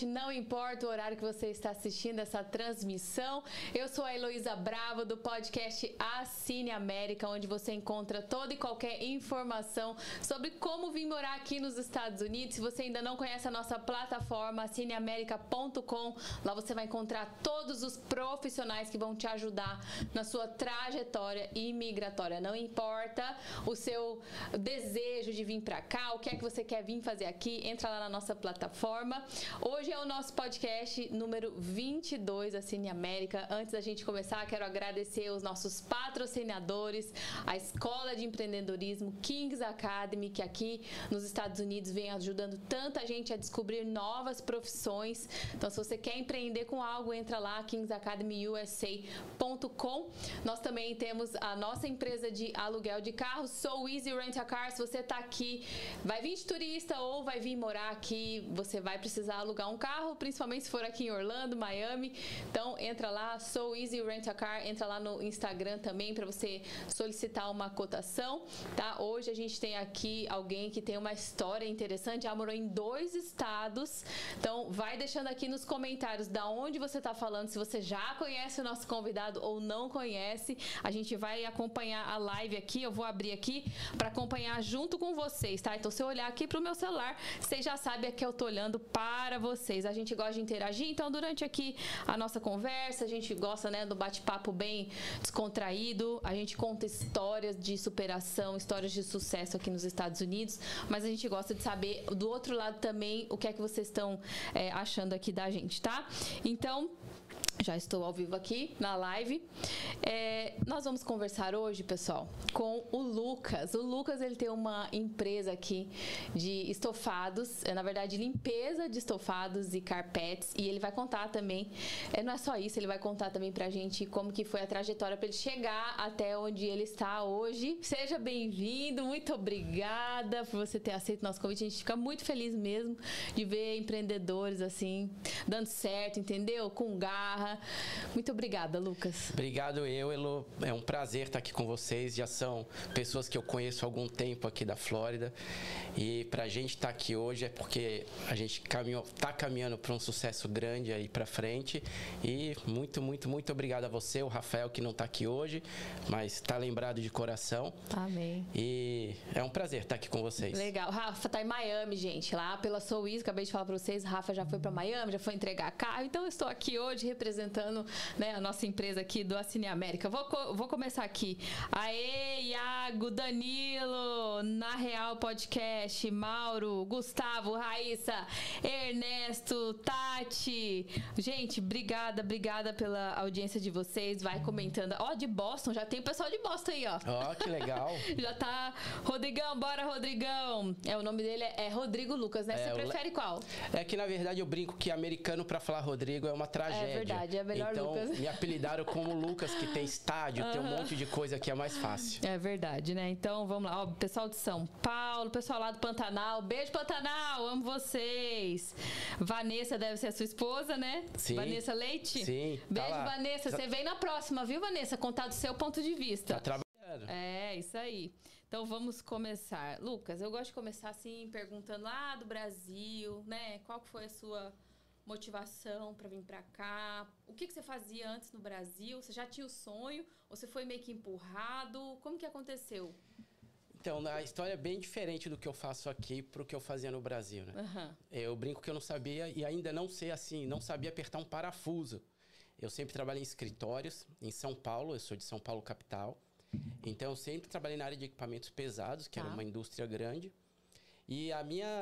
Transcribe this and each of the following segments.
boa noite, não importa o horário que você está assistindo essa transmissão. Eu sou a Heloísa Bravo do podcast Assine América, onde você encontra toda e qualquer informação sobre como vir morar aqui nos Estados Unidos. Se você ainda não conhece a nossa plataforma assineamerica.com, lá você vai encontrar todos os profissionais que vão te ajudar na sua trajetória imigratória. Não importa o seu desejo de vir para cá, o que é que você quer vir fazer aqui, entra lá na nossa plataforma. Hoje é o nosso podcast número 22 da Cine América. Antes da gente começar, quero agradecer os nossos patrocinadores, a Escola de Empreendedorismo Kings Academy, que aqui nos Estados Unidos vem ajudando tanta gente a descobrir novas profissões. Então, se você quer empreender com algo, entra lá kingsacademyusa.com. Nós também temos a nossa empresa de aluguel de carros, Sou Easy Rent a Car. Se você está aqui vai vir de turista ou vai vir morar aqui, você vai precisar alugar um carro, principalmente se for aqui em Orlando, Miami. Então entra lá, Sou Easy Rent a Car, entra lá no Instagram também para você solicitar uma cotação, tá? Hoje a gente tem aqui alguém que tem uma história interessante, já morou em dois estados. Então vai deixando aqui nos comentários da onde você está falando, se você já conhece o nosso convidado ou não conhece. A gente vai acompanhar a live aqui, eu vou abrir aqui para acompanhar junto com vocês, tá? Então, se eu olhar aqui pro meu celular, vocês já sabem que eu tô olhando para vocês. A gente gosta de interagir, então durante aqui a nossa conversa, a gente gosta, né, do bate-papo bem descontraído. A gente conta histórias de superação, histórias de sucesso aqui nos Estados Unidos, mas a gente gosta de saber do outro lado também o que é que vocês estão é, achando aqui da gente, tá? Então, já estou ao vivo aqui na live. É, nós vamos conversar hoje, pessoal, com o Lucas. O Lucas ele tem uma empresa aqui de estofados, é, na verdade limpeza de estofados e carpetes, e ele vai contar também. É, não é só isso, ele vai contar também pra gente como que foi a trajetória para ele chegar até onde ele está hoje. Seja bem-vindo, muito obrigada por você ter aceito nosso convite. A gente fica muito feliz mesmo de ver empreendedores assim dando certo, entendeu? Com garra muito obrigada, Lucas. Obrigado eu, Elo. É um prazer estar aqui com vocês. Já são pessoas que eu conheço há algum tempo aqui da Flórida. E para a gente estar aqui hoje é porque a gente caminhou, tá caminhando para um sucesso grande aí para frente. E muito, muito, muito obrigado a você, o Rafael, que não está aqui hoje, mas está lembrado de coração. Amém. E é um prazer estar aqui com vocês. Legal. Rafa tá em Miami, gente, lá pela Souiz. Acabei de falar para vocês. Rafa já foi para Miami, já foi entregar carro. Então eu estou aqui hoje representando representando né, a nossa empresa aqui do Assine América. Vou, vou começar aqui. Aê, Iago, Danilo, Na Real Podcast, Mauro, Gustavo, Raíssa, Ernesto, Tati. Gente, obrigada, obrigada pela audiência de vocês. Vai comentando. Ó, de Boston, já tem pessoal de Boston aí, ó. Ó, que legal. já tá. Rodrigão, bora, Rodrigão. É, o nome dele é, é Rodrigo Lucas, né? É, Você prefere qual? É que, na verdade, eu brinco que americano para falar Rodrigo é uma tragédia. É verdade verdade, é melhor então, Lucas. me apelidaram como Lucas, que tem estádio, tem um monte de coisa que é mais fácil. É verdade, né? Então, vamos lá. Ó, pessoal de São Paulo, pessoal lá do Pantanal. Beijo, Pantanal! Amo vocês! Vanessa deve ser a sua esposa, né? Sim. Vanessa Leite? Sim. Tá Beijo, tá Vanessa. Você vem na próxima, viu, Vanessa? Contar do seu ponto de vista. Tá trabalhando. É, isso aí. Então vamos começar. Lucas, eu gosto de começar assim, perguntando lá do Brasil, né? Qual que foi a sua motivação para vir para cá? O que, que você fazia antes no Brasil? Você já tinha o sonho? Ou você foi meio que empurrado? Como que aconteceu? Então, a história é bem diferente do que eu faço aqui para o que eu fazia no Brasil, né? Uhum. Eu brinco que eu não sabia e ainda não sei assim, não sabia apertar um parafuso. Eu sempre trabalhei em escritórios em São Paulo, eu sou de São Paulo capital. Então, eu sempre trabalhei na área de equipamentos pesados, que tá. era uma indústria grande. E a minha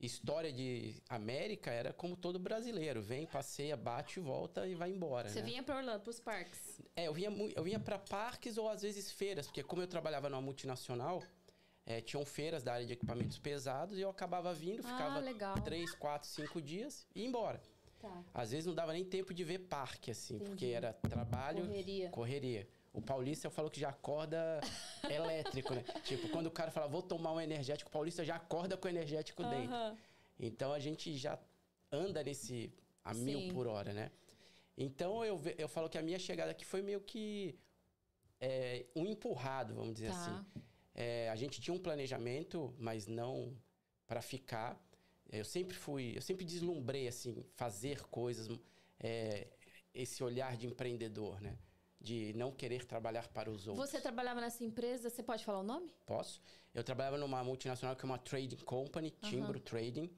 história de América era como todo brasileiro. Vem, passeia, bate, volta e vai embora. Você né? vinha para Orlando, para os parques? É, eu vinha, eu vinha para parques ou às vezes feiras, porque como eu trabalhava numa multinacional, é, tinham feiras da área de equipamentos pesados e eu acabava vindo, ah, ficava legal. três, quatro, cinco dias e ia embora. Tá. Às vezes não dava nem tempo de ver parque, assim, Entendi. porque era trabalho, correria. correria. O paulista falou que já acorda elétrico, né? Tipo, quando o cara fala, vou tomar um energético, o paulista já acorda com o energético uhum. dentro. Então a gente já anda nesse a Sim. mil por hora, né? Então eu, eu falo que a minha chegada aqui foi meio que é, um empurrado, vamos dizer tá. assim. É, a gente tinha um planejamento, mas não para ficar. Eu sempre fui, eu sempre deslumbrei assim, fazer coisas, é, esse olhar de empreendedor, né? De não querer trabalhar para os outros. Você trabalhava nessa empresa, você pode falar o nome? Posso. Eu trabalhava numa multinacional que é uma trading company, Timbro uhum. Trading,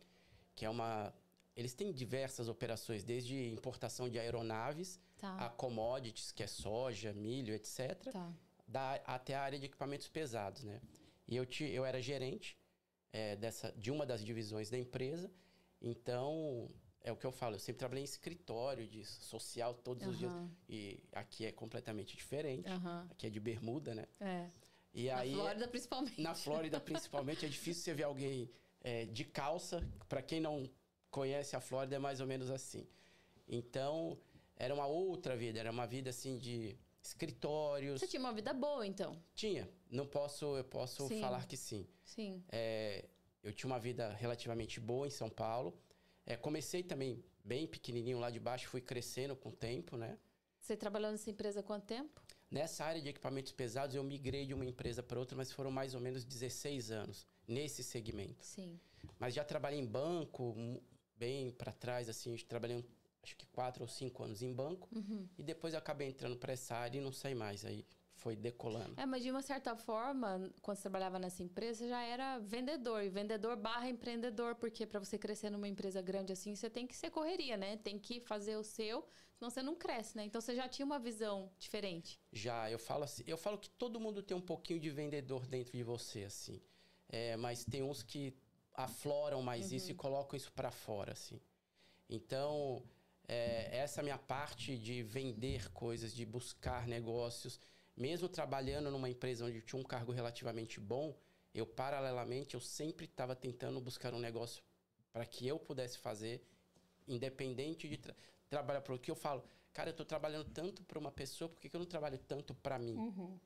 que é uma eles têm diversas operações, desde importação de aeronaves tá. a commodities, que é soja, milho, etc. Tá. Da, até a área de equipamentos pesados, né? E eu, te, eu era gerente é, dessa, de uma das divisões da empresa. Então, é o que eu falo, eu sempre trabalhei em escritório de social todos uhum. os dias. E aqui é completamente diferente. Uhum. Aqui é de bermuda, né? É. E na aí, Flórida, principalmente. Na Flórida, principalmente, é difícil você ver alguém é, de calça. Para quem não conhece a Flórida, é mais ou menos assim. Então, era uma outra vida, era uma vida assim de escritórios. Você tinha uma vida boa, então? Tinha. Não posso, eu posso sim. falar que sim. Sim. É, eu tinha uma vida relativamente boa em São Paulo. É, comecei também bem pequenininho lá de baixo, fui crescendo com o tempo, né? Você trabalhou nessa empresa há quanto tempo? Nessa área de equipamentos pesados, eu migrei de uma empresa para outra, mas foram mais ou menos 16 anos nesse segmento. Sim. Mas já trabalhei em banco, bem para trás, assim, trabalhei acho que quatro ou cinco anos em banco. Uhum. E depois acabei entrando para essa área e não saí mais. Aí foi decolando. É, mas de uma certa forma, quando você trabalhava nessa empresa, já era vendedor. E vendedor barra empreendedor, porque para você crescer numa empresa grande assim, você tem que ser correria, né? Tem que fazer o seu, senão você não cresce, né? Então você já tinha uma visão diferente. Já, eu falo assim, eu falo que todo mundo tem um pouquinho de vendedor dentro de você, assim. É, mas tem uns que afloram mais uhum. isso e colocam isso para fora, assim. Então, é, essa minha parte de vender coisas, de buscar negócios, mesmo trabalhando numa empresa onde tinha um cargo relativamente bom, eu paralelamente eu sempre estava tentando buscar um negócio para que eu pudesse fazer, independente de tra trabalhar para o que eu falo. Cara, eu estou trabalhando tanto para uma pessoa, por que, que, eu não trabalho tanto para mim? Uhum.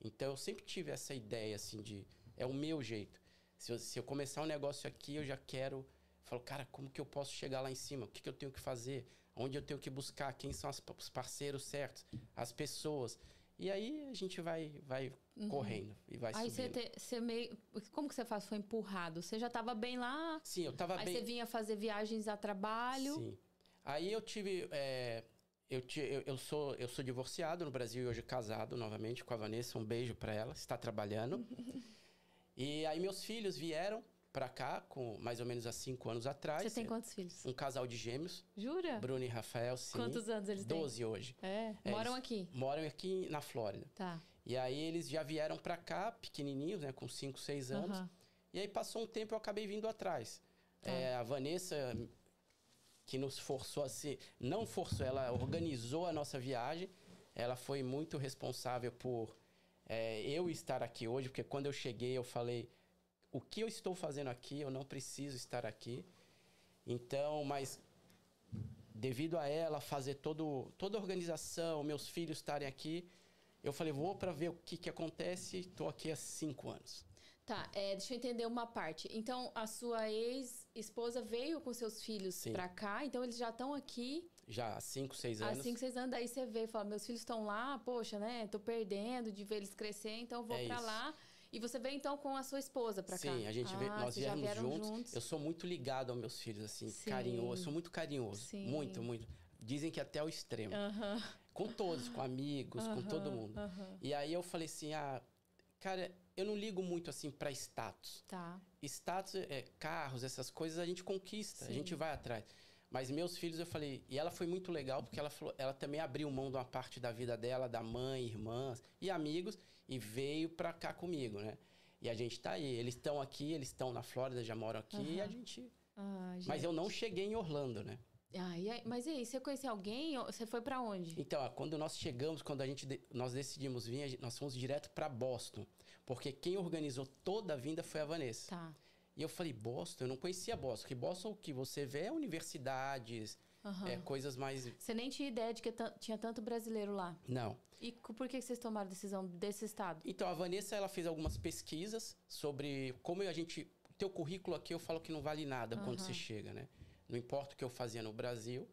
Então eu sempre tive essa ideia assim de é o meu jeito. Se eu, se eu começar um negócio aqui, eu já quero. Falo, cara, como que eu posso chegar lá em cima? O que, que eu tenho que fazer? Onde eu tenho que buscar? Quem são as, os parceiros certos? As pessoas. E aí a gente vai, vai uhum. correndo e vai aí subindo. Aí você meio... Como que você faz? Foi empurrado? Você já estava bem lá? Sim, eu estava bem... Aí você vinha fazer viagens a trabalho? Sim. Aí eu tive... É... Eu, eu, eu, sou, eu sou divorciado no Brasil e hoje casado novamente com a Vanessa. Um beijo para ela. Está trabalhando. E aí meus filhos vieram para cá com mais ou menos há cinco anos atrás. Você tem quantos filhos? Um casal de gêmeos. Jura? Bruno e Rafael, sim. Quantos anos eles têm? Doze hoje. É? é moram aqui? Moram aqui na Flórida. Tá. E aí eles já vieram para cá, pequenininhos, né? Com cinco, seis anos. Uhum. E aí passou um tempo eu acabei vindo atrás. Tá. É, a Vanessa, que nos forçou a se... Não forçou, ela organizou a nossa viagem. Ela foi muito responsável por é, eu estar aqui hoje, porque quando eu cheguei eu falei: o que eu estou fazendo aqui, eu não preciso estar aqui. Então, mas devido a ela fazer todo, toda a organização, meus filhos estarem aqui, eu falei: vou para ver o que, que acontece. Estou aqui há cinco anos. Tá, é, deixa eu entender uma parte. Então, a sua ex-esposa veio com seus filhos para cá, então eles já estão aqui já há 5, 6 anos. Há 5, 6 anos, daí você vê e fala, meus filhos estão lá, poxa, né? Tô perdendo de ver eles crescer, então vou é para lá. E você veio então com a sua esposa para cá? Sim, a gente ah, veio, nós viemos juntos. juntos. Eu sou muito ligado aos meus filhos, assim, Sim. carinhoso. Sou muito carinhoso. Sim. Muito, muito. Dizem que até o extremo. Uh -huh. Com todos, com amigos, uh -huh, com todo mundo. Uh -huh. E aí eu falei assim, ah, cara, eu não ligo muito assim para status. Tá. Status, é, carros, essas coisas a gente conquista, Sim. a gente vai atrás. Mas meus filhos, eu falei. E ela foi muito legal, porque ela, falou, ela também abriu mão de uma parte da vida dela, da mãe, irmãs e amigos, e veio pra cá comigo, né? E a gente tá aí. Eles estão aqui, eles estão na Flórida, já moram aqui, uhum. e a gente... Ah, gente. Mas eu não cheguei em Orlando, né? Ah, e aí, mas e aí, você conheceu alguém? Você foi para onde? Então, quando nós chegamos, quando a gente nós decidimos vir, nós fomos direto para Boston, porque quem organizou toda a vinda foi a Vanessa. Tá. E eu falei, Boston? Eu não conhecia Boston. Porque Boston, o que você vê é universidades, uhum. é, coisas mais... Você nem tinha ideia de que tinha tanto brasileiro lá? Não. E por que vocês tomaram a decisão desse estado? Então, a Vanessa, ela fez algumas pesquisas sobre como a gente... Teu currículo aqui, eu falo que não vale nada uhum. quando você chega, né? Não importa o que eu fazia no Brasil.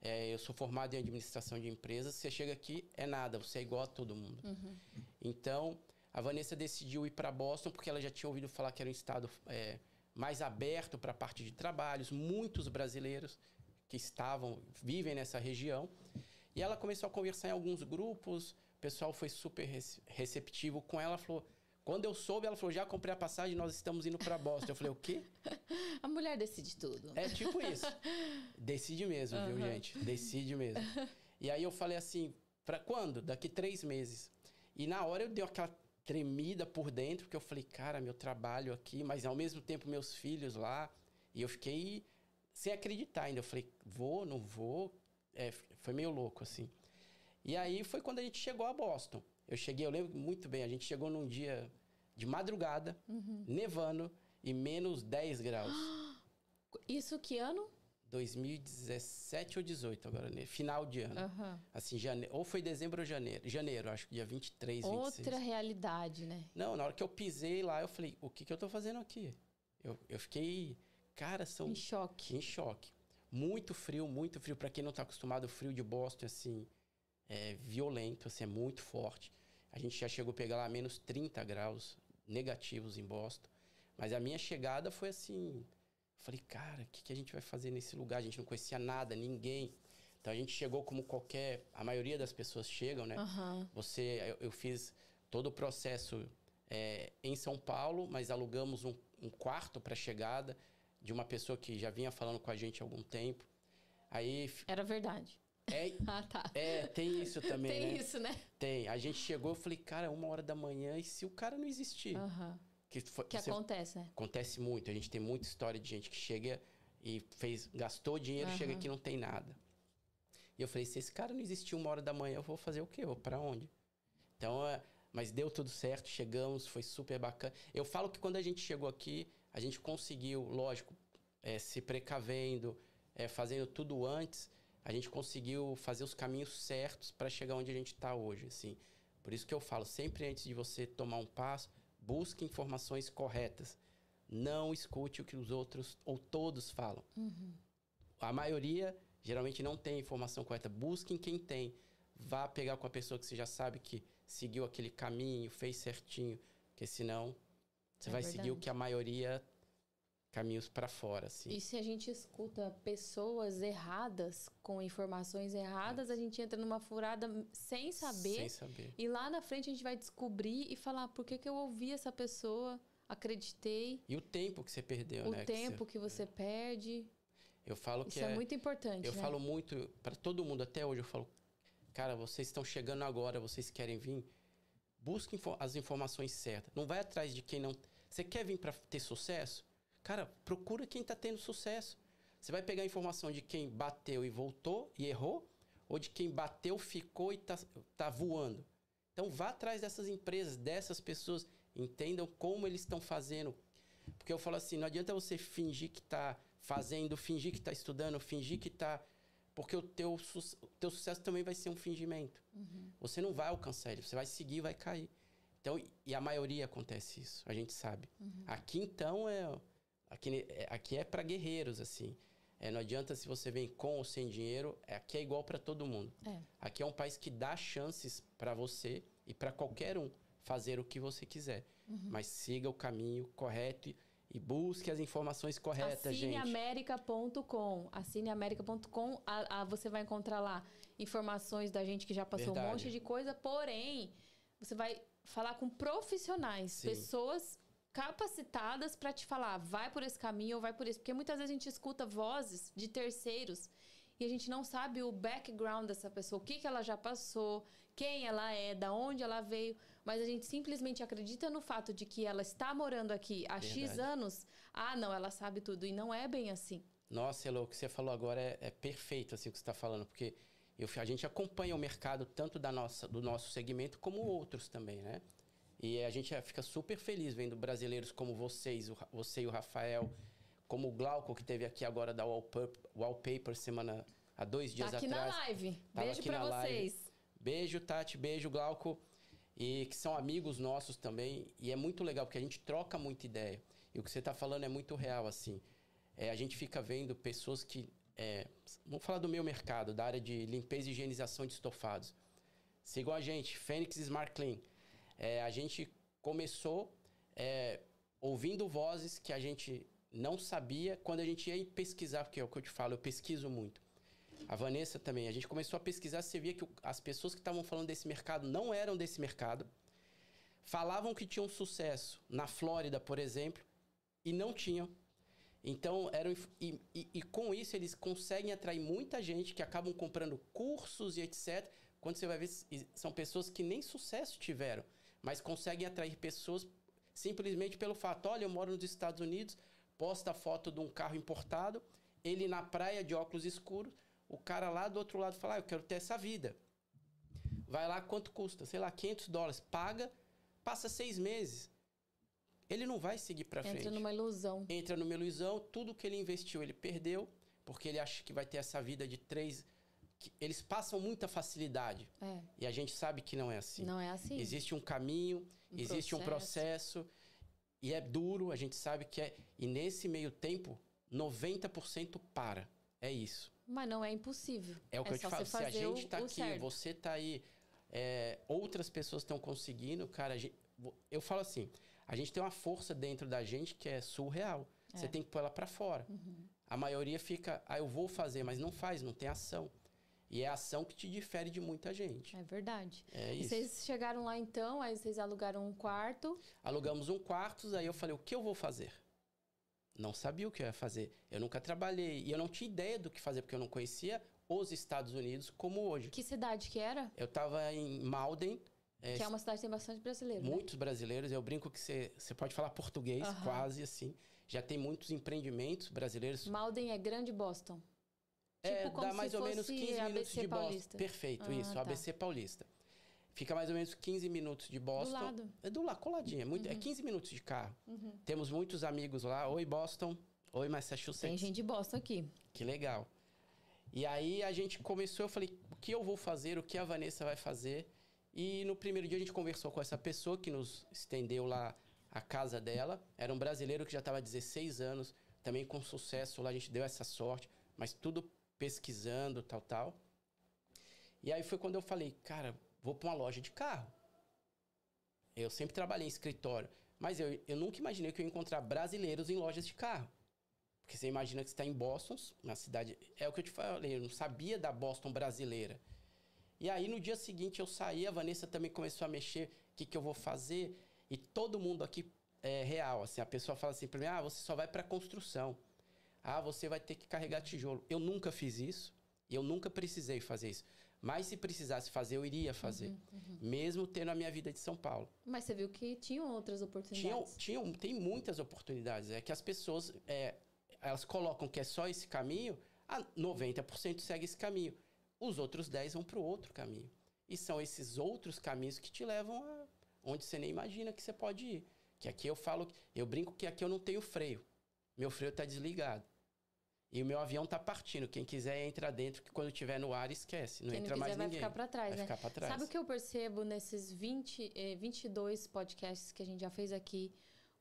É, eu sou formado em administração de empresas. Você chega aqui, é nada. Você é igual a todo mundo. Uhum. Então, a Vanessa decidiu ir para Boston porque ela já tinha ouvido falar que era um estado... É, mais aberto para a parte de trabalhos, muitos brasileiros que estavam, vivem nessa região. E ela começou a conversar em alguns grupos, o pessoal foi super receptivo com ela, falou: quando eu soube, ela falou: já comprei a passagem, nós estamos indo para Boston. Eu falei: o quê? A mulher decide tudo. É tipo isso. Decide mesmo, uhum. viu, gente? Decide mesmo. E aí eu falei assim: para quando? Daqui três meses. E na hora eu dei aquela tremida por dentro, porque eu falei: cara, meu trabalho aqui, mas ao mesmo tempo meus filhos lá. E eu fiquei sem acreditar ainda. Eu falei: vou, não vou. É, foi meio louco, assim. E aí foi quando a gente chegou a Boston. Eu cheguei, eu lembro muito bem, a gente chegou num dia de madrugada, uhum. nevando e menos 10 graus. Isso que ano? 2017 ou 18 agora, né? final de ano. Uhum. Assim, jane... ou foi dezembro ou janeiro. Janeiro, acho que dia 23, Outra 26. Outra realidade, né? Não, na hora que eu pisei lá, eu falei, o que, que eu tô fazendo aqui? Eu, eu fiquei, cara, são... Em choque. Em choque. Muito frio, muito frio. para quem não tá acostumado, o frio de Boston, assim, é violento, assim, é muito forte. A gente já chegou a pegar lá menos 30 graus negativos em Boston. Mas a minha chegada foi assim. Falei, cara, o que, que a gente vai fazer nesse lugar? A gente não conhecia nada, ninguém. Então a gente chegou como qualquer. A maioria das pessoas chegam, né? Uhum. Você, eu, eu, fiz todo o processo é, em São Paulo, mas alugamos um, um quarto para chegada de uma pessoa que já vinha falando com a gente há algum tempo. Aí. Era verdade. É, ah, tá. É, tem isso também, tem né? isso, né? Tem. A gente chegou, eu falei, cara, uma hora da manhã, e se o cara não existir? Uhum. Que, foi, que você, acontece, né? Acontece muito. A gente tem muita história de gente que chega e fez, gastou dinheiro, uhum. chega aqui e não tem nada. E eu falei, se esse cara não existir uma hora da manhã, eu vou fazer o quê? Eu vou pra onde? Então, é, mas deu tudo certo, chegamos, foi super bacana. Eu falo que quando a gente chegou aqui, a gente conseguiu, lógico, é, se precavendo, é, fazendo tudo antes, a gente conseguiu fazer os caminhos certos para chegar onde a gente está hoje, assim. Por isso que eu falo, sempre antes de você tomar um passo, busque informações corretas. Não escute o que os outros ou todos falam. Uhum. A maioria geralmente não tem informação correta. Busque quem tem. Vá pegar com a pessoa que você já sabe que seguiu aquele caminho, fez certinho, porque senão você é vai verdade. seguir o que a maioria caminhos para fora, assim. E se a gente escuta pessoas erradas, com informações erradas, é. a gente entra numa furada sem saber. Sem saber. E lá na frente a gente vai descobrir e falar por que, que eu ouvi essa pessoa, acreditei. E o tempo que você perdeu, o né? O tempo que você, que você perde. Eu falo Isso que é, é muito importante. Eu né? falo muito para todo mundo até hoje. Eu falo, cara, vocês estão chegando agora, vocês querem vir, busquem as informações certas. Não vai atrás de quem não. Você quer vir para ter sucesso? Cara, procura quem está tendo sucesso. Você vai pegar a informação de quem bateu e voltou e errou, ou de quem bateu, ficou e está tá voando. Então vá atrás dessas empresas, dessas pessoas, entendam como eles estão fazendo. Porque eu falo assim, não adianta você fingir que está fazendo, fingir que está estudando, fingir que está... Porque o teu, o teu sucesso também vai ser um fingimento. Uhum. Você não vai alcançar ele, você vai seguir e vai cair. Então, e a maioria acontece isso, a gente sabe. Uhum. Aqui, então, é Aqui, é, aqui é para guerreiros, assim. É, não adianta se você vem com ou sem dinheiro, é, aqui é igual para todo mundo. É. Aqui é um país que dá chances para você e para qualquer um fazer o que você quiser. Uhum. Mas siga o caminho correto e, busque as informações corretas, gente. Assineamerica.com. Assineamerica.com. A, a, você vai encontrar lá informações da gente que já passou Verdade. um monte de coisa, porém, você vai falar com profissionais, Sim. pessoas capacitadas para te falar, vai por esse caminho ou vai por esse. Porque muitas vezes a gente escuta vozes de terceiros e a gente não sabe o background dessa pessoa, o que, que ela já passou, quem ela é, da onde ela veio, mas a gente simplesmente acredita no fato de que ela está morando aqui há Verdade. X anos. Ah, não, ela sabe tudo. E não é bem assim. Nossa, Elo, o que você falou agora é, é perfeito assim, o que você está falando, porque eu, a gente acompanha o mercado tanto da nossa, do nosso segmento como outros também, né? E a gente fica super feliz vendo brasileiros como vocês, você e o Rafael, como o Glauco, que teve aqui agora da Wallpaper, Wallpaper semana há dois dias tá aqui atrás. na live. Beijo para vocês. Live. Beijo, Tati. Beijo, Glauco. E que são amigos nossos também. E é muito legal, porque a gente troca muita ideia. E o que você está falando é muito real, assim. É, a gente fica vendo pessoas que... É, vamos falar do meu mercado, da área de limpeza e higienização de estofados. Sigam a gente, Fênix Smart Clean. É, a gente começou é, ouvindo vozes que a gente não sabia. Quando a gente ia pesquisar, porque é o que eu te falo, eu pesquiso muito. A Vanessa também, a gente começou a pesquisar, você via que as pessoas que estavam falando desse mercado não eram desse mercado. Falavam que tinham sucesso na Flórida, por exemplo, e não tinham. Então, eram, e, e, e, com isso eles conseguem atrair muita gente que acabam comprando cursos e etc. Quando você vai ver, são pessoas que nem sucesso tiveram, mas conseguem atrair pessoas simplesmente pelo fato: olha, eu moro nos Estados Unidos, posta foto de um carro importado, ele na praia de óculos escuros, o cara lá do outro lado fala: ah, eu quero ter essa vida. Vai lá, quanto custa? Sei lá, 500 dólares. Paga, passa seis meses. Ele não vai seguir para frente. Entra numa ilusão. Entra numa ilusão. Tudo que ele investiu, ele perdeu, porque ele acha que vai ter essa vida de três. eles passam muita facilidade. É. E a gente sabe que não é assim. Não é assim. Existe um caminho, um existe processo. um processo. E é duro, a gente sabe que é. E nesse meio tempo, 90% para. É isso. Mas não é impossível. É o que é eu te falo. Se a gente está aqui, certo. você está aí, é, outras pessoas estão conseguindo, cara. Gente, eu falo assim: a gente tem uma força dentro da gente que é surreal. É. Você tem que pôr ela para fora. Uhum. A maioria fica, ah, eu vou fazer, mas não faz, não tem ação. E é a ação que te difere de muita gente. É verdade. É isso. E vocês chegaram lá então, aí vocês alugaram um quarto. Alugamos um quarto, aí eu falei, o que eu vou fazer? Não sabia o que eu ia fazer. Eu nunca trabalhei e eu não tinha ideia do que fazer, porque eu não conhecia os Estados Unidos como hoje. Que cidade que era? Eu estava em Malden. É, que é uma cidade que tem bastante brasileiros. Né? Muitos né? brasileiros. Eu brinco que você pode falar português, quase assim. Já tem muitos empreendimentos brasileiros. Malden é grande Boston. É, tipo dá mais ou menos 15 minutos de Paulista. Boston. Perfeito, ah, isso, tá. ABC Paulista. Fica mais ou menos 15 minutos de Boston. Do lado. É do lado, coladinho. É, muito, é uhum. é 15 minutos de carro. Uhum. Temos muitos amigos lá. Oi, Boston. Oi, Massachusetts. Tem gente de Boston aqui. Que legal. E aí a gente começou, eu falei, o que eu vou fazer, o que a Vanessa vai fazer. E no primeiro dia a gente conversou com essa pessoa que nos estendeu lá a casa dela. Era um brasileiro que já estava há 16 anos, também com sucesso lá, a gente deu essa sorte, mas tudo pesquisando, tal, tal. E aí foi quando eu falei, cara, vou para uma loja de carro. Eu sempre trabalhei em escritório, mas eu, eu nunca imaginei que eu ia encontrar brasileiros em lojas de carro. Porque você imagina que você está em Boston, na cidade. É o que eu te falei, eu não sabia da Boston brasileira. E aí no dia seguinte eu saí, a Vanessa também começou a mexer, o que, que eu vou fazer? E todo mundo aqui é real, assim, a pessoa fala assim para mim: "Ah, você só vai para construção. Ah, você vai ter que carregar tijolo". Eu nunca fiz isso, eu nunca precisei fazer isso. Mas se precisasse fazer, eu iria fazer. Uhum, uhum. Mesmo tendo a minha vida de São Paulo. Mas você viu que tinham outras oportunidades. Tinham, tinham tem muitas oportunidades. É que as pessoas, é, elas colocam que é só esse caminho, a 90% segue esse caminho. Os outros 10 vão para o outro caminho. E são esses outros caminhos que te levam a onde você nem imagina que você pode ir. Que aqui eu falo, eu brinco que aqui eu não tenho freio. Meu freio está desligado. E o meu avião tá partindo. Quem quiser entra dentro, que quando estiver no ar esquece. Não Quem entra não mais vai ninguém. Ficar pra trás, vai né? ficar para trás. Sabe o que eu percebo nesses 20, eh, 22 podcasts que a gente já fez aqui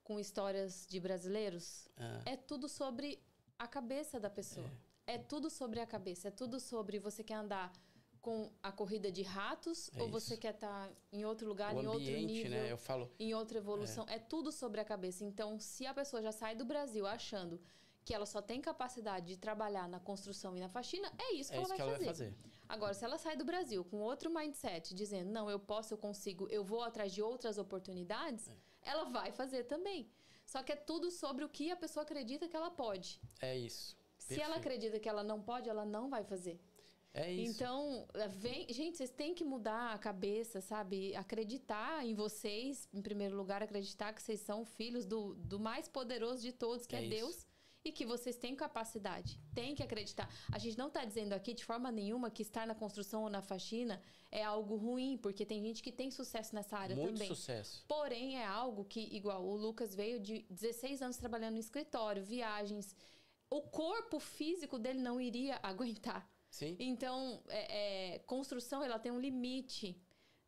com histórias de brasileiros? Ah. É tudo sobre a cabeça da pessoa. É. é. tudo sobre a cabeça. É tudo sobre você quer andar com a corrida de ratos é ou isso. você quer estar tá em outro lugar, o em ambiente, outro nível, né? Eu falo, em outra evolução. É. é tudo sobre a cabeça. Então, se a pessoa já sai do Brasil achando que ela só tem capacidade de trabalhar na construção e na faxina, é isso que, é ela, isso vai que ela vai fazer. Agora, se ela sai do Brasil com outro mindset, dizendo, não, eu posso, eu consigo, eu vou atrás de outras oportunidades, é. ela vai fazer também. Só que é tudo sobre o que a pessoa acredita que ela pode. É isso. Se Perfeito. ela acredita que ela não pode, ela não vai fazer. É isso. Então, é, vem, gente, vocês têm que mudar a cabeça, sabe? Acreditar em vocês, em primeiro lugar, acreditar que vocês são filhos do, do mais poderoso de todos, que é, é Deus e que vocês têm capacidade. Tem que acreditar. A gente não está dizendo aqui de forma nenhuma que estar na construção ou na faxina é algo ruim, porque tem gente que tem sucesso nessa área Muito também. Muito sucesso. Porém, é algo que, igual o Lucas veio de 16 anos trabalhando no escritório, viagens. O corpo físico dele não iria aguentar. Sim. Então, é, é, construção ela tem um limite,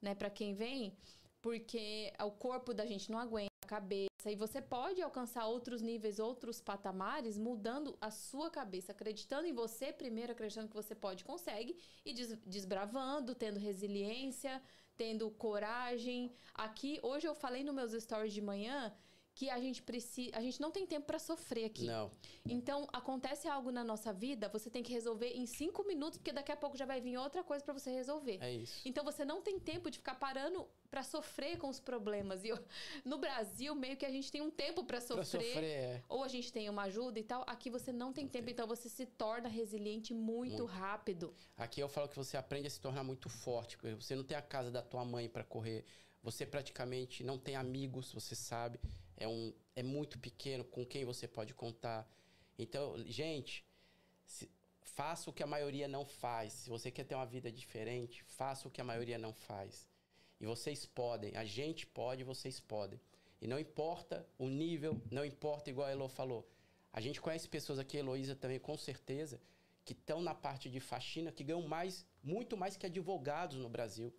né, para quem vem, porque o corpo da gente não aguenta, a cabeça e você pode alcançar outros níveis, outros patamares, mudando a sua cabeça, acreditando em você primeiro, acreditando que você pode, consegue, e des desbravando, tendo resiliência, tendo coragem. Aqui, hoje eu falei nos meus stories de manhã que a gente precisa, a gente não tem tempo para sofrer aqui. Não. Então, acontece algo na nossa vida, você tem que resolver em cinco minutos, porque daqui a pouco já vai vir outra coisa para você resolver. É isso. Então, você não tem tempo de ficar parando para sofrer com os problemas. E eu, no Brasil, meio que a gente tem um tempo para sofrer, sofrer é. ou a gente tem uma ajuda e tal. Aqui você não tem não tempo, tem. então você se torna resiliente muito, muito, rápido. Aqui eu falo que você aprende a se tornar muito forte, porque você não tem a casa da tua mãe para correr, você praticamente não tem amigos, você sabe, é um é muito pequeno com quem você pode contar. Então, gente, se, faça o que a maioria não faz. Se você quer ter uma vida diferente, faça o que a maioria não faz. E vocês podem, a gente pode, vocês podem. E não importa o nível, não importa, igual a Elo falou. A gente conhece pessoas aqui, Heloísa também, com certeza, que estão na parte de faxina, que ganham mais, muito mais que advogados no Brasil,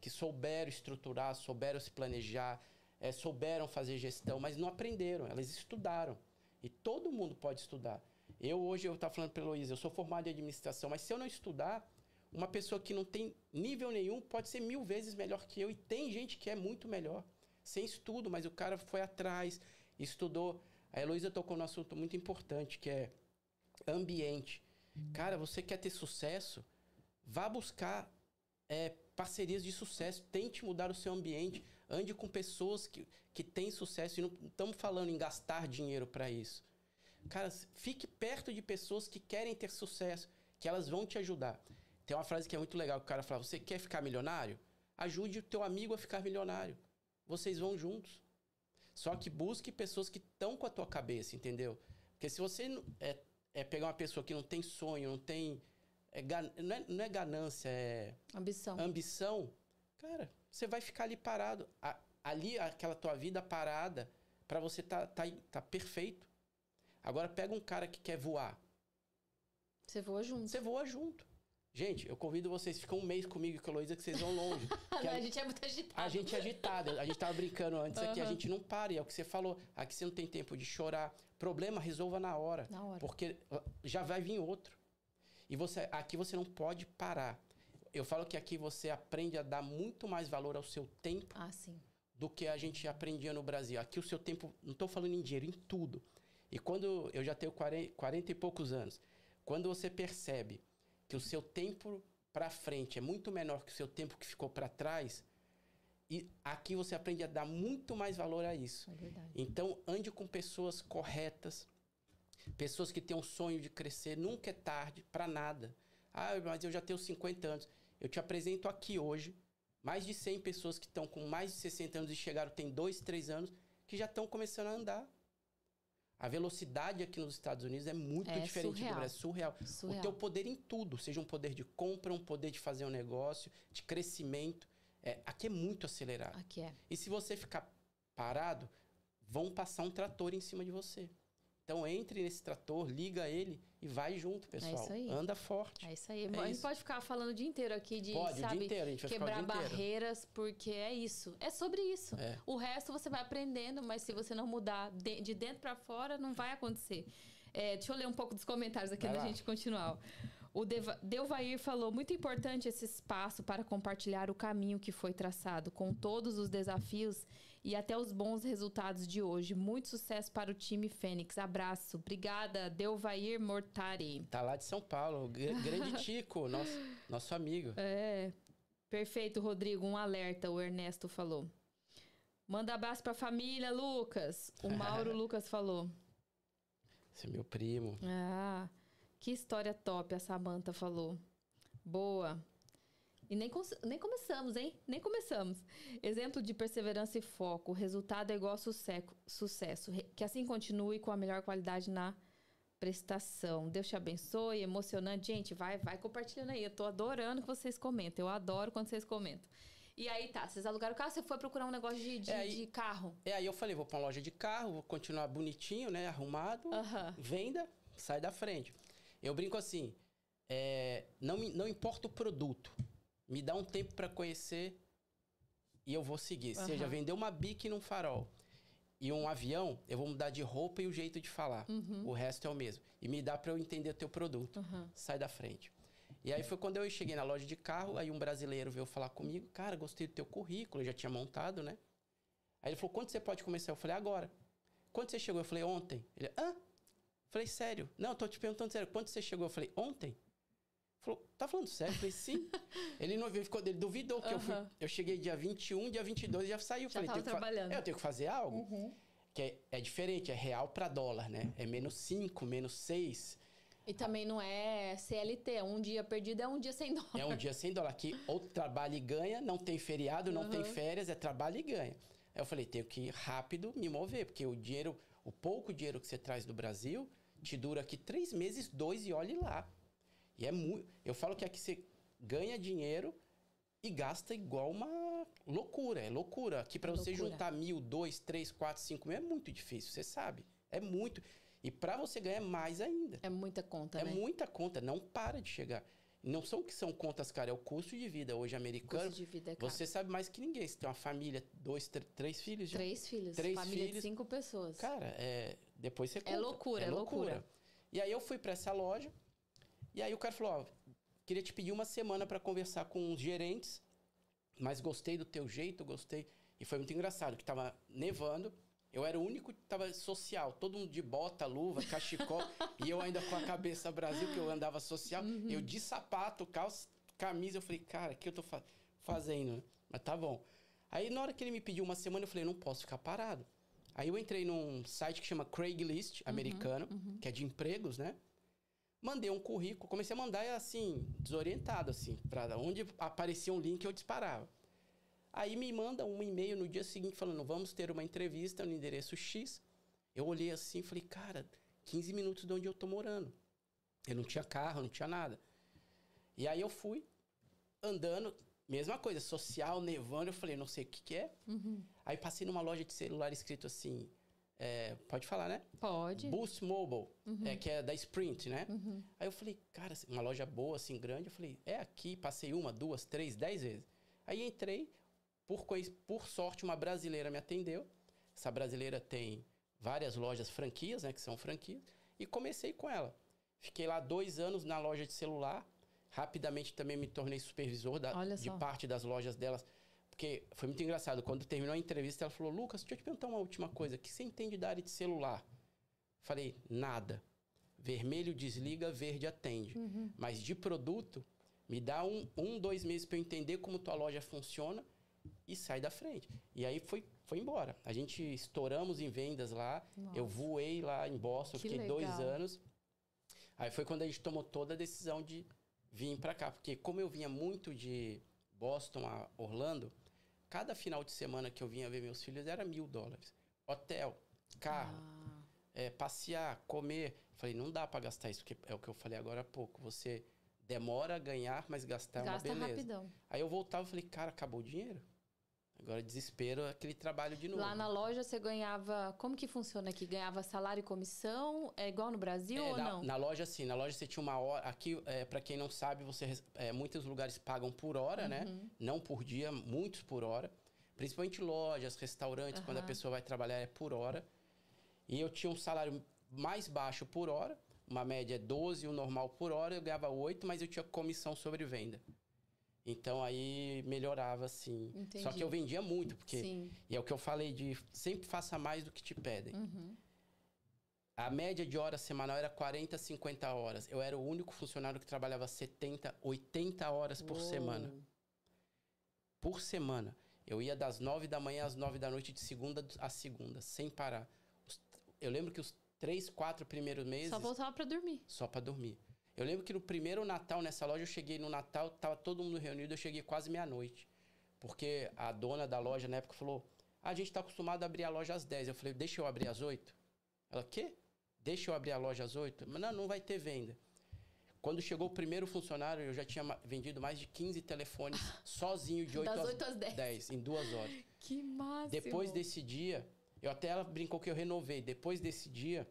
que souberam estruturar, souberam se planejar, é, souberam fazer gestão, mas não aprenderam, elas estudaram. E todo mundo pode estudar. Eu hoje, eu estava falando para a Heloísa, eu sou formado em administração, mas se eu não estudar, uma pessoa que não tem nível nenhum pode ser mil vezes melhor que eu. E tem gente que é muito melhor, sem estudo, mas o cara foi atrás, estudou. A Heloísa tocou num assunto muito importante, que é ambiente. Cara, você quer ter sucesso? Vá buscar é, parcerias de sucesso. Tente mudar o seu ambiente. Ande com pessoas que, que têm sucesso. E não estamos falando em gastar dinheiro para isso. Cara, fique perto de pessoas que querem ter sucesso, que elas vão te ajudar. Tem uma frase que é muito legal, que o cara fala, você quer ficar milionário? Ajude o teu amigo a ficar milionário. Vocês vão juntos. Só que busque pessoas que estão com a tua cabeça, entendeu? Porque se você é, é pegar uma pessoa que não tem sonho, não tem... É, não, é, não é ganância, é... Ambição. Ambição. Cara, você vai ficar ali parado. A, ali, aquela tua vida parada, para você tá, tá, tá perfeito. Agora, pega um cara que quer voar. Você voa junto. Você voa junto. Gente, eu convido vocês, ficam um mês comigo com a Heloísa, que vocês vão longe. a, a, gente é muito agitado. A gente é agitado. A gente tava brincando antes uhum. aqui, a gente não para. E é o que você falou. Aqui você não tem tempo de chorar. Problema, resolva na hora. Na hora. Porque já vai vir outro. E você, aqui você não pode parar. Eu falo que aqui você aprende a dar muito mais valor ao seu tempo ah, do que a gente aprendia no Brasil. Aqui o seu tempo, não estou falando em dinheiro, em tudo. E quando eu já tenho 40, 40 e poucos anos, quando você percebe que o seu tempo para frente é muito menor que o seu tempo que ficou para trás, e aqui você aprende a dar muito mais valor a isso. É. Então, ande com pessoas corretas, pessoas que têm um sonho de crescer. Nunca é tarde para nada. Ah, mas eu já tenho 50 anos. Eu te apresento aqui hoje mais de 100 pessoas que estão com mais de 60 anos e chegaram tem 2, 3 anos, que já estão começando a andar. A velocidade aqui nos Estados Unidos é muito é diferente surreal. do Brasil. Surreal. surreal. O teu poder em tudo, seja um poder de compra, um poder de fazer um negócio, de crescimento. É, aqui é muito acelerado. Aqui é. E se você ficar parado, vão passar um trator em cima de você. Então entre nesse trator, liga ele e vai junto, pessoal. É isso aí. Anda forte. É isso aí. É a gente pode ficar falando o dia inteiro aqui de, pode, sabe, inteiro, quebrar barreiras, porque é isso. É sobre isso. É. O resto você vai aprendendo, mas se você não mudar de, dentro para fora, não vai acontecer. É, deixa eu ler um pouco dos comentários aqui antes da gente continuar. O Delvair falou: muito importante esse espaço para compartilhar o caminho que foi traçado, com todos os desafios e até os bons resultados de hoje. Muito sucesso para o time Fênix. Abraço. Obrigada, Delvair Mortari. Tá lá de São Paulo. Grande Tico, nosso, nosso amigo. É. Perfeito, Rodrigo. Um alerta, o Ernesto falou. Manda abraço pra família, Lucas. O Mauro Lucas falou. Esse é meu primo. Ah, que história top, a Samanta falou. Boa. E nem, nem começamos, hein? Nem começamos. Exemplo de perseverança e foco. O resultado é igual a sucesso. Que assim continue com a melhor qualidade na prestação. Deus te abençoe. Emocionante. Gente, vai, vai compartilhando aí. Eu tô adorando que vocês comentem. Eu adoro quando vocês comentam. E aí tá, vocês alugaram o carro, você foi procurar um negócio de, de, é aí, de carro. É, aí eu falei, vou pra uma loja de carro, vou continuar bonitinho, né? Arrumado. Venda, sai da frente. Eu brinco assim, é, não, não importa o produto me dá um tempo para conhecer e eu vou seguir. Uhum. Seja vender uma bique num farol e um avião, eu vou mudar de roupa e o jeito de falar. Uhum. O resto é o mesmo. E me dá para eu entender o teu produto. Uhum. Sai da frente. E aí foi quando eu cheguei na loja de carro, aí um brasileiro veio falar comigo, cara, gostei do teu currículo, eu já tinha montado, né? Aí ele falou, quando você pode começar? Eu falei, agora. quando você chegou? Eu falei, ontem. Ele, hã? Falei, sério? Não, tô te perguntando sério. Quando você chegou? Eu falei, ontem. Falou, tá falando sério? Eu falei, sim. ele não viu, ficou, ele duvidou que eu fui. Eu cheguei dia 21, dia 22 já saiu. Já falei, tava trabalhando. É, eu tenho que fazer algo. Uhum. Que é, é, diferente, é real para dólar, né? É menos 5, menos 6. E também não é CLT, é um dia perdido é um dia sem dólar. É um dia sem dólar. Aqui ou trabalha e ganha, não tem feriado, não uhum. tem férias, é trabalho e ganha. Aí eu falei, tenho que rápido me mover, porque o dinheiro, o pouco dinheiro que você traz do Brasil, te dura aqui três meses, dois e olhe lá. E é muito. Eu falo que aqui você ganha dinheiro e gasta igual uma loucura. É loucura. Aqui para você juntar mil, dois, três, quatro, cinco mil é muito difícil, você sabe. É muito. E para você ganhar mais ainda. É muita conta, é né? É muita conta, não para de chegar. Não são que são contas, cara, é o custo de vida hoje americano. Custo de vida é caro. Você sabe mais que ninguém. Você tem uma família, dois, três filhos já. Três filhos. Três família filhos. de cinco pessoas. Cara, é, depois você é conta. É loucura, é, é loucura. loucura. E aí eu fui para essa loja, e aí o cara falou, ó, queria te pedir uma semana para conversar com os gerentes, mas gostei do teu jeito, gostei. E foi muito engraçado, que tava nevando, eu era o único que tava social, todo mundo de bota, luva, cachecol, e eu ainda com a cabeça Brasil, que eu andava social, uhum. eu de sapato, calça, camisa, eu falei, cara, o que eu tô fa fazendo? Mas tá bom. Aí na hora que ele me pediu uma semana, eu falei, não posso ficar parado. Aí eu entrei num site que chama Craigslist, uhum, americano, uhum. que é de empregos, né? Mandei um currículo, comecei a mandar assim, desorientado, assim, para onde aparecia um link eu disparava. Aí me manda um e-mail no dia seguinte falando: vamos ter uma entrevista no endereço X. Eu olhei assim e falei, cara, 15 minutos de onde eu tô morando. Eu não tinha carro, não tinha nada. E aí eu fui andando, mesma coisa, social, nevando. Eu falei, não sei o que, que é. Uhum. Aí passei numa loja de celular escrito assim. É, pode falar, né? Pode. Boost Mobile, uhum. é, que é da Sprint, né? Uhum. Aí eu falei, cara, uma loja boa, assim, grande. Eu falei, é aqui. Passei uma, duas, três, dez vezes. Aí entrei, por, por sorte, uma brasileira me atendeu. Essa brasileira tem várias lojas franquias, né? Que são franquias. E comecei com ela. Fiquei lá dois anos na loja de celular. Rapidamente também me tornei supervisor da, de parte das lojas delas porque foi muito engraçado. Quando terminou a entrevista, ela falou: Lucas, deixa eu te perguntar uma última coisa. O que você entende da área de celular? Falei: nada. Vermelho desliga, verde atende. Uhum. Mas de produto, me dá um, um dois meses para eu entender como tua loja funciona e sai da frente. E aí foi, foi embora. A gente estouramos em vendas lá. Nossa. Eu voei lá em Boston, que fiquei legal. dois anos. Aí foi quando a gente tomou toda a decisão de vir para cá. Porque como eu vinha muito de Boston a Orlando, cada final de semana que eu vinha ver meus filhos era mil dólares. Hotel, carro, ah. é, passear, comer. Falei, não dá para gastar isso, porque é o que eu falei agora há pouco. Você demora a ganhar, mas gastar Gasta é uma beleza. Rapidão. Aí eu voltava e falei, cara, acabou o dinheiro. Agora, desespero, aquele trabalho de novo. Lá na loja você ganhava. Como que funciona aqui? Ganhava salário e comissão? É igual no Brasil é, ou na, não? Na loja, sim. Na loja você tinha uma hora. Aqui, é, para quem não sabe, você é, muitos lugares pagam por hora, né? uhum. né? Não por dia, muitos por hora. Principalmente lojas, restaurantes, uhum. quando a pessoa vai trabalhar é por hora. E eu tinha um salário mais baixo por hora. Uma média é 12, o um normal por hora. Eu ganhava 8, mas eu tinha comissão sobre venda. Então aí melhorava assim. Entendi. Só que eu vendia muito, porque. Sim. E é o que eu falei de sempre faça mais do que te pedem. Uhum. A média de horas semanal era 40, 50 horas. Eu era o único funcionário que trabalhava 70, 80 horas por Uou. semana. Por semana. Eu ia das 9 da manhã às 9 da noite, de segunda a segunda, sem parar. Eu lembro que os três, quatro primeiros meses. Só voltava para dormir. Só para dormir. Eu lembro que no primeiro Natal nessa loja, eu cheguei no Natal, tava todo mundo reunido, eu cheguei quase meia-noite. Porque a dona da loja na época falou: ah, a gente está acostumado a abrir a loja às 10. Eu falei: deixa eu abrir às 8. Ela: quê? Deixa eu abrir a loja às 8? Mas não, não vai ter venda. Quando chegou o primeiro funcionário, eu já tinha vendido mais de 15 telefones sozinho de 8, das às, 8 às 10. 10, em duas horas. Que máximo! Depois desse dia, eu até ela brincou que eu renovei. Depois desse dia,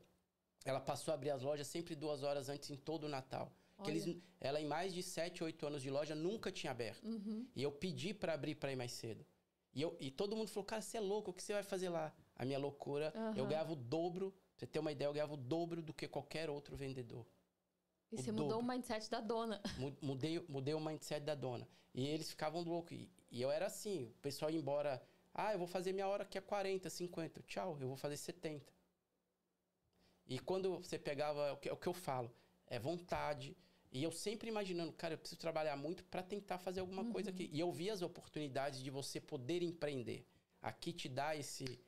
ela passou a abrir as lojas sempre duas horas antes em todo o Natal. Que eles, ela, em mais de 7, 8 anos de loja, nunca tinha aberto. Uhum. E eu pedi para abrir para ir mais cedo. E, eu, e todo mundo falou, cara, você é louco, o que você vai fazer lá? A minha loucura, uhum. eu ganhava o dobro, pra você ter uma ideia, eu ganhava o dobro do que qualquer outro vendedor. E o você dobro. mudou o mindset da dona. Mudei, mudei o mindset da dona. E eles ficavam loucos. E, e eu era assim, o pessoal ia embora, ah, eu vou fazer minha hora que é 40, 50. Tchau, eu vou fazer 70. E quando você pegava, o que, o que eu falo, é vontade. E eu sempre imaginando, cara, eu preciso trabalhar muito para tentar fazer alguma uhum. coisa aqui. E eu vi as oportunidades de você poder empreender. Aqui te dá esse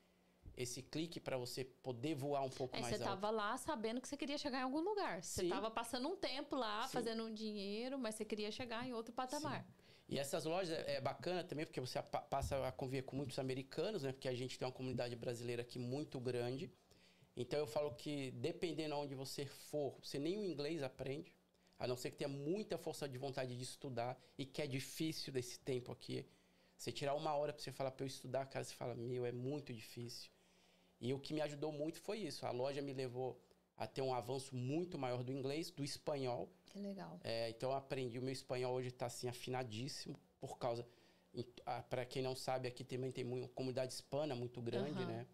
esse clique para você poder voar um pouco é, mais você alto. Você estava lá sabendo que você queria chegar em algum lugar. Você estava passando um tempo lá, Sim. fazendo um dinheiro, mas você queria chegar em outro patamar. Sim. E essas lojas é, é bacana também, porque você passa a conviver com muitos americanos, né? Porque a gente tem uma comunidade brasileira aqui muito grande. Então eu falo que dependendo aonde você for, você nem o inglês aprende, a não ser que tenha muita força de vontade de estudar e que é difícil desse tempo aqui. Você tirar uma hora para você falar para eu estudar, cara, você fala, meu, é muito difícil. E o que me ajudou muito foi isso. A loja me levou a ter um avanço muito maior do inglês, do espanhol. Que legal. É, então eu aprendi. O meu espanhol hoje está assim afinadíssimo por causa. Para quem não sabe, aqui também tem uma comunidade hispana muito grande, uhum. né?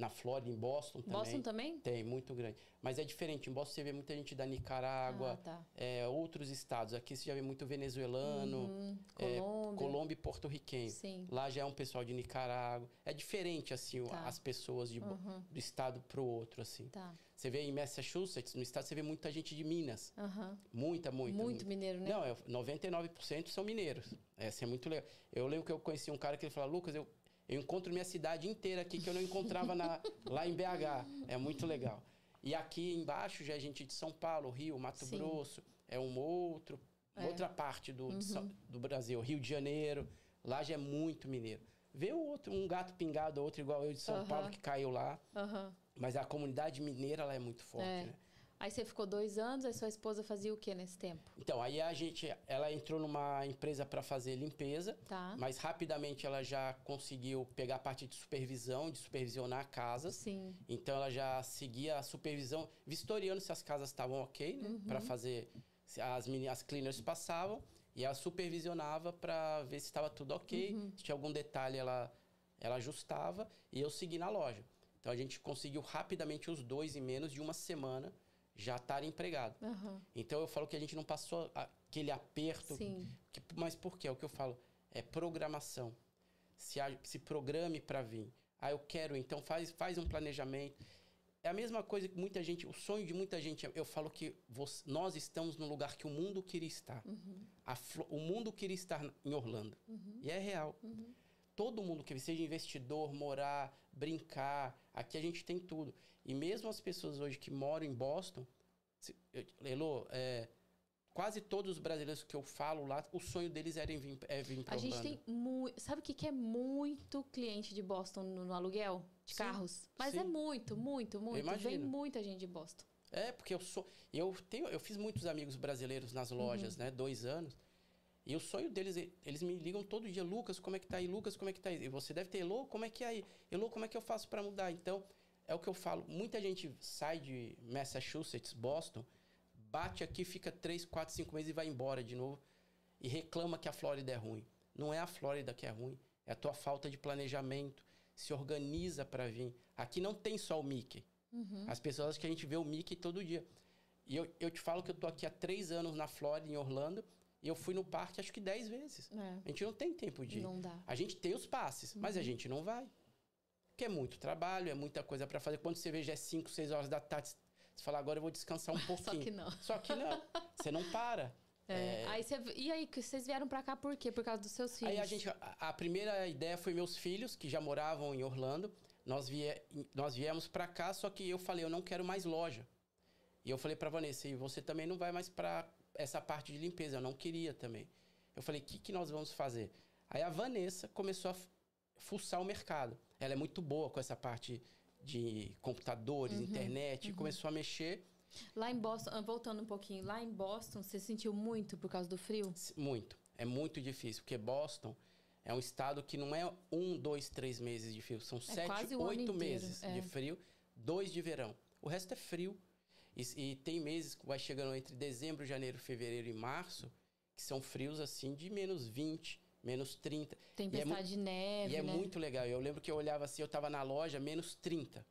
Na Flórida, em Boston também. Boston também? Tem, muito grande. Mas é diferente. Em Boston você vê muita gente da Nicarágua, ah, tá. é, outros estados. Aqui você já vê muito venezuelano, uhum. é, Colômbia. Colômbia e porto-riquenho. Lá já é um pessoal de Nicarágua. É diferente, assim, tá. as pessoas de, uhum. do estado para o outro, assim. Tá. Você vê em Massachusetts, no estado, você vê muita gente de Minas. Uhum. Muita, muita. Muito mineiro, né? Não, é, 99% são mineiros. Essa é muito legal. Eu lembro que eu conheci um cara que ele falou, Lucas, eu, eu encontro minha cidade inteira aqui que eu não encontrava na, lá em BH. É muito legal. E aqui embaixo já é gente de São Paulo, Rio, Mato Sim. Grosso. É um outro, é. outra parte do, uhum. do Brasil. Rio de Janeiro. Lá já é muito mineiro. Vê o outro, um gato pingado, outro igual eu de São uhum. Paulo que caiu lá. Uhum. Mas a comunidade mineira ela é muito forte, é. né? Aí você ficou dois anos, aí sua esposa fazia o que nesse tempo? Então, aí a gente, ela entrou numa empresa para fazer limpeza, tá. mas rapidamente ela já conseguiu pegar a parte de supervisão, de supervisionar casas. Sim. Então ela já seguia a supervisão, vistoriando se as casas estavam ok, né? Uhum. Para fazer, as, as cleaners passavam e ela supervisionava para ver se estava tudo ok, uhum. se tinha algum detalhe ela, ela ajustava e eu segui na loja. Então a gente conseguiu rapidamente os dois em menos de uma semana já estar empregado. Uhum. Então eu falo que a gente não passou aquele aperto. Sim. Que, mas por quê? É o que eu falo. É programação. Se, se programe para vir. Ah, eu quero, então faz, faz um planejamento. É a mesma coisa que muita gente, o sonho de muita gente, eu falo que você, nós estamos no lugar que o mundo queria estar. Uhum. A, o mundo queria estar em Orlando. Uhum. E é real. Uhum todo mundo que seja investidor, morar, brincar, aqui a gente tem tudo. E mesmo as pessoas hoje que moram em Boston, Elô, é, quase todos os brasileiros que eu falo lá, o sonho deles era vir, é vir para A gente tem muito. Sabe o que, que é muito cliente de Boston no, no aluguel de sim, carros? Mas é sim. é muito, muito, muito. Vem muita gente de Boston. É, porque eu sou. Eu, tenho, eu fiz muitos amigos brasileiros nas lojas, uhum. né? Dois anos. E o sonho deles, eles me ligam todo dia, Lucas, como é que tá aí? Lucas, como é que tá aí? E você deve ter, Elô, como é que é aí? Elô, como é que eu faço para mudar? Então, é o que eu falo. Muita gente sai de Massachusetts, Boston, bate aqui, fica 3, 4, 5 meses e vai embora de novo. E reclama que a Flórida é ruim. Não é a Flórida que é ruim, é a tua falta de planejamento. Se organiza para vir. Aqui não tem só o Mickey. Uhum. As pessoas acham que a gente vê o Mickey todo dia. E eu, eu te falo que eu tô aqui há três anos na Flórida, em Orlando, e eu fui no parque acho que 10 vezes. É. A gente não tem tempo de ir. Não dá. A gente tem os passes, uhum. mas a uhum. gente não vai. Porque é muito trabalho, é muita coisa para fazer. Quando você vê já é 5, 6 horas da tarde, você fala, agora eu vou descansar um pouquinho. Só que não. Só que não. Você não para. É. É... Aí você, e aí, vocês vieram para cá por quê? Por causa dos seus filhos? Aí a gente, a, a, primeira ideia foi meus filhos, que já moravam em Orlando. Nós, vie, nós viemos para cá, só que eu falei, eu não quero mais loja. E eu falei para Vanessa, e você também não vai mais para essa parte de limpeza. Eu não queria também. Eu falei, o que, que nós vamos fazer? Aí a Vanessa começou a fuçar o mercado. Ela é muito boa com essa parte de computadores, uhum, internet, uhum. começou a mexer. Lá em Boston, ah, voltando um pouquinho, lá em Boston, você sentiu muito por causa do frio? Muito. É muito difícil, porque Boston é um estado que não é um, dois, três meses de frio. São é sete, oito meses é. de frio, dois de verão. O resto é frio. E, e, tem meses que vai chegando entre dezembro, janeiro, fevereiro e março, que são frios assim de menos 20, menos 30. Tempestade é de neve. E é né? muito legal. Eu lembro que eu olhava assim, eu tava na loja, menos 30.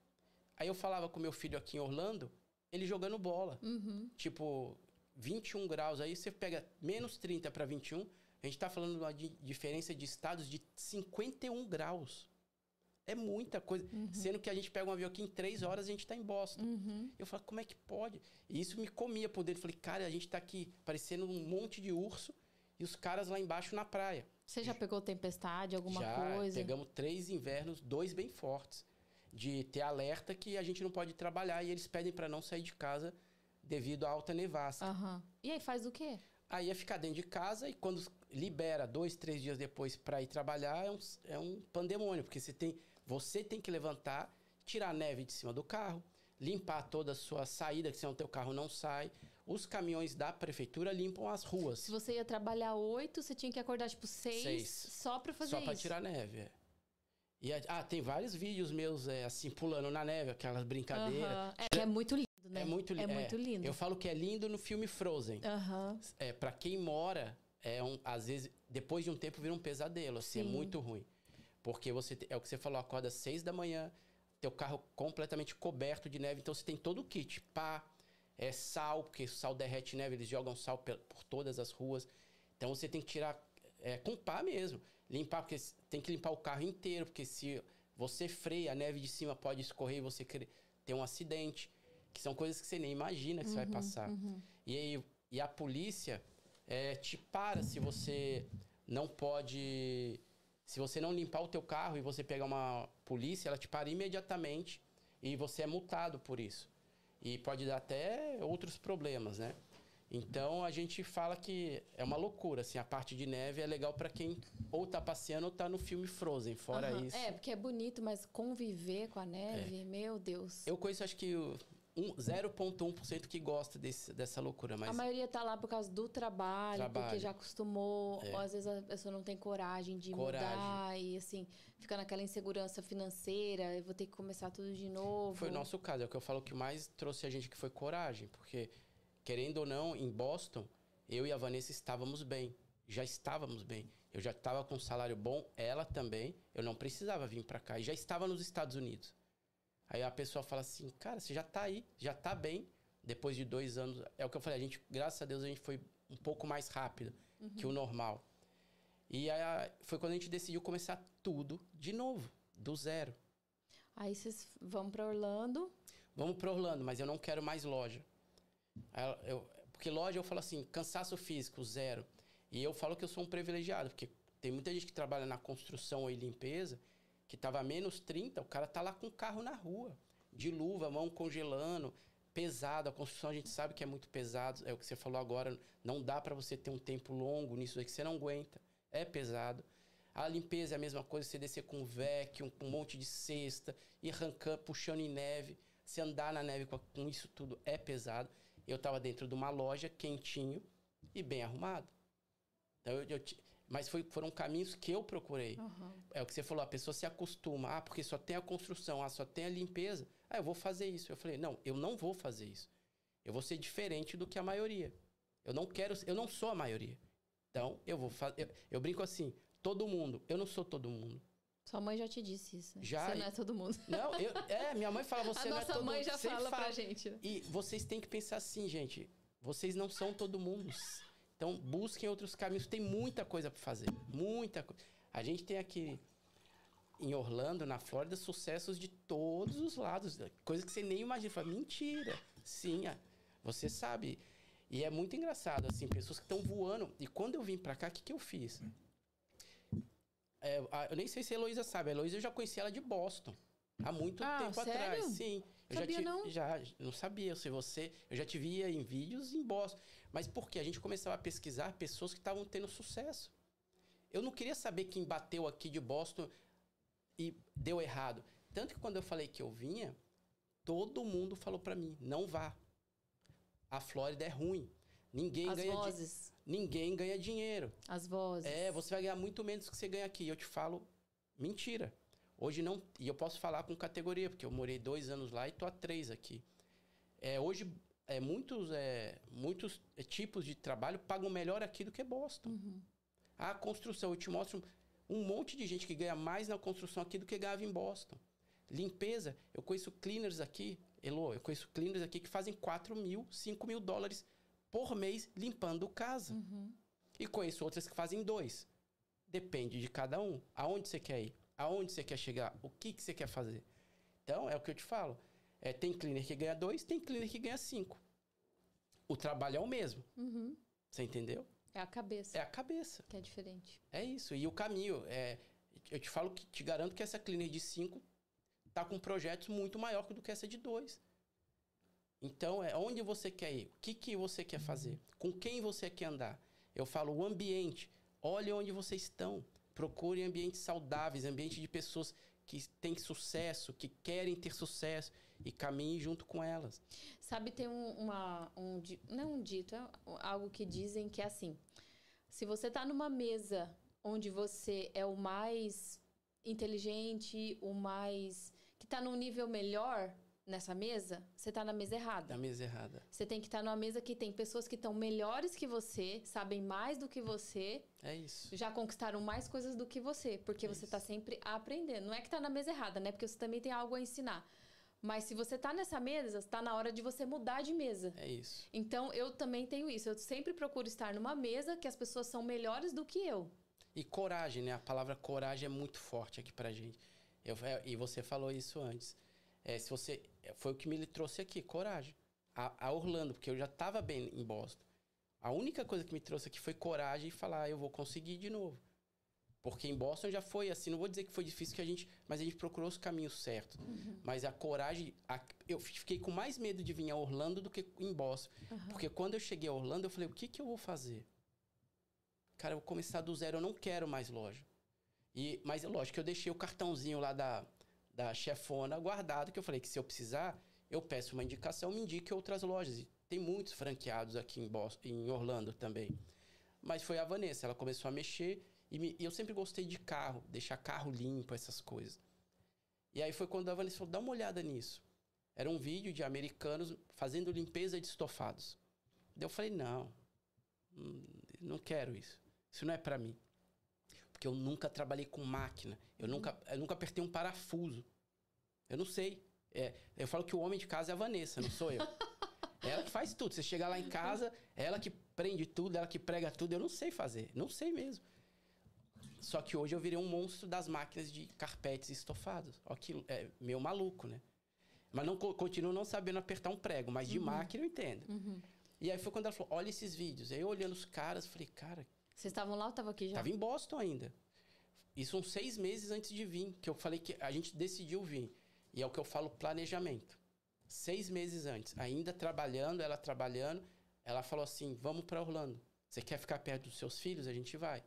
Aí eu falava com meu filho aqui em Orlando, ele jogando bola. Uhum. Tipo, 21 graus. Aí você pega menos 30 para 21, a gente tá falando de uma diferença de estados de 51 graus. É muita coisa. Uhum. Sendo que a gente pega um avião aqui em três horas a gente está em Boston. Uhum. Eu falo, como é que pode? E isso me comia por dentro. Eu falei, cara, a gente está aqui parecendo um monte de urso e os caras lá embaixo na praia. Você já pegou tempestade, alguma já, coisa? Pegamos três invernos, dois bem fortes. De ter alerta que a gente não pode trabalhar e eles pedem para não sair de casa devido à alta nevasca. Uhum. E aí faz o quê? Aí é ficar dentro de casa e quando libera dois, três dias depois para ir trabalhar, é um, é um pandemônio, porque você tem, você tem que levantar, tirar a neve de cima do carro, limpar toda a sua saída, que senão o teu carro não sai. Os caminhões da prefeitura limpam as ruas. Se você ia trabalhar oito, você tinha que acordar tipo seis, seis. só para fazer só isso. Só para tirar neve. É. E ah, tem vários vídeos meus é, assim pulando na neve, aquelas brincadeiras. Uhum. É, é muito lindo né? É muito, é, é muito lindo. Eu falo que é lindo no filme Frozen. Uhum. É, para quem mora, é um, às vezes, depois de um tempo, vira um pesadelo. Assim, é Sim. é muito ruim. Porque você é o que você falou, acorda às seis da manhã, teu carro completamente coberto de neve, então você tem todo o kit. Pá, é sal, porque o sal derrete neve, eles jogam sal por, por todas as ruas. Então você tem que tirar é, com pá mesmo. Limpar, porque tem que limpar o carro inteiro, porque se você freia, a neve de cima pode escorrer e você ter um acidente que são coisas que você nem imagina que uhum, você vai uhum, passar. Uhum. E, aí, e a polícia é, te para se você não pode. Se você não limpar o teu carro e você pegar uma polícia, ela te para imediatamente e você é multado por isso. E pode dar até outros problemas, né? Então a gente fala que é uma loucura, assim, a parte de neve é legal para quem ou tá passeando ou tá no filme Frozen, fora uhum. isso. É, porque é bonito, mas conviver com a neve, é. meu Deus. Eu conheço acho que um, 0,1% que gosta desse, dessa loucura. Mas... A maioria tá lá por causa do trabalho, trabalho. porque já acostumou. É. Ou às vezes a pessoa não tem coragem de coragem. mudar e assim, fica naquela insegurança financeira, eu vou ter que começar tudo de novo. Foi o nosso caso, é o que eu falo que mais trouxe a gente que foi coragem, porque querendo ou não, em Boston, eu e a Vanessa estávamos bem. Já estávamos bem. Eu já estava com um salário bom, ela também. Eu não precisava vir para cá e já estava nos Estados Unidos. Aí a pessoa fala assim, cara, você já tá aí, já tá bem. Depois de dois anos, é o que eu falei, a gente, graças a Deus, a gente foi um pouco mais rápido uhum. que o normal. E aí, foi quando a gente decidiu começar tudo de novo, do zero. Aí vocês vão para Orlando? Vamos para Orlando, mas eu não quero mais loja. Eu, porque loja eu falo assim, cansaço físico, zero. E eu falo que eu sou um privilegiado, porque tem muita gente que trabalha na construção e limpeza que tava menos 30, o cara tá lá com o carro na rua, de luva, mão congelando, pesado. A construção a gente sabe que é muito pesado, é o que você falou agora, não dá para você ter um tempo longo nisso aí que você não aguenta. É pesado. A limpeza é a mesma coisa, você descer com um com um monte de cesta, ir arrancando, puxando em neve, se andar na neve com, com isso tudo é pesado. Eu estava dentro de uma loja quentinho e bem arrumado. Então eu, eu, mas foi, foram caminhos que eu procurei. Uhum. É o que você falou, a pessoa se acostuma. Ah, porque só tem a construção, ah, só tem a limpeza. Ah, eu vou fazer isso. Eu falei, não, eu não vou fazer isso. Eu vou ser diferente do que a maioria. Eu não quero, eu não sou a maioria. Então, eu vou fazer. Eu, eu, brinco assim, todo mundo. Eu não sou todo mundo. Sua mãe já te disse isso. Né? Já. Você não é todo mundo. Não, eu, é, minha mãe fala, você a não é todo mundo. Nossa mãe já fala, fala pra gente. Né? E vocês têm que pensar assim, gente. Vocês não são todo mundo. Então, busquem outros caminhos. Tem muita coisa para fazer. Muita coisa. A gente tem aqui em Orlando, na Flórida, sucessos de todos os lados. Coisa que você nem imagina. Fala, mentira. Sim, você sabe. E é muito engraçado, assim, pessoas que estão voando. E quando eu vim para cá, o que, que eu fiz? É, eu nem sei se a Heloísa sabe. A Heloísa eu já conheci ela de Boston. Há muito ah, tempo sério? atrás. Sim. Eu sabia já te, não? Já, não sabia. Se você, eu já te via em vídeos em Boston. Mas por quê? A gente começava a pesquisar pessoas que estavam tendo sucesso. Eu não queria saber quem bateu aqui de Boston e deu errado. Tanto que quando eu falei que eu vinha, todo mundo falou para mim: não vá. A Flórida é ruim. Ninguém As ganha vozes. Ninguém ganha dinheiro. As vozes. É, você vai ganhar muito menos do que você ganha aqui. Eu te falo, mentira. Hoje não. E eu posso falar com categoria, porque eu morei dois anos lá e tô há três aqui. É, hoje é, muitos, é, muitos tipos de trabalho pagam melhor aqui do que Boston. Uhum. A construção, eu te mostro um monte de gente que ganha mais na construção aqui do que ganhava em Boston. Limpeza, eu conheço cleaners aqui, Elo, eu conheço cleaners aqui que fazem 4 mil, 5 mil dólares por mês limpando casa. Uhum. E conheço outras que fazem dois. Depende de cada um. Aonde você quer ir? Aonde você quer chegar? O que, que você quer fazer? Então, é o que eu te falo. É, tem cleaner que ganha dois, tem cleaner que ganha cinco. O trabalho é o mesmo. Uhum. Você entendeu? É a cabeça. É a cabeça. Que é diferente. É isso. E o caminho, é, eu te falo que te garanto que essa cleaner de cinco tá com projetos muito maior do que essa de dois. Então, é onde você quer ir? O que, que você quer fazer? Com quem você quer andar? Eu falo o ambiente. Olhe onde vocês estão. Procure ambientes saudáveis, ambiente de pessoas que têm sucesso, que querem ter sucesso e caminhe junto com elas. Sabe, tem um, uma, um, não é um dito, é algo que dizem que é assim, se você está numa mesa onde você é o mais inteligente, o mais que está num nível melhor nessa mesa, você está na mesa errada. Na mesa errada. Você tem que estar tá numa mesa que tem pessoas que estão melhores que você, sabem mais do que você. É isso. Já conquistaram mais coisas do que você, porque é você está sempre aprendendo. Não é que está na mesa errada, né? Porque você também tem algo a ensinar. Mas se você está nessa mesa, está na hora de você mudar de mesa. É isso. Então eu também tenho isso. Eu sempre procuro estar numa mesa que as pessoas são melhores do que eu. E coragem, né? A palavra coragem é muito forte aqui pra gente. Eu, é, e você falou isso antes. É, se você foi o que me trouxe aqui, coragem. A, a Orlando, porque eu já estava bem em Boston. A única coisa que me trouxe aqui foi coragem e falar, ah, eu vou conseguir de novo. Porque em Boston já foi assim, não vou dizer que foi difícil que a gente, mas a gente procurou os caminhos certos. Uhum. Mas a coragem, a, eu fiquei com mais medo de vir a Orlando do que em Boston. Uhum. Porque quando eu cheguei a Orlando, eu falei, o que que eu vou fazer? Cara, eu vou começar do zero, eu não quero mais loja. E, mas lógico que eu deixei o cartãozinho lá da, da chefona guardado, que eu falei que se eu precisar, eu peço uma indicação, me indique outras lojas. E tem muitos franqueados aqui em, Boston, em Orlando também. Mas foi a Vanessa, ela começou a mexer e, me, e eu sempre gostei de carro, deixar carro limpo, essas coisas. E aí foi quando a Vanessa falou: dá uma olhada nisso. Era um vídeo de americanos fazendo limpeza de estofados. Daí eu falei: não, hum, não quero isso. Isso não é para mim. Porque eu nunca trabalhei com máquina. Eu nunca, eu nunca apertei um parafuso. Eu não sei. É, eu falo que o homem de casa é a Vanessa, não sou eu. ela que faz tudo. Você chega lá em casa, ela que prende tudo, ela que prega tudo. Eu não sei fazer. Não sei mesmo. Só que hoje eu virei um monstro das máquinas de carpetes estofados. Ó, que é meio maluco, né? Mas não continuo não sabendo apertar um prego, mas de uhum. máquina eu entendo. Uhum. E aí foi quando ela falou: olha esses vídeos. Aí eu olhando os caras, falei, cara. Vocês estavam lá ou estavam aqui já? Tava em Boston ainda. Isso uns seis meses antes de vir, que eu falei que a gente decidiu vir. E é o que eu falo planejamento. Seis meses antes, ainda trabalhando, ela trabalhando, ela falou assim: vamos para Orlando. Você quer ficar perto dos seus filhos? A gente vai.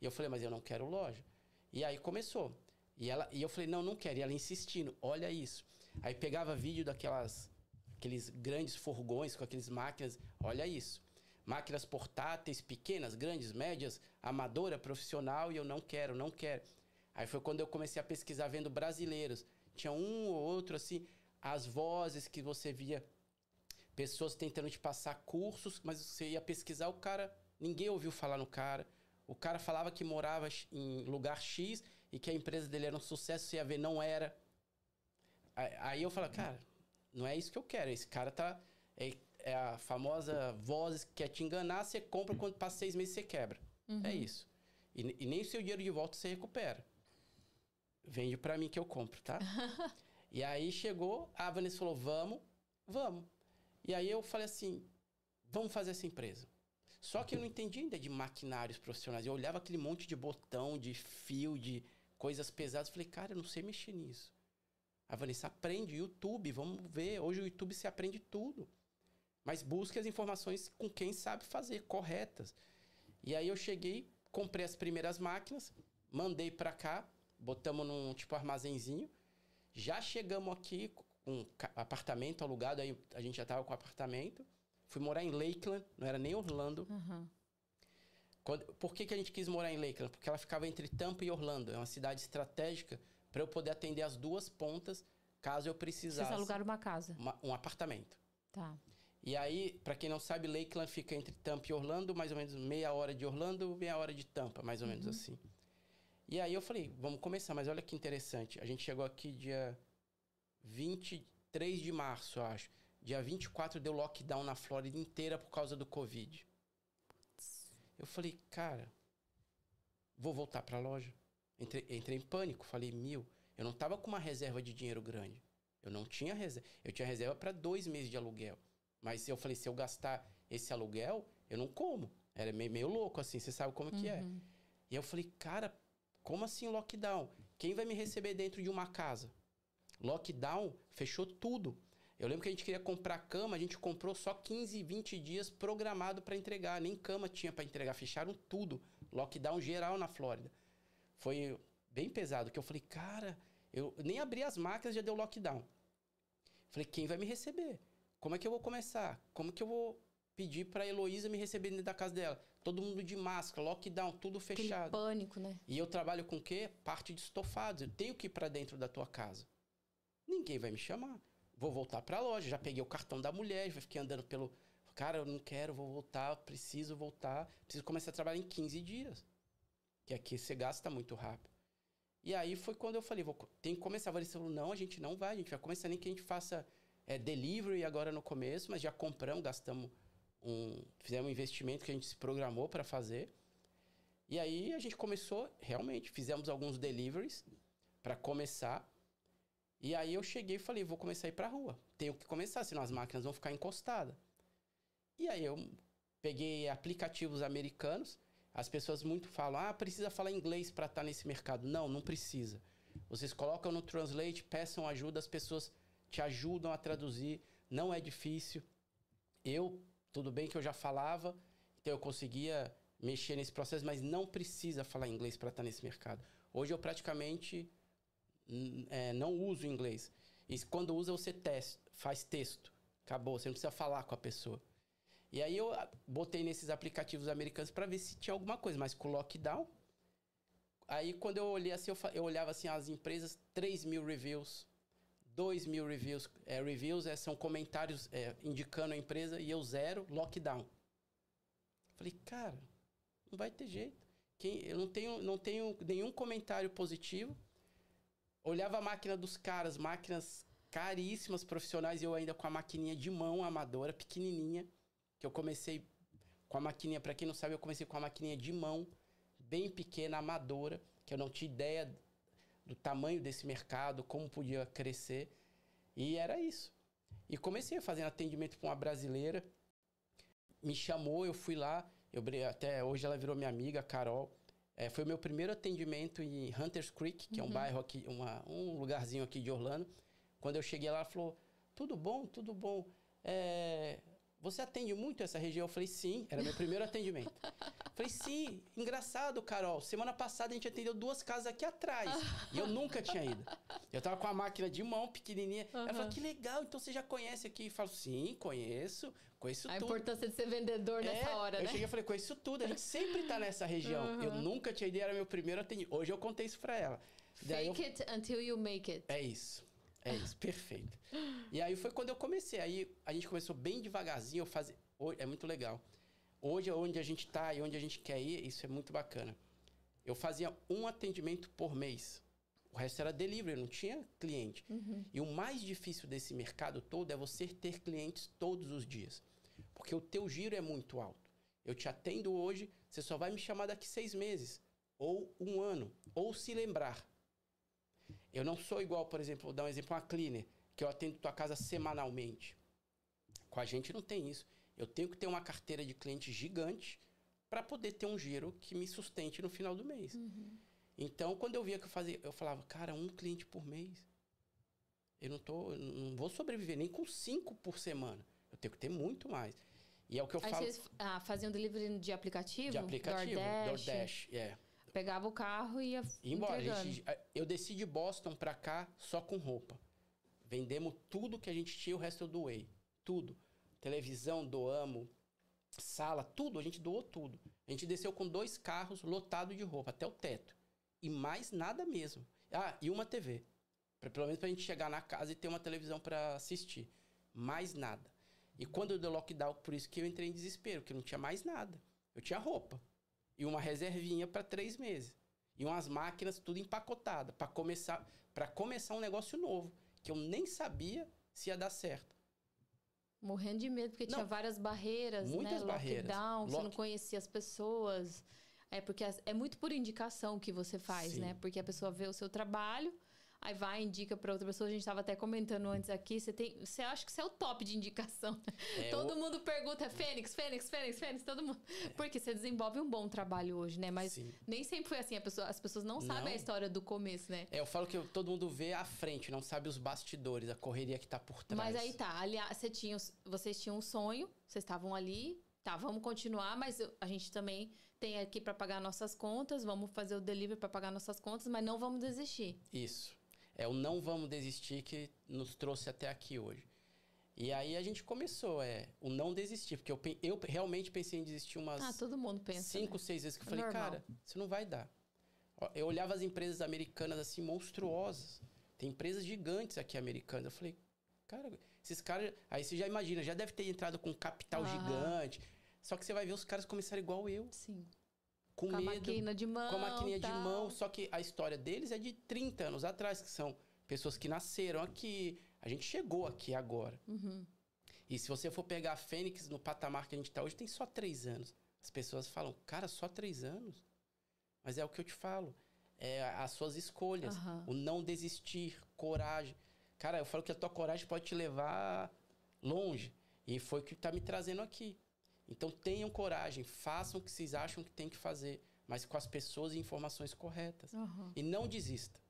E eu falei, mas eu não quero loja. E aí começou. E, ela, e eu falei, não, não quero. E ela insistindo, olha isso. Aí pegava vídeo daquelas aqueles grandes furgões com aqueles máquinas, olha isso. Máquinas portáteis, pequenas, grandes, médias, amadora, profissional, e eu não quero, não quero. Aí foi quando eu comecei a pesquisar vendo brasileiros. Tinha um ou outro, assim, as vozes que você via, pessoas tentando te passar cursos, mas você ia pesquisar o cara, ninguém ouviu falar no cara. O cara falava que morava em lugar X e que a empresa dele era um sucesso, você ia ver, não era. Aí eu falo, cara, não é isso que eu quero. Esse cara tá. É, é a famosa voz que quer te enganar, você compra, quando passa seis meses você quebra. É uhum. É isso. E, e, nem o seu dinheiro de volta você recupera. Vende para mim que eu compro, tá? e aí chegou, a Vanessa falou: vamos, vamos. E aí eu falei assim: vamos fazer essa empresa. Só que eu não entendia ainda de maquinários profissionais. Eu olhava aquele monte de botão, de fio, de coisas pesadas. Falei, cara, eu não sei mexer nisso. A Vanessa aprende, YouTube, vamos ver. Hoje o YouTube se aprende tudo. Mas busque as informações com quem sabe fazer, corretas. E aí eu cheguei, comprei as primeiras máquinas, mandei para cá, botamos num tipo armazenzinho. Já chegamos aqui com um apartamento alugado, aí a gente já tava com apartamento. Fui morar em Lakeland, não era nem Orlando. Uhum. Quando, por que, que a gente quis morar em Lakeland? Porque ela ficava entre Tampa e Orlando. É uma cidade estratégica para eu poder atender as duas pontas caso eu precisasse. Vocês alugaram uma casa? Uma, um apartamento. Tá. E aí, para quem não sabe, Lakeland fica entre Tampa e Orlando, mais ou menos meia hora de Orlando, meia hora de Tampa, mais ou uhum. menos assim. E aí eu falei, vamos começar, mas olha que interessante. A gente chegou aqui dia 23 de março, eu acho. Dia 24 deu lockdown na Flórida inteira por causa do Covid. Eu falei, cara, vou voltar para a loja. Entrei, entrei em pânico, falei, mil. Eu não tava com uma reserva de dinheiro grande. Eu não tinha reserva. Eu tinha reserva para dois meses de aluguel. Mas eu falei, se eu gastar esse aluguel, eu não como. Era meio, meio louco, assim, você sabe como uhum. que é. Uhum. E eu falei, cara, como assim lockdown? Quem vai me receber dentro de uma casa? Lockdown fechou tudo. Eu lembro que a gente queria comprar cama, a gente comprou só 15, 20 dias programado para entregar. Nem cama tinha para entregar, fecharam tudo. Lockdown geral na Flórida. Foi bem pesado, que eu falei, cara, eu nem abri as máquinas, já deu lockdown. Falei, quem vai me receber? Como é que eu vou começar? Como que eu vou pedir para Heloísa me receber dentro da casa dela? Todo mundo de máscara, lockdown, tudo fechado. Aquele pânico, né? E eu trabalho com o quê? Parte de estofados. Eu tenho que ir para dentro da tua casa. Ninguém vai me chamar. Vou voltar para a loja. Já peguei o cartão da mulher, já fiquei andando pelo. Cara, eu não quero, vou voltar, preciso voltar. Preciso começar a trabalhar em 15 dias. Que aqui você gasta muito rápido. E aí foi quando eu falei, vou, tem que começar. A Vanessa falou, não, a gente não vai, a gente vai começar nem que a gente faça é, delivery agora no começo, mas já compramos, gastamos um. Fizemos um investimento que a gente se programou para fazer. E aí a gente começou, realmente, fizemos alguns deliveries para começar. E aí eu cheguei e falei, vou começar a ir pra rua. Tenho que começar, senão as máquinas vão ficar encostadas. E aí eu peguei aplicativos americanos. As pessoas muito falam, ah, precisa falar inglês para estar tá nesse mercado. Não, não precisa. Vocês colocam no Translate, peçam ajuda, as pessoas te ajudam a traduzir. Não é difícil. Eu, tudo bem que eu já falava, então eu conseguia mexer nesse processo, mas não precisa falar inglês para estar tá nesse mercado. Hoje eu praticamente é, não uso inglês. E quando usa, você testa, faz texto. Acabou, você não precisa falar com a pessoa. E aí eu botei nesses aplicativos americanos para ver se tinha alguma coisa, mas com lockdown. Aí quando eu olhei assim, eu, eu olhava assim as empresas, 3 mil reviews, 2 mil reviews. É, reviews é, são comentários é, indicando a empresa e eu zero, lockdown. Falei, cara, não vai ter jeito. Quem, eu não tenho, não tenho nenhum comentário positivo. Olhava a máquina dos caras, máquinas caríssimas, profissionais, e eu ainda com a maquininha de mão amadora, pequenininha, que eu comecei com a maquininha, para quem não sabe, eu comecei com a maquininha de mão, bem pequena, amadora, que eu não tinha ideia do tamanho desse mercado, como podia crescer, e era isso. E comecei fazendo atendimento para uma brasileira, me chamou, eu fui lá, eu até hoje ela virou minha amiga, Carol. É, foi o meu primeiro atendimento em Hunters Creek, que uhum. é um uhum. bairro aqui, uma, um lugarzinho aqui de Orlando. Quando eu cheguei lá, ela falou: Tudo bom, tudo bom. É, você atende muito essa região? Eu falei, sim, era meu primeiro atendimento. falei, sim, engraçado, Carol. Semana passada a gente atendeu duas casas aqui atrás. e eu nunca tinha ido. Eu tava com a máquina de mão pequenininha. Uhum. Ela falou, que legal, então você já conhece aqui? Eu falo, sim, conheço, conheço a tudo. A importância de ser vendedor é, nessa hora, eu né? Eu cheguei e falei, conheço tudo, a gente sempre tá nessa região. Uhum. Eu nunca tinha ido, era meu primeiro atendimento. Hoje eu contei isso pra ela. Fake eu... it until you make it. É isso. É isso, perfeito. E aí foi quando eu comecei. Aí a gente começou bem devagarzinho, eu fazia. É muito legal. Hoje, onde a gente está e onde a gente quer ir, isso é muito bacana. Eu fazia um atendimento por mês. O resto era delivery, não tinha cliente. Uhum. E o mais difícil desse mercado todo é você ter clientes todos os dias. Porque o teu giro é muito alto. Eu te atendo hoje, você só vai me chamar daqui seis meses. Ou um ano. Ou se lembrar. Eu não sou igual, por exemplo, vou dar um exemplo, uma cleaner, que eu atendo tua casa semanalmente. Com a gente não tem isso. Eu tenho que ter uma carteira de cliente gigante para poder ter um giro que me sustente no final do mês. Uhum. Então, quando eu via que eu fazia, eu falava, cara, um cliente por mês. Eu não tô, eu não vou sobreviver nem com cinco por semana. Eu tenho que ter muito mais. E é o que eu Aí falo. Vocês ah, faziam delivery de aplicativo? De aplicativo, DoorDash. DoorDash, é. Yeah. Pegava o carro e ia embora. Gente, eu desci de Boston pra cá só com roupa. Vendemos tudo que a gente tinha, o resto eu doei. Tudo. Televisão, doamos. Sala, tudo. A gente doou tudo. A gente desceu com dois carros lotados de roupa, até o teto. E mais nada mesmo. Ah, e uma TV. Pra, pelo menos pra gente chegar na casa e ter uma televisão para assistir. Mais nada. E quando deu lockdown, por isso que eu entrei em desespero, porque não tinha mais nada. Eu tinha roupa e uma reservinha para três meses. E umas máquinas tudo empacotada para começar para começar um negócio novo que eu nem sabia se ia dar certo. Morrendo de medo porque não, tinha várias barreiras, muitas né? barreiras. Lockdown, Lock... você não conhecia as pessoas. É, porque é muito por indicação que você faz, Sim. né? Porque a pessoa vê o seu trabalho, aí vai, indica para outra pessoa. A gente estava até comentando antes aqui, você tem. Você acha que você é o top de indicação. É, todo mundo pergunta, Fênix, Fênix, Fênix, Fênix, todo mundo. É. Porque você desenvolve um bom trabalho hoje, né? Mas Sim. nem sempre foi assim. Pessoa, as pessoas não, não, sabem a história do começo, né? É, eu falo que todo mundo vê a frente, não sabe os bastidores, a correria que tá por trás. Mas aí tá, aliás, você tinha, vocês tinham um sonho, vocês estavam ali, tá, vamos continuar, mas a gente também tem aqui para pagar nossas contas, vamos fazer o delivery para pagar nossas contas, mas não vamos desistir. Isso. É o não vamos desistir que nos trouxe até aqui hoje. E aí a gente começou, é, o não desistir, porque eu, eu realmente pensei em desistir umas. Ah, todo mundo pensa. Cinco, né? seis vezes que eu falei, normal. cara, isso não vai dar. Eu olhava as empresas americanas assim, monstruosas. Tem empresas gigantes aqui americanas. Eu falei, cara, esses caras. Aí você já imagina, já deve ter entrado com capital ah. gigante só que você vai ver os caras começaram igual eu. Sim. Com, com medo. a máquina de mão. Com a maquininha tal. de mão. Só que a história deles é de 30 anos atrás, que são pessoas que nasceram aqui. A gente chegou aqui agora. Uhum. E se você for pegar a Fênix no patamar que a gente está hoje, tem só três anos. As pessoas falam, cara, só três anos? Mas é o que eu te falo. É as suas escolhas. Uhum. O não desistir, coragem. Cara, eu falo que a tua coragem pode te levar longe. E foi o que está me trazendo aqui. Então tenham coragem, façam o que vocês acham que tem que fazer, mas com as pessoas e informações corretas. Uhum. E não desista.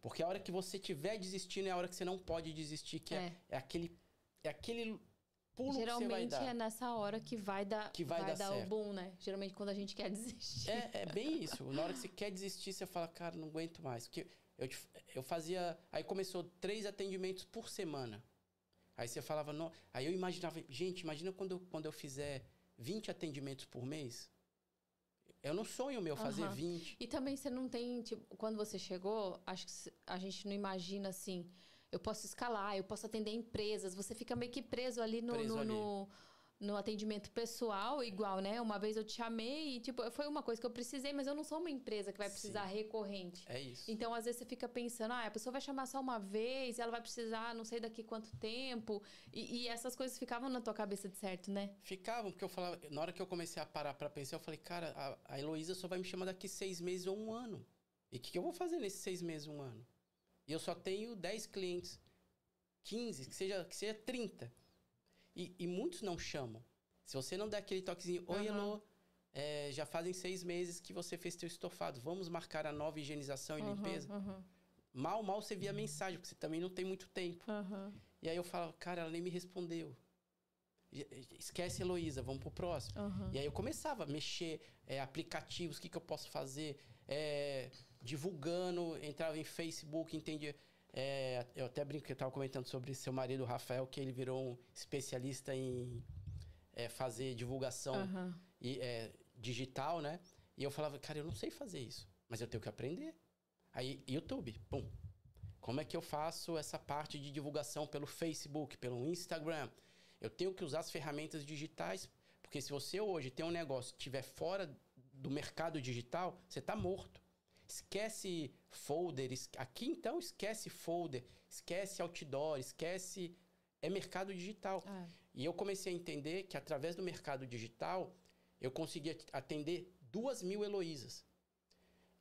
Porque a hora que você estiver desistindo é a hora que você não pode desistir, que é, é, é aquele, é aquele pulo Geralmente que você vai dar. é nessa hora que vai dar, que vai, vai dar, dar o boom, né? Geralmente quando a gente quer desistir. É, é bem isso. Na hora que você quer desistir, você fala, cara, não aguento mais. Porque eu, eu fazia. Aí começou três atendimentos por semana. Aí você falava, não. Aí eu imaginava, gente, imagina quando eu, quando eu fizer 20 atendimentos por mês. Eu não sonho meu fazer uhum. 20. E também você não tem, tipo, quando você chegou, acho que a gente não imagina assim, eu posso escalar, eu posso atender empresas, você fica meio que preso ali no, preso no, ali. no no atendimento pessoal, igual, né? Uma vez eu te chamei e, tipo, foi uma coisa que eu precisei, mas eu não sou uma empresa que vai precisar Sim. recorrente. É isso. Então, às vezes, você fica pensando, ah, a pessoa vai chamar só uma vez, ela vai precisar não sei daqui quanto tempo. E, e essas coisas ficavam na tua cabeça de certo, né? Ficavam, porque eu falava, na hora que eu comecei a parar pra pensar, eu falei, cara, a, a Heloísa só vai me chamar daqui seis meses ou um ano. E o que, que eu vou fazer nesses seis meses, um ano? E eu só tenho 10 clientes, 15, que seja, que seja 30. E, e muitos não chamam. Se você não der aquele toquezinho, oi, uhum. Elô, é, já fazem seis meses que você fez teu estofado, vamos marcar a nova higienização e uhum, limpeza? Uhum. Mal, mal você via a mensagem, porque você também não tem muito tempo. E aí eu falo, cara, ela nem me respondeu. Esquece Heloísa, vamos pro próximo. E aí eu começava a mexer, é, aplicativos, o que, que eu posso fazer, é, divulgando, entrava em Facebook, entendia. É, eu até brinco que eu estava comentando sobre seu marido, Rafael, que ele virou um especialista em é, fazer divulgação uhum. e, é, digital, né? E eu falava, cara, eu não sei fazer isso, mas eu tenho que aprender. Aí, YouTube, pum. Como é que eu faço essa parte de divulgação pelo Facebook, pelo Instagram? Eu tenho que usar as ferramentas digitais, porque se você hoje tem um negócio que estiver fora do mercado digital, você está morto. Esquece folder. Aqui então esquece folder, esquece outdoor, esquece. É mercado digital. É. E eu comecei a entender que através do mercado digital eu conseguia atender duas mil Heloísas.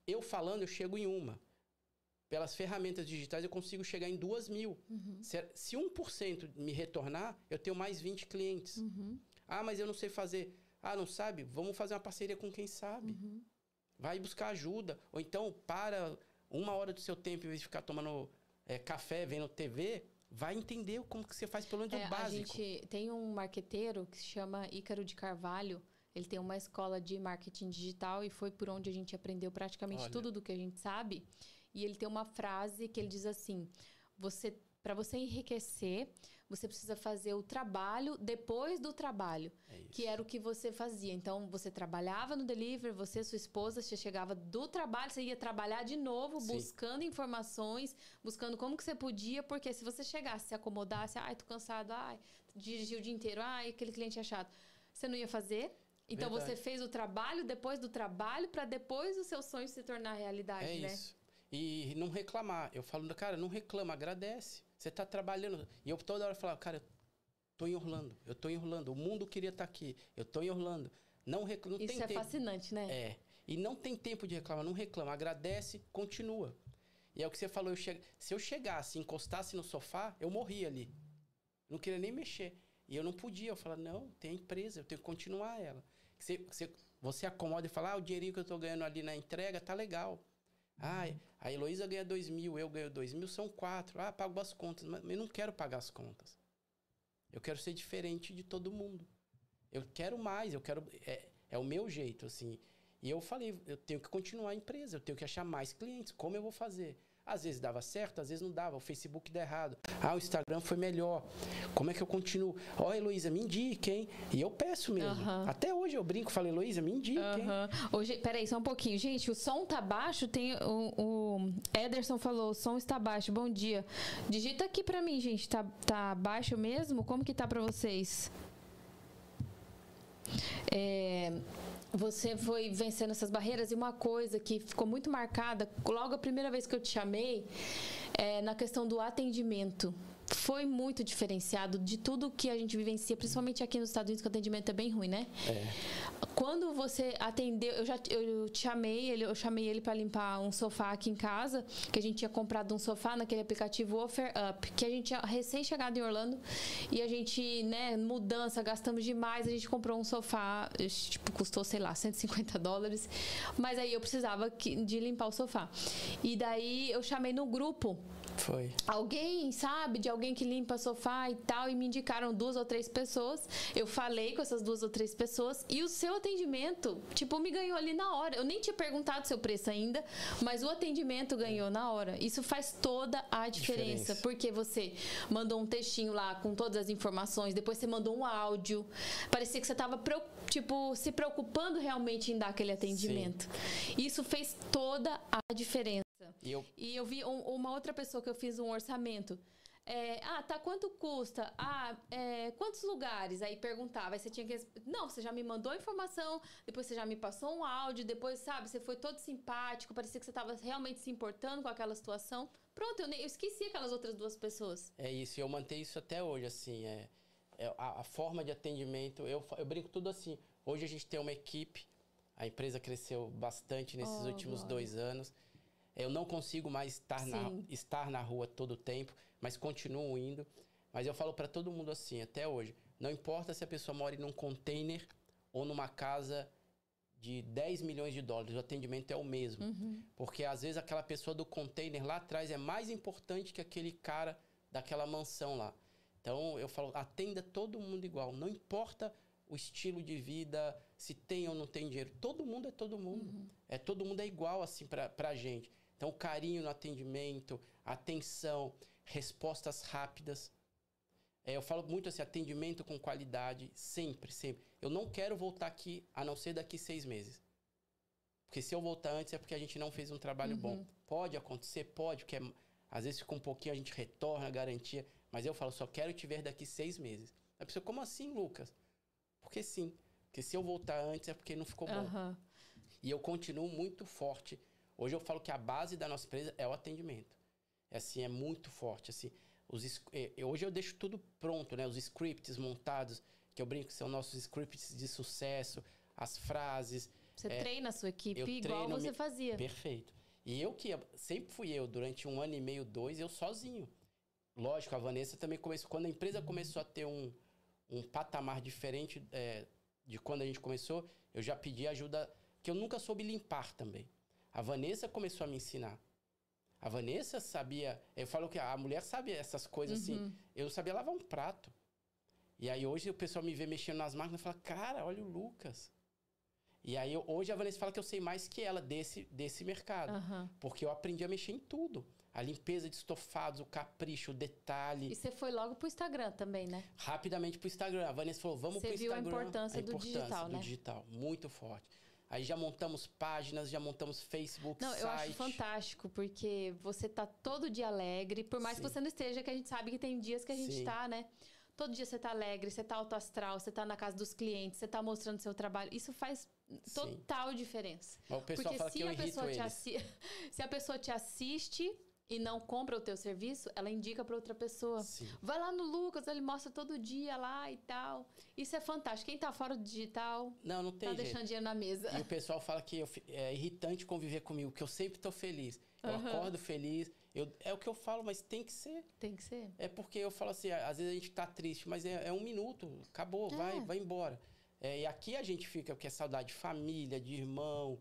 Eu falando, eu chego em uma. Pelas ferramentas digitais eu consigo chegar em duas mil. Uhum. Se, se 1% me retornar, eu tenho mais 20 clientes. Uhum. Ah, mas eu não sei fazer. Ah, não sabe? Vamos fazer uma parceria com quem sabe. Uhum. Vai buscar ajuda. Ou então, para uma hora do seu tempo, em vez de ficar tomando é, café, vendo TV, vai entender como que você faz pelo menos é, o básico. A gente tem um marqueteiro que se chama Ícaro de Carvalho. Ele tem uma escola de marketing digital e foi por onde a gente aprendeu praticamente Olha. tudo do que a gente sabe. E ele tem uma frase que ele diz assim: você para você enriquecer, você precisa fazer o trabalho depois do trabalho, é que era o que você fazia. Então, você trabalhava no delivery, você, sua esposa, você chegava do trabalho, você ia trabalhar de novo, Sim. buscando informações, buscando como que você podia, porque se você chegasse, se acomodasse, ai, tô cansado, ai, dirigiu o dia inteiro, ai, aquele cliente é chato, você não ia fazer. Então, Verdade. você fez o trabalho depois do trabalho para depois o seu sonho se tornar realidade, é né? Isso. E não reclamar. Eu falo, cara, não reclama, agradece. Você está trabalhando. E eu toda hora falava, cara, eu tô em Orlando. Eu tô em Orlando. O mundo queria estar tá aqui. Eu tô em Orlando. Não reclama. Isso é tempo. fascinante, né? É. E não tem tempo de reclamar, não reclama, agradece, continua. E é o que você falou, eu che... se eu chegasse, encostasse no sofá, eu morria ali. Não queria nem mexer. E eu não podia. Eu falava, não, tem a empresa, eu tenho que continuar ela. Você, você, você acomoda e fala, ah, o dinheirinho que eu estou ganhando ali na entrega tá legal. Ah, a Heloísa ganha dois mil, eu ganho dois mil, são quatro. Ah, pago as contas. Mas eu não quero pagar as contas. Eu quero ser diferente de todo mundo. Eu quero mais, eu quero. É, é o meu jeito, assim. E eu falei, eu tenho que continuar a empresa, eu tenho que achar mais clientes. Como eu vou fazer? Às vezes dava certo, às vezes não dava. O Facebook dá errado. Ah, o Instagram foi melhor. Como é que eu continuo? Ó, oh, Heloísa, me indique, hein? E eu peço mesmo. Até hoje eu brinco, falo, Heloísa, me indique, hein? Hoje, peraí, só um pouquinho. Gente, o som tá baixo. Tem o, o Ederson falou, o som está baixo. Bom dia. Digita aqui pra mim, gente. Tá, tá baixo mesmo? Como que tá pra vocês? É, você foi vencendo essas barreiras e uma coisa que ficou muito marcada, logo a primeira vez que eu te chamei, é na questão do atendimento foi muito diferenciado de tudo que a gente vivencia, principalmente aqui nos Estados Unidos, que o atendimento é bem ruim, né? É. Quando você atendeu, eu já eu te chamei, ele, eu chamei ele para limpar um sofá aqui em casa, que a gente tinha comprado um sofá naquele aplicativo Offer Up, que a gente tinha recém chegado em Orlando e a gente, né, mudança, gastamos demais, a gente comprou um sofá, tipo, custou, sei lá, 150 dólares, mas aí eu precisava de limpar o sofá. E daí eu chamei no grupo foi. Alguém, sabe, de alguém que limpa sofá e tal, e me indicaram duas ou três pessoas. Eu falei com essas duas ou três pessoas e o seu atendimento, tipo, me ganhou ali na hora. Eu nem tinha perguntado seu preço ainda, mas o atendimento ganhou na hora. Isso faz toda a diferença, diferença. porque você mandou um textinho lá com todas as informações, depois você mandou um áudio. Parecia que você estava tipo se preocupando realmente em dar aquele atendimento. Sim. Isso fez toda a diferença. E eu, e eu vi um, uma outra pessoa que eu fiz um orçamento. É, ah, tá, quanto custa? Ah, é, quantos lugares? Aí perguntava, aí você tinha que... Não, você já me mandou a informação, depois você já me passou um áudio, depois, sabe, você foi todo simpático, parecia que você estava realmente se importando com aquela situação. Pronto, eu, eu esqueci aquelas outras duas pessoas. É isso, eu mantenho isso até hoje, assim, é, é a, a, forma de atendimento, eu, eu brinco tudo assim, hoje a gente tem uma equipe, a empresa cresceu bastante nesses oh, últimos glória. dois anos, eu não consigo mais estar, na, estar na rua todo o tempo, mas continuo indo. Mas eu falo para todo mundo assim, até hoje. Não importa se a pessoa mora em um container ou numa casa de 10 milhões de dólares, o atendimento é o mesmo. Uhum. Porque às vezes aquela pessoa do container lá atrás é mais importante que aquele cara daquela mansão lá. Então eu falo, atenda todo mundo igual. Não importa o estilo de vida, se tem ou não tem dinheiro. Todo mundo é todo mundo. Uhum. É todo mundo é igual assim pra, pra gente. Então, carinho no atendimento, atenção, respostas rápidas. É, eu falo muito assim, atendimento com qualidade, sempre, sempre. Eu não quero voltar aqui, a não ser daqui seis meses. Porque se eu voltar antes é porque a gente não fez um trabalho uhum. bom. Pode acontecer, pode, porque é, às vezes fica um pouquinho, a gente retorna a garantia. Mas eu falo, só quero te ver daqui seis meses. A pessoa, como assim, Lucas? Porque sim. Porque se eu voltar antes é porque não ficou bom. Uhum. E eu continuo muito forte Hoje eu falo que a base da nossa empresa é o atendimento. É assim, é muito forte. Assim, os, é, hoje eu deixo tudo pronto, né? Os scripts montados, que eu brinco que são nossos scripts de sucesso, as frases. Você é, treina a sua equipe igual você me... fazia. Perfeito. E eu que sempre fui eu, durante um ano e meio, dois, eu sozinho. Lógico, a Vanessa também começou. Quando a empresa começou a ter um, um patamar diferente é, de quando a gente começou, eu já pedi ajuda, que eu nunca soube limpar também. A Vanessa começou a me ensinar. A Vanessa sabia. Eu falo que a mulher sabe essas coisas assim. uhum. assim. Eu sabia lavar um prato. E aí hoje o pessoal me vê mexendo nas máquinas e fala: Cara, olha o Lucas. E aí hoje a Vanessa fala que eu sei mais que ela desse, desse mercado. Uhum. Porque eu aprendi a mexer em tudo. A limpeza de estofados, o capricho, o detalhe. E você foi logo pro Instagram também, né? Rapidamente pro Instagram. A Vanessa falou: vamos você pro Instagram. Você viu a importância, a importância do digital, do né? digital, muito forte. Aí já montamos páginas, já montamos Facebook, Não, site. eu acho fantástico, porque você tá todo dia alegre, por mais Sim. que você não esteja, que a gente sabe que tem dias que a gente Sim. tá, né? Todo dia você tá alegre, você tá autoastral, você tá na casa dos clientes, você tá mostrando seu trabalho. Isso faz total Sim. diferença. Mas o pessoal porque fala se que eu a pessoa te assi... se a pessoa te assiste, e não compra o teu serviço, ela indica para outra pessoa. Sim. Vai lá no Lucas, ele mostra todo dia lá e tal. Isso é fantástico. Quem tá fora do digital, não, não tem tá jeito. deixando dinheiro na mesa. E o pessoal fala que eu, é irritante conviver comigo, que eu sempre tô feliz. Eu uhum. acordo feliz. Eu, é o que eu falo, mas tem que ser. Tem que ser. É porque eu falo assim, às vezes a gente tá triste, mas é, é um minuto, acabou, é. vai, vai embora. É, e aqui a gente fica porque é saudade de família, de irmão,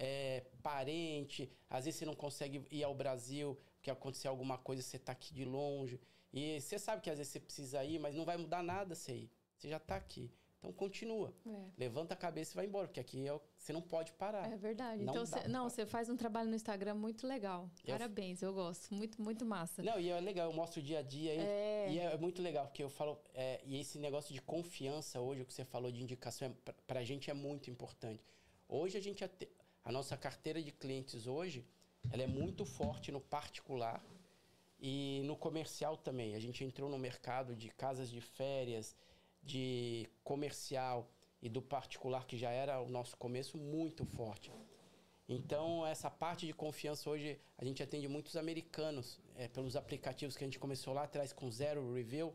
é, parente. Às vezes você não consegue ir ao Brasil porque aconteceu alguma coisa, você tá aqui de longe. E você sabe que às vezes você precisa ir, mas não vai mudar nada você ir. Você já tá aqui. Então continua. É. Levanta a cabeça e vai embora, porque aqui é, você não pode parar. É verdade. Não então, cê, não, você faz um trabalho no Instagram muito legal. Eu, Parabéns, eu gosto. Muito, muito massa. Não, e é legal, eu mostro o dia a dia. É. E é muito legal, porque eu falo. É, e esse negócio de confiança hoje, o que você falou de indicação, é, pra, pra gente é muito importante. Hoje a gente. A nossa carteira de clientes hoje, ela é muito forte no particular e no comercial também. A gente entrou no mercado de casas de férias de comercial e do particular, que já era o nosso começo, muito forte. Então, essa parte de confiança hoje, a gente atende muitos americanos é, pelos aplicativos que a gente começou lá atrás com zero review.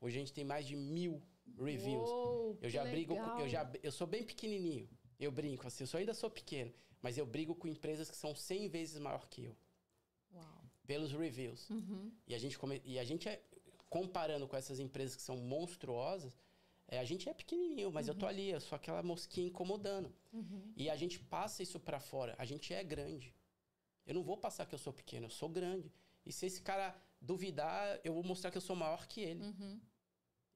Hoje a gente tem mais de mil reviews. Uou, eu já brigo, legal. eu já, eu sou bem pequenininho. Eu brinco assim, eu ainda sou pequeno, mas eu brigo com empresas que são 100 vezes maior que eu. Uau. Pelos reviews. Uhum. E a gente come, e a gente é, comparando com essas empresas que são monstruosas, é, a gente é pequenininho, mas uhum. eu tô uhum. ali, eu sou aquela mosquinha incomodando. Uhum. E a gente passa isso para fora. A gente é grande. Eu não vou passar que eu sou pequeno, eu sou grande. E se esse cara duvidar, eu vou mostrar que eu sou maior que ele. Uhum.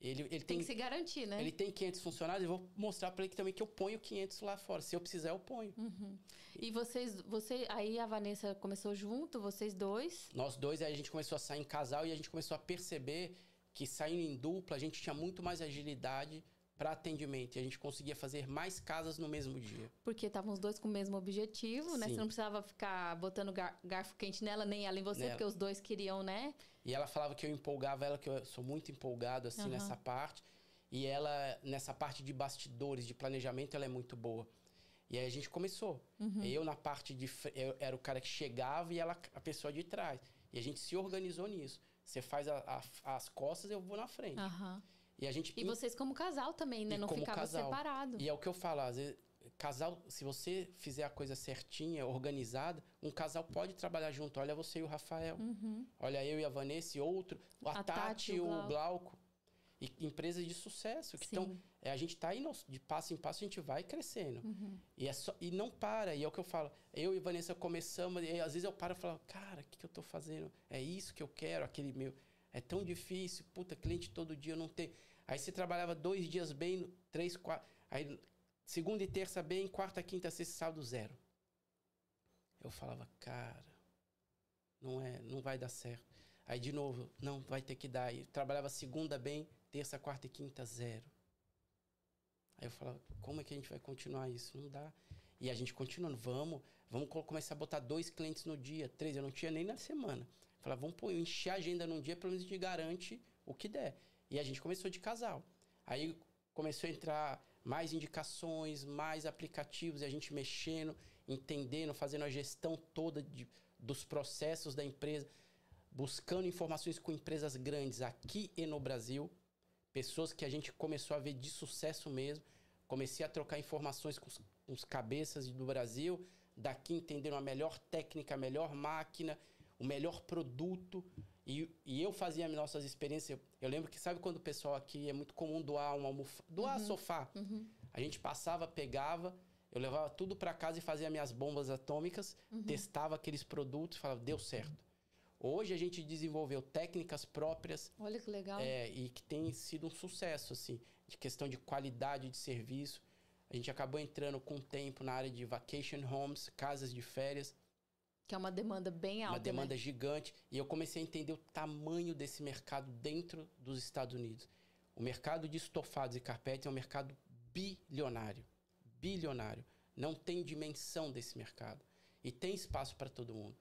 Ele, ele tem, tem, que se garantir, né? Ele tem 500 funcionários, eu vou mostrar para ele também que eu ponho 500 lá fora. Se eu precisar, eu ponho. Uhum. E vocês, você, aí a Vanessa começou junto, vocês dois? Nós dois, aí a gente começou a sair em casal e a gente começou a perceber que saindo em dupla, a gente tinha muito mais agilidade para atendimento. E a gente conseguia fazer mais casas no mesmo dia. Porque estavam os dois com o mesmo objetivo, né? Sim. Você não precisava ficar botando gar garfo quente nela, nem ela em você, nela. porque os dois queriam, né? E ela falava que eu empolgava ela, que eu sou muito empolgado, assim, uhum. nessa parte. E ela, nessa parte de bastidores, de planejamento, ela é muito boa. E aí a gente começou. Uhum. Eu, na parte de... Eu era o cara que chegava e ela a pessoa de trás. E a gente se organizou nisso. Você faz a, a, as costas, eu vou na frente. Uhum. E a gente. E vocês como casal também, né? Não ficava separado. E é o que eu falo, às vezes, casal, se você fizer a coisa certinha, organizada, um casal pode trabalhar junto. Olha você e o Rafael. Uhum. Olha eu e a Vanessa e outro. A, a Tati e o Glauco. Glauco. E empresas de sucesso que estão. É, a gente está aí no, de passo em passo, a gente vai crescendo. Uhum. E, é só, e não para. E é o que eu falo. Eu e a Vanessa começamos, e às vezes eu paro e falo, cara, o que, que eu estou fazendo? É isso que eu quero, aquele meu. É tão difícil, puta, cliente todo dia eu não tenho. Aí você trabalhava dois dias bem, três, quatro. Aí segunda e terça bem, quarta, quinta, sexta, sábado, zero. Eu falava, cara, não é, não vai dar certo. Aí de novo, não, vai ter que dar. Aí trabalhava segunda bem, terça, quarta e quinta, zero. Aí eu falava, como é que a gente vai continuar isso? Não dá. E a gente continuando, vamos, vamos começar a botar dois clientes no dia, três, eu não tinha nem na semana. Eu falava, vamos pôr, encher a agenda num dia, pelo menos a gente garante o que der. E a gente começou de casal. Aí começou a entrar mais indicações, mais aplicativos, e a gente mexendo, entendendo, fazendo a gestão toda de, dos processos da empresa, buscando informações com empresas grandes aqui e no Brasil pessoas que a gente começou a ver de sucesso mesmo. Comecei a trocar informações com os, com os cabeças do Brasil, daqui entenderam a melhor técnica, a melhor máquina, o melhor produto. E, e eu fazia as nossas experiências. Eu, eu, lembro que, sabe quando o pessoal aqui é muito comum doar uma almofada, doar uhum. sofá? Uhum. A gente passava, pegava, eu levava tudo para casa e fazia minhas bombas atômicas, uhum. testava aqueles produtos e falava, deu certo. Hoje a gente desenvolveu técnicas próprias. Olha que legal. É, e que tem sido um sucesso, assim, de questão de qualidade de serviço. A gente acabou entrando com o tempo na área de vacation homes, casas de férias. Que é uma demanda bem alta. Uma demanda né? gigante. E eu comecei a entender o tamanho desse mercado dentro dos Estados Unidos. O mercado de estofados e carpetes é um mercado bilionário. Bilionário. Não tem dimensão desse mercado. E tem espaço para todo mundo.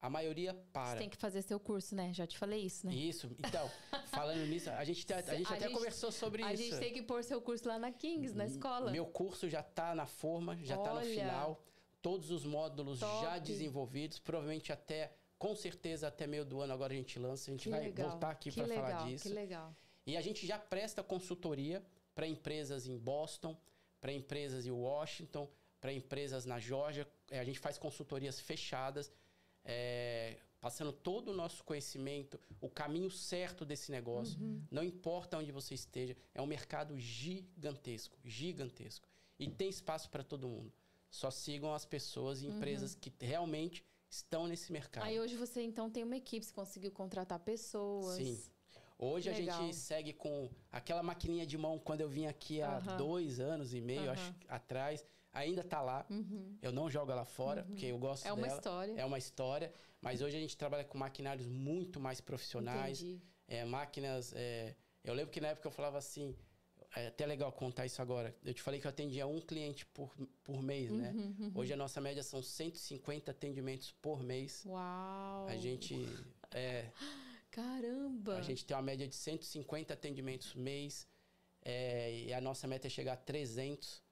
A maioria para. Você tem que fazer seu curso, né? Já te falei isso, né? Isso. Então, falando nisso, a gente, a, a gente a até gente, conversou sobre a isso. A gente tem que pôr seu curso lá na Kings, na escola. Meu curso já está na forma, já está no final. Todos os módulos Top. já desenvolvidos. Provavelmente até Com certeza até meio do ano agora a gente lança. A gente que vai legal. voltar aqui para falar disso. Que legal. E a gente já presta consultoria para empresas em Boston, para empresas em Washington, para empresas na Georgia. É, a gente faz consultorias fechadas, é, passando todo o nosso conhecimento, o caminho certo desse negócio. Uhum. Não importa onde você esteja, é um mercado gigantesco, gigantesco. E tem espaço para todo mundo. Só sigam as pessoas e empresas uhum. que realmente estão nesse mercado. Aí hoje você então tem uma equipe, você conseguiu contratar pessoas. Sim. Hoje a gente segue com aquela maquininha de mão quando eu vim aqui há uhum. dois anos e meio, uhum. acho, atrás. Ainda tá lá. Uhum. Eu não jogo ela fora, uhum. porque eu gosto dela. É uma dela. história. É uma história. Mas hoje a gente trabalha com maquinários muito mais profissionais. Entendi. É, máquinas. É... Eu lembro que na época eu falava assim. É até legal contar isso agora. Eu te falei que eu atendia um cliente por, por mês, né? Uhum, uhum. Hoje a nossa média são 150 atendimentos por mês. Uau! A gente. É, Caramba! A gente tem uma média de 150 atendimentos mês. É, e a nossa meta é chegar a 300.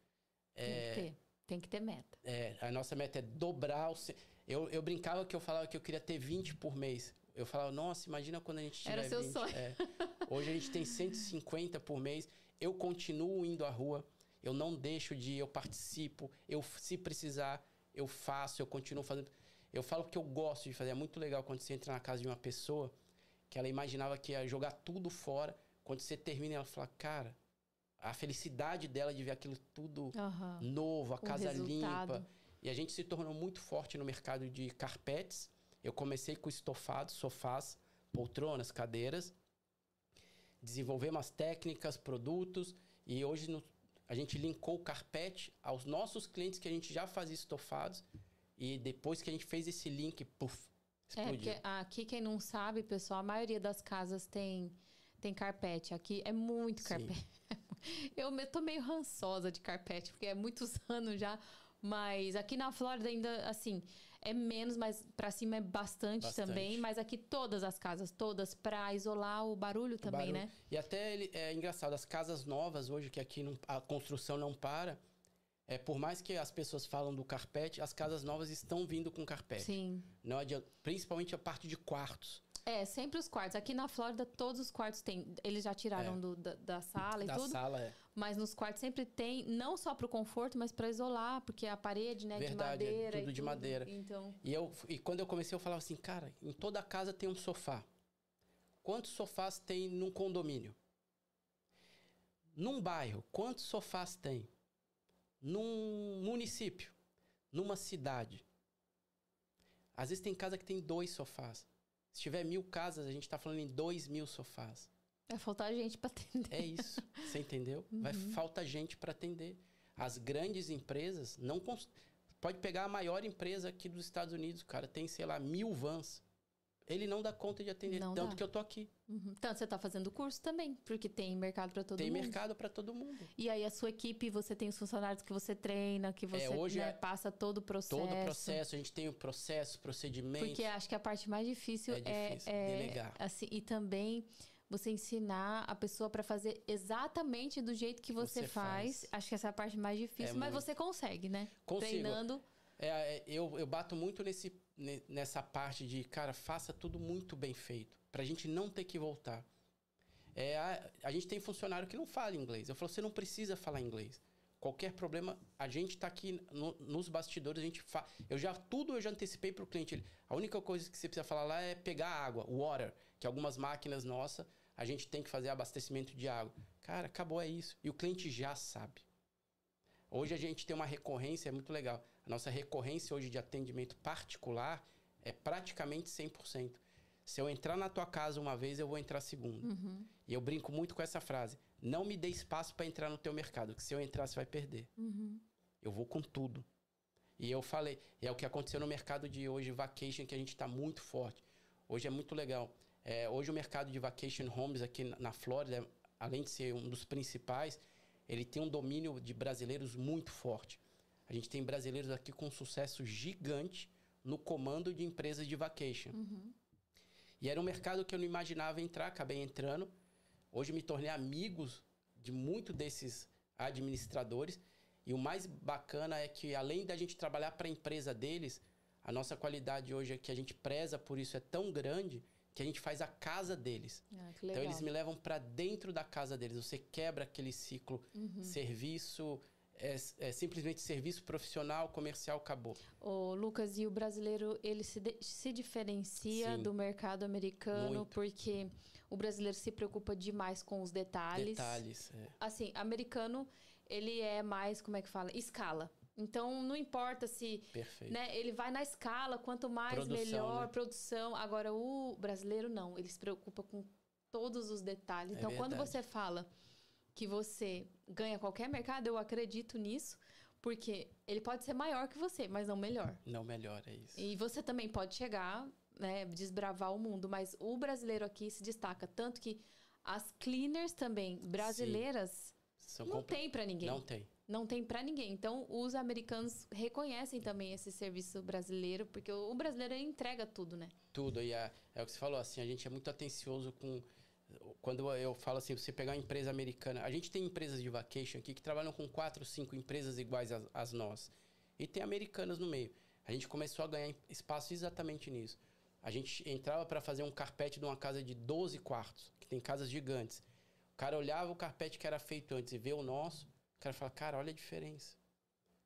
Tem que é, ter. Tem que ter meta. É, a nossa meta é dobrar. O, eu, eu brincava que eu falava que eu queria ter 20 por mês. Eu falava, nossa, imagina quando a gente tiver Era seu 20. sonho. É. Hoje a gente tem 150 por mês. Eu continuo indo à rua. Eu não deixo de ir, eu participo. Eu, se precisar, eu faço, eu continuo fazendo. Eu falo que eu gosto de fazer. É muito legal quando você entra na casa de uma pessoa que ela imaginava que ia jogar tudo fora. Quando você termina, ela fala, cara, a felicidade dela de ver aquilo tudo uhum. novo, a o casa resultado. limpa. E a gente se tornou muito forte no mercado de carpetes. Eu comecei com estofados, sofás, poltronas, cadeiras. Desenvolvemos técnicas, produtos. E hoje no, a gente linkou o carpete aos nossos clientes que a gente já fazia estofados. E depois que a gente fez esse link, puff, explodiu. É, porque aqui, quem não sabe, pessoal, a maioria das casas tem, tem carpete. Aqui é muito carpete. Eu tô meio rançosa de carpete, porque é muitos anos já. Mas aqui na Flórida ainda, assim, é menos, mas para cima é bastante, bastante, também. Mas aqui todas as casas, todas, para isolar o barulho também, barulho. né? E até ele, é engraçado, as casas novas hoje, que aqui não, a construção não para, é, por mais que as pessoas falam do carpete, as casas novas estão vindo com carpete. Sim. Não adianta, principalmente a parte de quartos. É, sempre os quartos. Aqui na Flórida, todos os quartos têm. Eles já tiraram é. do, da, da, sala e da tudo. Da sala, é. Mas nos quartos sempre tem, não só para o conforto, mas para isolar, porque a parede, né, Verdade, de madeira. É tudo de tudo. madeira. Então. E, eu, e quando eu comecei, eu falava assim, cara, em toda casa tem um sofá. Quantos sofás tem num condomínio? Num bairro, quantos sofás tem? Num município, numa cidade. Às vezes tem casa que tem dois sofás. Se tiver mil casas, a gente está falando em dois mil sofás. Vai faltar gente para atender. É isso, você entendeu? Uhum. Vai falta gente para atender. As grandes empresas não cons... pode pegar a maior empresa aqui dos Estados Unidos, cara, tem sei lá mil vans. Ele não dá conta de atender não tanto dá. que eu tô aqui. Uhum. Tanto você está fazendo curso também, porque tem mercado para todo tem mundo. Tem mercado para todo mundo. E aí a sua equipe, você tem os funcionários que você treina, que você é, hoje né, é passa todo o processo. Todo o processo, a gente tem o processo, procedimento. Porque acho que a parte mais difícil é, difícil, é, é delegar. Assim, e também você ensinar a pessoa para fazer exatamente do jeito que você, você faz. faz. Acho que essa é a parte mais difícil, é mas muito. você consegue, né? Consigo. Treinando. É, é, eu, eu bato muito nesse, nessa parte de, cara, faça tudo muito bem feito. Pra gente não ter que voltar. É, a, a gente tem funcionário que não fala inglês. Eu falo, você não precisa falar inglês. Qualquer problema, a gente está aqui no, nos bastidores, a gente fa... Eu já, tudo eu já antecipei para o cliente. A única coisa que você precisa falar lá é pegar água, water, que algumas máquinas nossas, a gente tem que fazer abastecimento de água. Cara, acabou, é isso. E o cliente já sabe. Hoje a gente tem uma recorrência, é muito legal. A nossa recorrência hoje de atendimento particular é praticamente 100%. Se eu entrar na tua casa uma vez, eu vou entrar segunda. Uhum. E eu brinco muito com essa frase. Não me dê espaço para entrar no teu mercado, que se eu entrar, você vai perder. Uhum. Eu vou com tudo. E eu falei, é o que aconteceu no mercado de hoje, vacation, que a gente está muito forte. Hoje é muito legal. É, hoje o mercado de vacation homes aqui na Flórida, além de ser um dos principais, ele tem um domínio de brasileiros muito forte. A gente tem brasileiros aqui com sucesso gigante no comando de empresas de vacation. Uhum. E era um mercado que eu não imaginava entrar, acabei entrando. Hoje me tornei amigos de muito desses administradores. E o mais bacana é que, além da gente trabalhar para a empresa deles, A nossa qualidade hoje é que a gente preza por isso é tão grande que a gente faz a casa deles. Ah, então eles me levam para dentro da casa deles. Você quebra aquele ciclo uhum. serviço é, é, simplesmente serviço profissional, comercial, acabou. O Lucas, e o brasileiro, ele se, de, se diferencia Sim. do mercado americano Muito. porque o brasileiro se preocupa demais com os detalhes. Detalhes, é. Assim, americano, ele é mais, como é que fala? Escala. Então, não importa se. Perfeito. Né, ele vai na escala, quanto mais, produção, melhor, né? produção. Agora, o brasileiro não. Ele se preocupa com todos os detalhes. É então, verdade. quando você fala que você ganha qualquer mercado, eu acredito nisso. Porque ele pode ser maior que você, mas não melhor. Não melhor, é isso. E você também pode chegar, né, desbravar o mundo. Mas o brasileiro aqui se destaca. Tanto que as cleaners também brasileiras Sim. não tem para ninguém. Não tem não tem para ninguém. Então, os americanos reconhecem também esse serviço brasileiro, porque o brasileiro entrega tudo, né? Tudo. E é, é o que você falou, assim, a gente é muito atencioso com. Quando eu falo assim, você pegar uma empresa americana. A gente tem empresas de vacation aqui que trabalham com quatro, cinco empresas iguais às, às nós. E tem americanas no meio. A gente começou a ganhar espaço exatamente nisso. A gente entrava para fazer um carpete de uma casa de 12 quartos, que tem casas gigantes. O cara olhava o carpete que era feito antes e vê o nosso. O cara fala, cara, olha a diferença.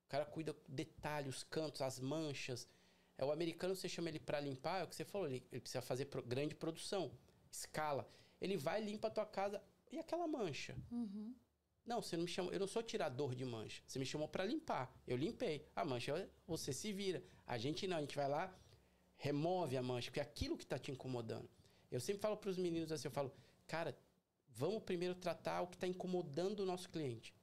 O cara cuida do detalhe, os cantos, as manchas. É o americano, você chama ele para limpar, é o que você falou, ele, ele precisa fazer pro, grande produção, escala. Ele vai limpa a tua casa e aquela mancha. Uhum. Não, você não me chamou, eu não sou tirador de mancha. Você me chamou para limpar. Eu limpei. A mancha, você se vira. A gente não, a gente vai lá, remove a mancha, porque é aquilo que está te incomodando. Eu sempre falo para os meninos assim, eu falo, cara, vamos primeiro tratar o que está incomodando o nosso cliente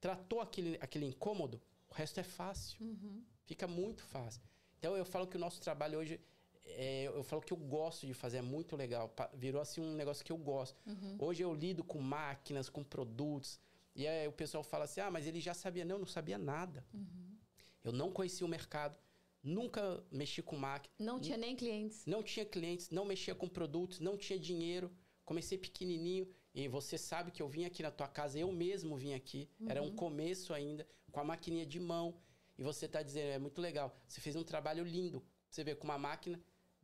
tratou aquele, aquele incômodo, o resto é fácil. Uhum. Fica muito fácil. Então eu falo que o nosso trabalho hoje, é, eu falo que eu gosto de fazer, é muito legal. Virou assim um negócio que eu gosto. Uhum. Hoje eu lido com máquinas, com produtos. E aí o pessoal fala assim: ah, mas ele já sabia. Não, não sabia nada. Uhum. Eu não conhecia o mercado, nunca mexi com máquina. Não tinha nem clientes. Não tinha clientes, não mexia com produtos, não tinha dinheiro. Comecei pequenininho. E você sabe que eu vim aqui na tua casa, eu mesmo vim aqui. Uhum. Era um uhum. começo ainda, com a maquininha de mão. E você está dizendo, é muito legal. Você fez um trabalho lindo. Você vê com uma máquina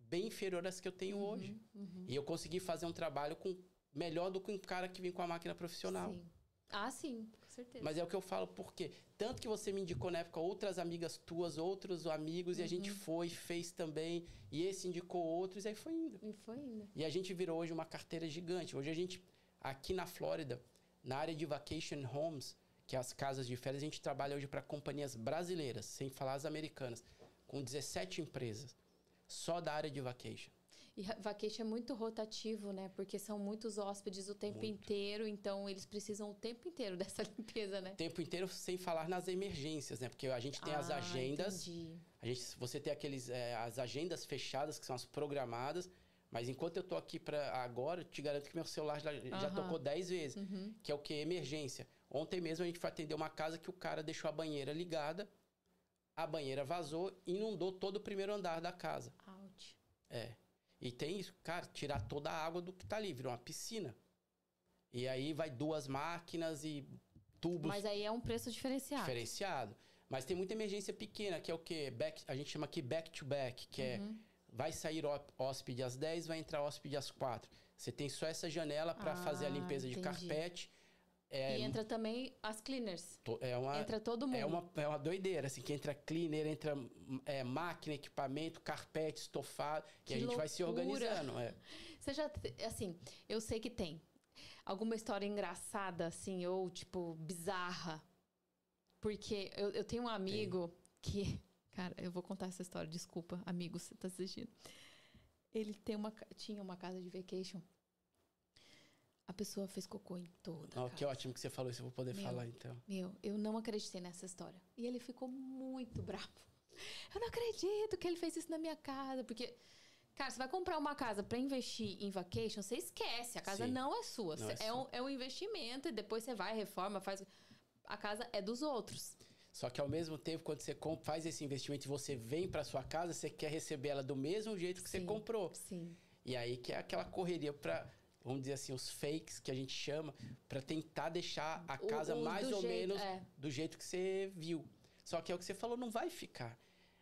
bem inferior às que eu tenho uhum, hoje. Uhum. E eu consegui fazer um trabalho com melhor do que um cara que vem com a máquina profissional. Sim. Ah, sim, com certeza. Mas é o que eu falo, porque tanto que você me indicou na época outras amigas tuas, outros amigos, uhum. e a gente uhum. foi, fez também, e esse indicou outros, e aí foi indo. E foi indo. E a gente virou hoje uma carteira gigante. Hoje a gente Aqui na Flórida, na área de vacation homes, que é as casas de férias, a gente trabalha hoje para companhias brasileiras, sem falar as americanas, com 17 empresas, só da área de vacation. E vacation é muito rotativo, né? Porque são muitos hóspedes o tempo muito. inteiro, então eles precisam o tempo inteiro dessa limpeza, né? O tempo inteiro, sem falar nas emergências, né? Porque a gente tem ah, as agendas. Entendi. A gente, você tem aqueles, é, as agendas fechadas, que são as programadas. Mas enquanto eu tô aqui para agora, eu te garanto que meu celular já, uhum. já tocou 10 vezes. Uhum. Que é o que? Emergência. Ontem mesmo a gente foi atender uma casa que o cara deixou a banheira ligada, a banheira vazou e inundou todo o primeiro andar da casa. Ouch. É. E tem isso, cara, tirar toda a água do que tá ali, virou uma piscina. E aí vai duas máquinas e tubos. Mas aí é um preço diferenciado. Diferenciado. Mas tem muita emergência pequena, que é o quê? Back, a gente chama aqui back to back, que é uhum. é vai sair hóspede às 10, vai entrar hóspede às 4. Você tem só essa janela para ah, fazer a limpeza entendi. de carpete. É, e entra também as cleaners. É uma, entra todo mundo. É uma, é uma doideira, assim, que entra cleaner, entra é, máquina, equipamento, carpete, estofado, que e a gente loucura. vai se organizando. É. Você já, assim, eu sei que tem alguma história engraçada, assim, ou tipo, bizarra. Porque eu, eu tenho um amigo tem. que Cara, eu vou contar essa história, desculpa, amigo, você tá assistindo. Ele tem uma, tinha uma casa de vacation. A pessoa fez cocô em toda. Oh, que ótimo que você falou isso, eu vou poder meu, falar então. Meu, eu não acreditei nessa história. E ele ficou muito bravo. Eu não acredito que ele fez isso na minha casa, porque Cara, você vai comprar uma casa para investir em vacation, você esquece. A casa Sim, não é sua. Não é, é, um, é um investimento e depois você vai, reforma, faz. A casa é dos outros. Só que ao mesmo tempo, quando você faz esse investimento e você vem para sua casa, você quer receber ela do mesmo jeito que sim, você comprou. Sim. E aí que é aquela correria para vamos dizer assim, os fakes que a gente chama, para tentar deixar a casa o, o mais ou jeito, menos é. do jeito que você viu. Só que é o que você falou, não vai ficar.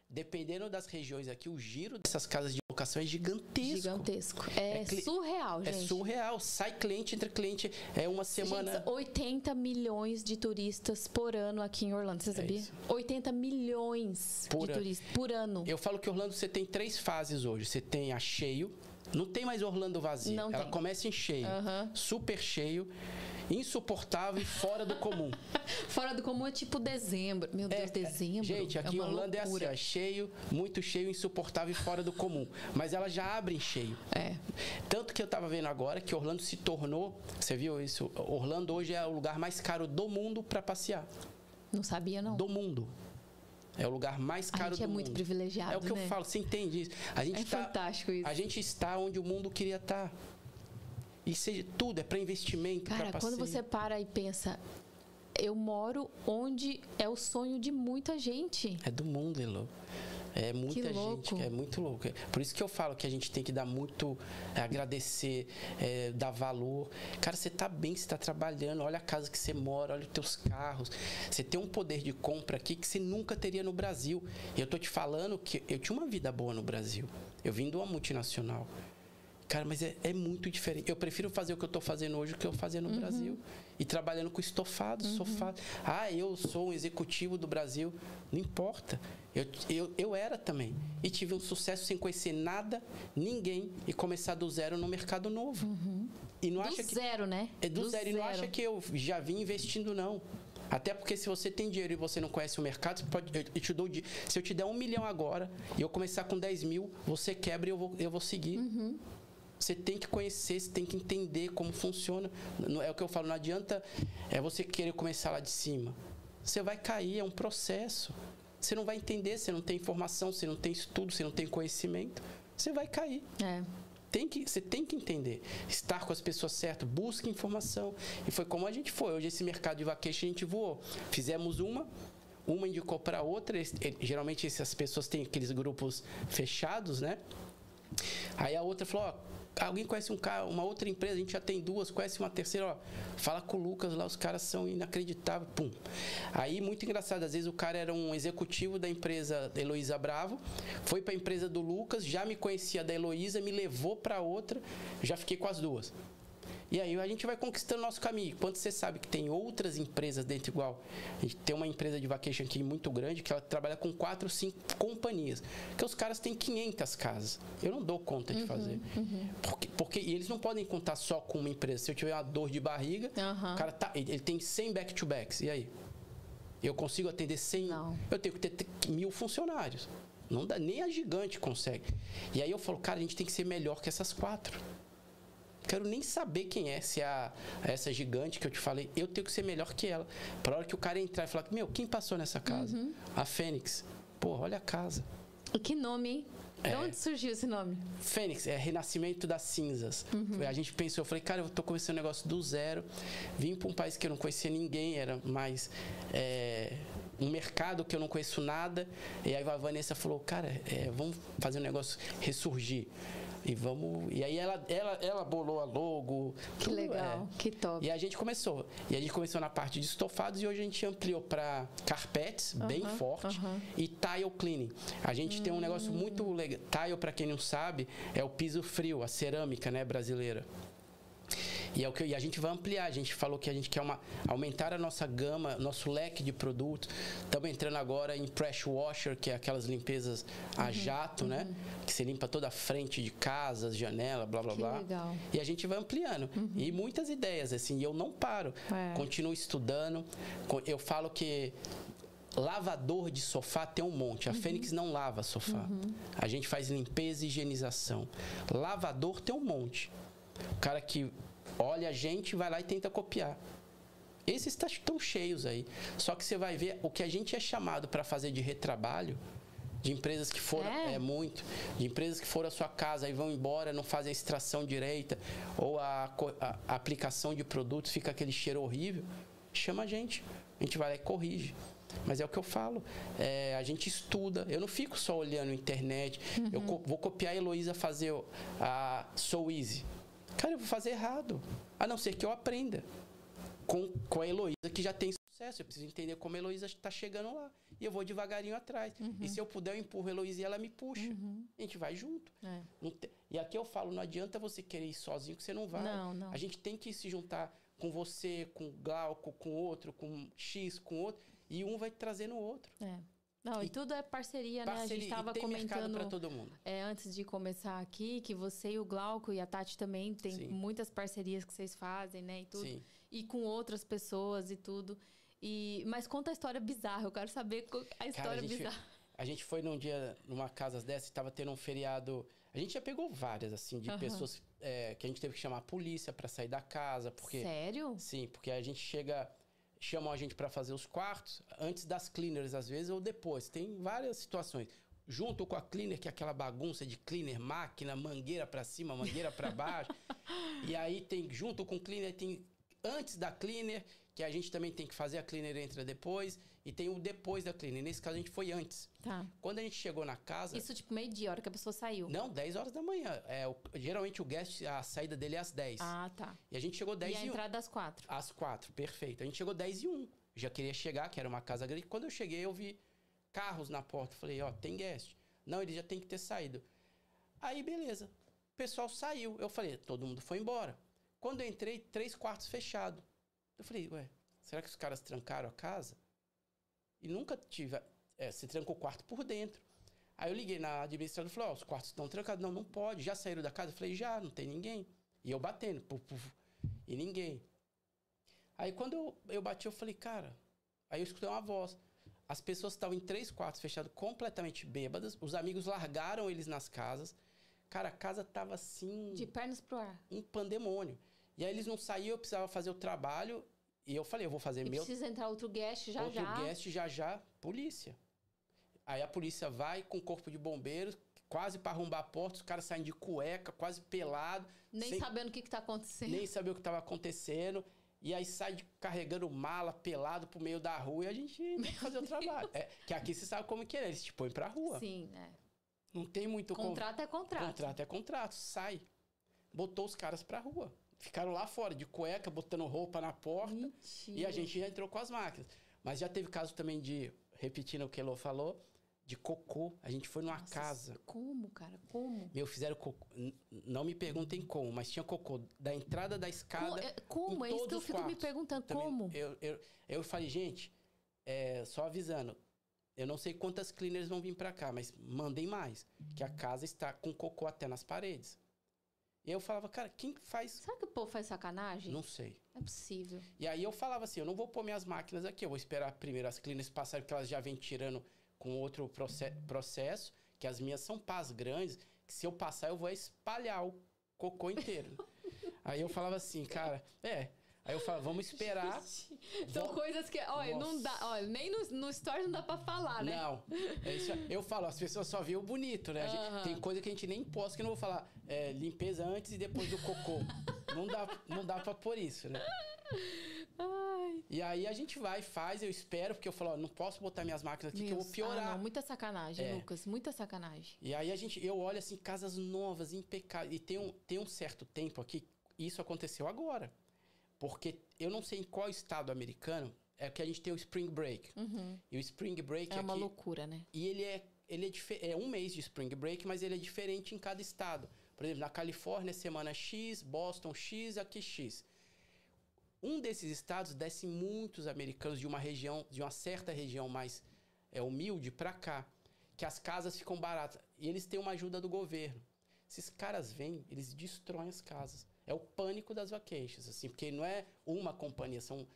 dependendo das regiões aqui, o giro dessas casas de locação é gigantesco. Gigantesco. É, é surreal, é gente. É surreal. Sai cliente entre cliente. É uma semana. Gente, 80 milhões de turistas por ano aqui em Orlando. Você é sabia? É 80 milhões por de ano. turistas por ano. Eu falo que Orlando você tem três fases hoje. Você tem a cheio. Não tem mais Orlando vazio. Não Ela tem. começa em cheio. Uhum. Super cheio insuportável e fora do comum. fora do comum é tipo dezembro. Meu Deus, é, dezembro. Gente, aqui é em Orlando loucura. é assim, é cheio, muito cheio, insuportável e fora do comum. Mas ela já abre em cheio. É. Tanto que eu tava vendo agora que Orlando se tornou, você viu isso? Orlando hoje é o lugar mais caro do mundo para passear. Não sabia não. Do mundo. É o lugar mais caro do mundo. A gente é muito mundo. privilegiado, É o que né? eu falo, você entende isso? A gente é tá, fantástico isso. A gente está onde o mundo queria estar. Tá. E seja, tudo é para investimento, Cara, quando você para e pensa, eu moro onde é o sonho de muita gente. É do mundo, Elo. É muita gente, é muito louco. Por isso que eu falo que a gente tem que dar muito, é, agradecer, é, dar valor. Cara, você tá bem, você tá trabalhando, olha a casa que você mora, olha os teus carros. Você tem um poder de compra aqui que você nunca teria no Brasil. E eu tô te falando que eu tinha uma vida boa no Brasil. Eu vim de uma multinacional. Cara, mas é, é, muito diferente. Eu prefiro fazer o que eu estou fazendo hoje do que eu fazer no uhum. Brasil. E trabalhando com estofado, uhum. sofá. Ah, eu sou um executivo do Brasil. Não importa. Eu, eu, eu era também. E tive um sucesso sem conhecer nada, ninguém, e começar do zero no mercado novo. Uhum. E não do acha que, zero, né? É do, do zero. zero. E não acha que eu já vim investindo, não. Até porque se você tem dinheiro e você não conhece o mercado, pode, eu te dou, se eu te der um milhão agora e eu começar com 10 mil, você quebra e eu vou, eu vou seguir. Uhum. Você tem que conhecer, você tem que entender como funciona. É o que eu falo, não adianta é você querer começar lá de cima. Você vai cair, é um processo. Você não vai entender, você não tem informação, você não tem estudo, você não tem conhecimento. Você vai cair. É. Tem que, você tem que entender. Estar com as pessoas certas, busque informação. E foi como a gente foi. Hoje, esse mercado de vaqueiro, a gente voou. Fizemos uma, uma indicou para outra. Geralmente, essas pessoas têm aqueles grupos fechados, né? Aí a outra falou: ó, alguém conhece um cara, uma outra empresa, a gente já tem duas, conhece uma terceira, ó, fala com o Lucas lá, os caras são inacreditáveis, pum. Aí, muito engraçado, às vezes o cara era um executivo da empresa Heloísa Bravo, foi para a empresa do Lucas, já me conhecia da Heloísa, me levou para outra, já fiquei com as duas. E aí a gente vai conquistando nosso caminho. Quando você sabe que tem outras empresas dentro igual, a gente tem uma empresa de vacation aqui muito grande que ela trabalha com quatro, cinco companhias. Que os caras têm 500 casas. Eu não dou conta de uhum, fazer. Uhum. Porque, porque eles não podem contar só com uma empresa. Se eu tiver uma dor de barriga, uhum. o cara tá, ele, ele tem 100 back-to-backs. E aí? Eu consigo atender 100? Não. Eu tenho que ter mil funcionários. Não dá, nem a gigante consegue. E aí eu falo, cara, a gente tem que ser melhor que essas quatro quero nem saber quem é, se é a, essa gigante que eu te falei, eu tenho que ser melhor que ela. Para hora que o cara entrar e falar, meu, quem passou nessa casa? Uhum. A Fênix. Pô, olha a casa. E que nome, hein? De é, onde surgiu esse nome? Fênix, é Renascimento das Cinzas. Uhum. A gente pensou, eu falei, cara, eu tô começando um negócio do zero. Vim para um país que eu não conhecia ninguém, era mais é, um mercado que eu não conheço nada. E aí a Vanessa falou, cara, é, vamos fazer um negócio ressurgir. E vamos. E aí ela, ela, ela bolou a logo. Que tudo, legal, é. que top. E a gente começou. E a gente começou na parte de estofados e hoje a gente ampliou para carpetes, bem forte, e tile cleaning. A gente hum. tem um negócio muito legal. Tile, para quem não sabe, é o piso frio, a cerâmica né, brasileira. E é o que e a gente vai ampliar. A gente falou que a gente quer uma, aumentar a nossa gama, nosso leque de produtos. Estamos entrando agora em pressure washer, que é aquelas limpezas a uhum, jato, né? uhum. Que você limpa toda a frente de casas, janela, blá blá que blá. Legal. E a gente vai ampliando. Uhum. E muitas ideias, assim, e eu não paro. É. Continuo estudando. Eu falo que Lavador de sofá tem um monte. A uhum. Fênix não lava sofá. Uhum. A gente faz limpeza e higienização. Lavador tem um monte. O cara que olha a gente, vai lá e tenta copiar. Esses estão cheios aí. Só que você vai ver o que a gente é chamado para fazer de retrabalho, de empresas que foram, é. é. muito, de empresas que foram à sua casa e vão embora, não fazem a extração direita, ou a, a, a aplicação de produtos, fica aquele cheiro horrível. Chama a gente. A gente vai lá e corrige. Mas é o que eu falo. É, a gente estuda. Eu não fico só olhando internet. Uhum. Eu co vou copiar a Heloísa fazer a So Easy. Cara, eu vou fazer errado. A não ser que eu aprenda com, com a Heloísa, que já tem sucesso. eu preciso entender como a Heloísa está chegando lá. E eu vou devagarinho atrás. Uhum. E se eu puder, eu empurro a Heloísa e ela me puxa. Uhum. A gente vai junto. É. Te... E aqui eu falo, não adianta você querer ir sozinho, que você não vai. Não, não. A gente tem que se juntar com você, com o Glauco, com outro, com X, com outro. E um vai trazendo o outro. É. Não, e, e, tudo é parceria, parceria, né? A gente estava comentando todo mundo. É, antes de começar aqui que você e o Glauco e a Tati também tem Sim. muitas parcerias que vocês fazem, né? E tudo. Sim. E com outras pessoas e tudo. E, mas conta a história bizarra, eu quero saber a história Cara, a gente, bizarra. A gente foi num dia, numa casa dessa, e estava tendo um feriado. A gente já pegou várias, assim, de uhum. pessoas é, que a gente teve que chamar a polícia para sair da casa. Porque, Sério? Sim, porque a gente chega chamam a gente para fazer os quartos antes das cleaners, às vezes, ou depois. Tem várias situações. Junto com a cleaner, que é aquela bagunça de cleaner, máquina, mangueira para cima, mangueira para baixo. e aí tem, junto com o cleaner, tem antes da cleaner, que a gente também tem que fazer, a cleaner entra depois, e tem o depois da cleaner. Nesse caso, a gente foi antes. Tá. Quando a gente chegou na casa... Isso, tipo, meio-dia, hora que a pessoa saiu? Não, 10 horas da manhã. É, o, geralmente, o guest, a saída dele é às 10. Ah, tá. E a gente chegou 10 e, e a entrada às 4? Às 4, perfeito. A gente chegou 10 e 1. Já queria chegar, que era uma casa grande. Quando eu cheguei, eu vi carros na porta. Falei, ó, tem guest. Não, ele já tem que ter saído. Aí, beleza. O pessoal saiu. Eu falei, todo mundo foi embora. Quando eu entrei, três quartos fechados. Eu falei, ué, será que os caras trancaram a casa? E nunca tive. É, se tranca o quarto por dentro. Aí eu liguei na administradora e falei, ó, oh, os quartos estão trancados. Não, não pode. Já saíram da casa? Eu falei, já, não tem ninguém. E eu batendo, puf, puf, e ninguém. Aí quando eu, eu bati, eu falei, cara. Aí eu escutei uma voz. As pessoas estavam em três quartos fechados, completamente bêbadas. Os amigos largaram eles nas casas. Cara, a casa tava assim. De pernas pro ar. Um pandemônio. E aí eles não saíam, eu precisava fazer o trabalho. E eu falei, eu vou fazer e meu. Precisa entrar outro guest já outro já. Outro guest já já, polícia. Aí a polícia vai com o corpo de bombeiros, quase para arrombar a porta, os caras saem de cueca, quase pelado. Nem sem... sabendo o que, que tá acontecendo. Nem sabia o que estava acontecendo. E aí sai de, carregando mala, pelado pro meio da rua e a gente tem que fazer o trabalho. É, que aqui você sabe como que é, eles te põem pra rua. Sim, é. Não tem muito... Contrato é contrato. Contrato é contrato, sai. Botou os caras pra rua. Ficaram lá fora, de cueca, botando roupa na porta. Mentira. E a gente já entrou com as máquinas. Mas já teve caso também de, repetindo o que Elô falou, de cocô. A gente foi numa Nossa, casa. Como, cara? Como? Meu, fizeram cocô. Não me perguntem como, mas tinha cocô da entrada da escada. É, como? como? É isso que eu fico quartos. me perguntando. Também, como? Eu, eu, eu falei, gente, é, só avisando. Eu não sei quantas cleaners vão vir para cá, mas mandem mais. Que a casa está com cocô até nas paredes. E eu falava, cara, quem faz. Será que o povo faz sacanagem? Não sei. É possível. E aí eu falava assim: eu não vou pôr minhas máquinas aqui, eu vou esperar primeiro as cleaners passarem, porque elas já vêm tirando com outro processo, que as minhas são pás grandes, que se eu passar eu vou espalhar o cocô inteiro. aí eu falava assim, cara, é. Aí eu falo, vamos esperar. São coisas que, olha, não dá, olha, nem no, no story não dá pra falar, né? Não. É isso, eu falo, as pessoas só veem o bonito, né? Gente, tem coisa que a gente nem posta que eu não vou falar é, limpeza antes e depois do cocô. não dá, não dá pra pôr isso, né? Ai. E aí a gente vai, faz, eu espero, porque eu falo, ó, não posso botar minhas máquinas aqui que eu vou piorar. Ah, não, muita sacanagem, é. Lucas, muita sacanagem. E aí a gente, eu olho assim, casas novas, impecáveis. E tem um, tem um certo tempo aqui, isso aconteceu agora. Porque eu não sei em qual estado americano é que a gente tem o Spring Break. Uhum. E o Spring Break é uma loucura, né? E ele é ele é, é um mês de Spring Break, mas ele é diferente em cada estado. Por exemplo, na Califórnia é semana X, Boston X, aqui X. Um desses estados desce muitos americanos de uma região, de uma certa região mais é, humilde para cá, que as casas ficam baratas e eles têm uma ajuda do governo. Esses caras vêm, eles destroem as casas. É o pânico das vacations, assim, porque não é uma companhia, são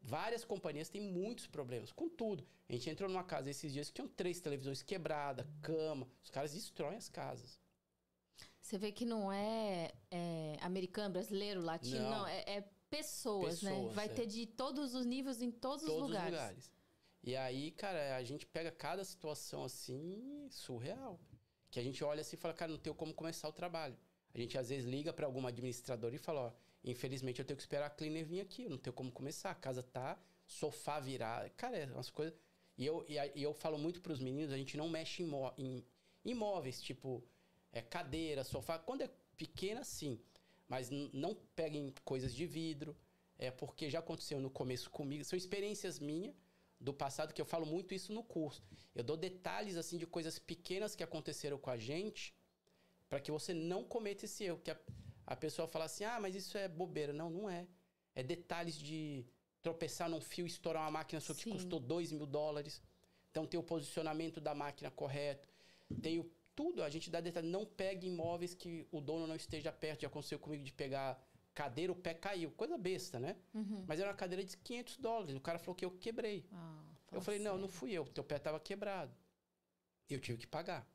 várias companhias têm muitos problemas com tudo. A gente entrou numa casa esses dias que tinham três televisões quebradas, cama. Os caras destroem as casas. Você vê que não é, é americano, brasileiro, latino, não, não é, é pessoas, né? pessoas, né? Vai é. ter de todos os níveis em todos, todos os lugares. lugares. E aí, cara, a gente pega cada situação assim surreal. Que a gente olha assim e fala, cara, não tenho como começar o trabalho. A gente às vezes liga para algum administrador e fala, ó, infelizmente eu tenho que esperar a cleaner vir aqui, eu não tenho como começar. A casa tá, sofá virar. Cara, é umas coisas. E eu, e, eu falo muito para os meninos, a gente não mexe em, em imóveis, tipo é, cadeira, sofá. Quando é pequena, sim. Mas não peguem coisas de vidro, é porque já aconteceu no começo comigo. São experiências minhas do passado que eu falo muito isso no curso. Eu dou detalhes assim de coisas pequenas que aconteceram com a gente para que você não cometa esse erro. Que a, a pessoa fala assim: ah, mas isso é bobeira. Não, não é. É detalhes de tropeçar num fio, estourar uma máquina sua que custou 2 mil dólares. Então tem o posicionamento da máquina correto. Tem o, tudo, a gente dá detalhes. Não pegue imóveis que o dono não esteja perto. Já aconteceu comigo de pegar cadeira, o pé caiu. Coisa besta, né? Uhum. Mas era uma cadeira de 500 dólares. O cara falou que eu quebrei. Ah, eu falei, sério. não, não fui eu. Teu pé estava quebrado. Eu tive que pagar.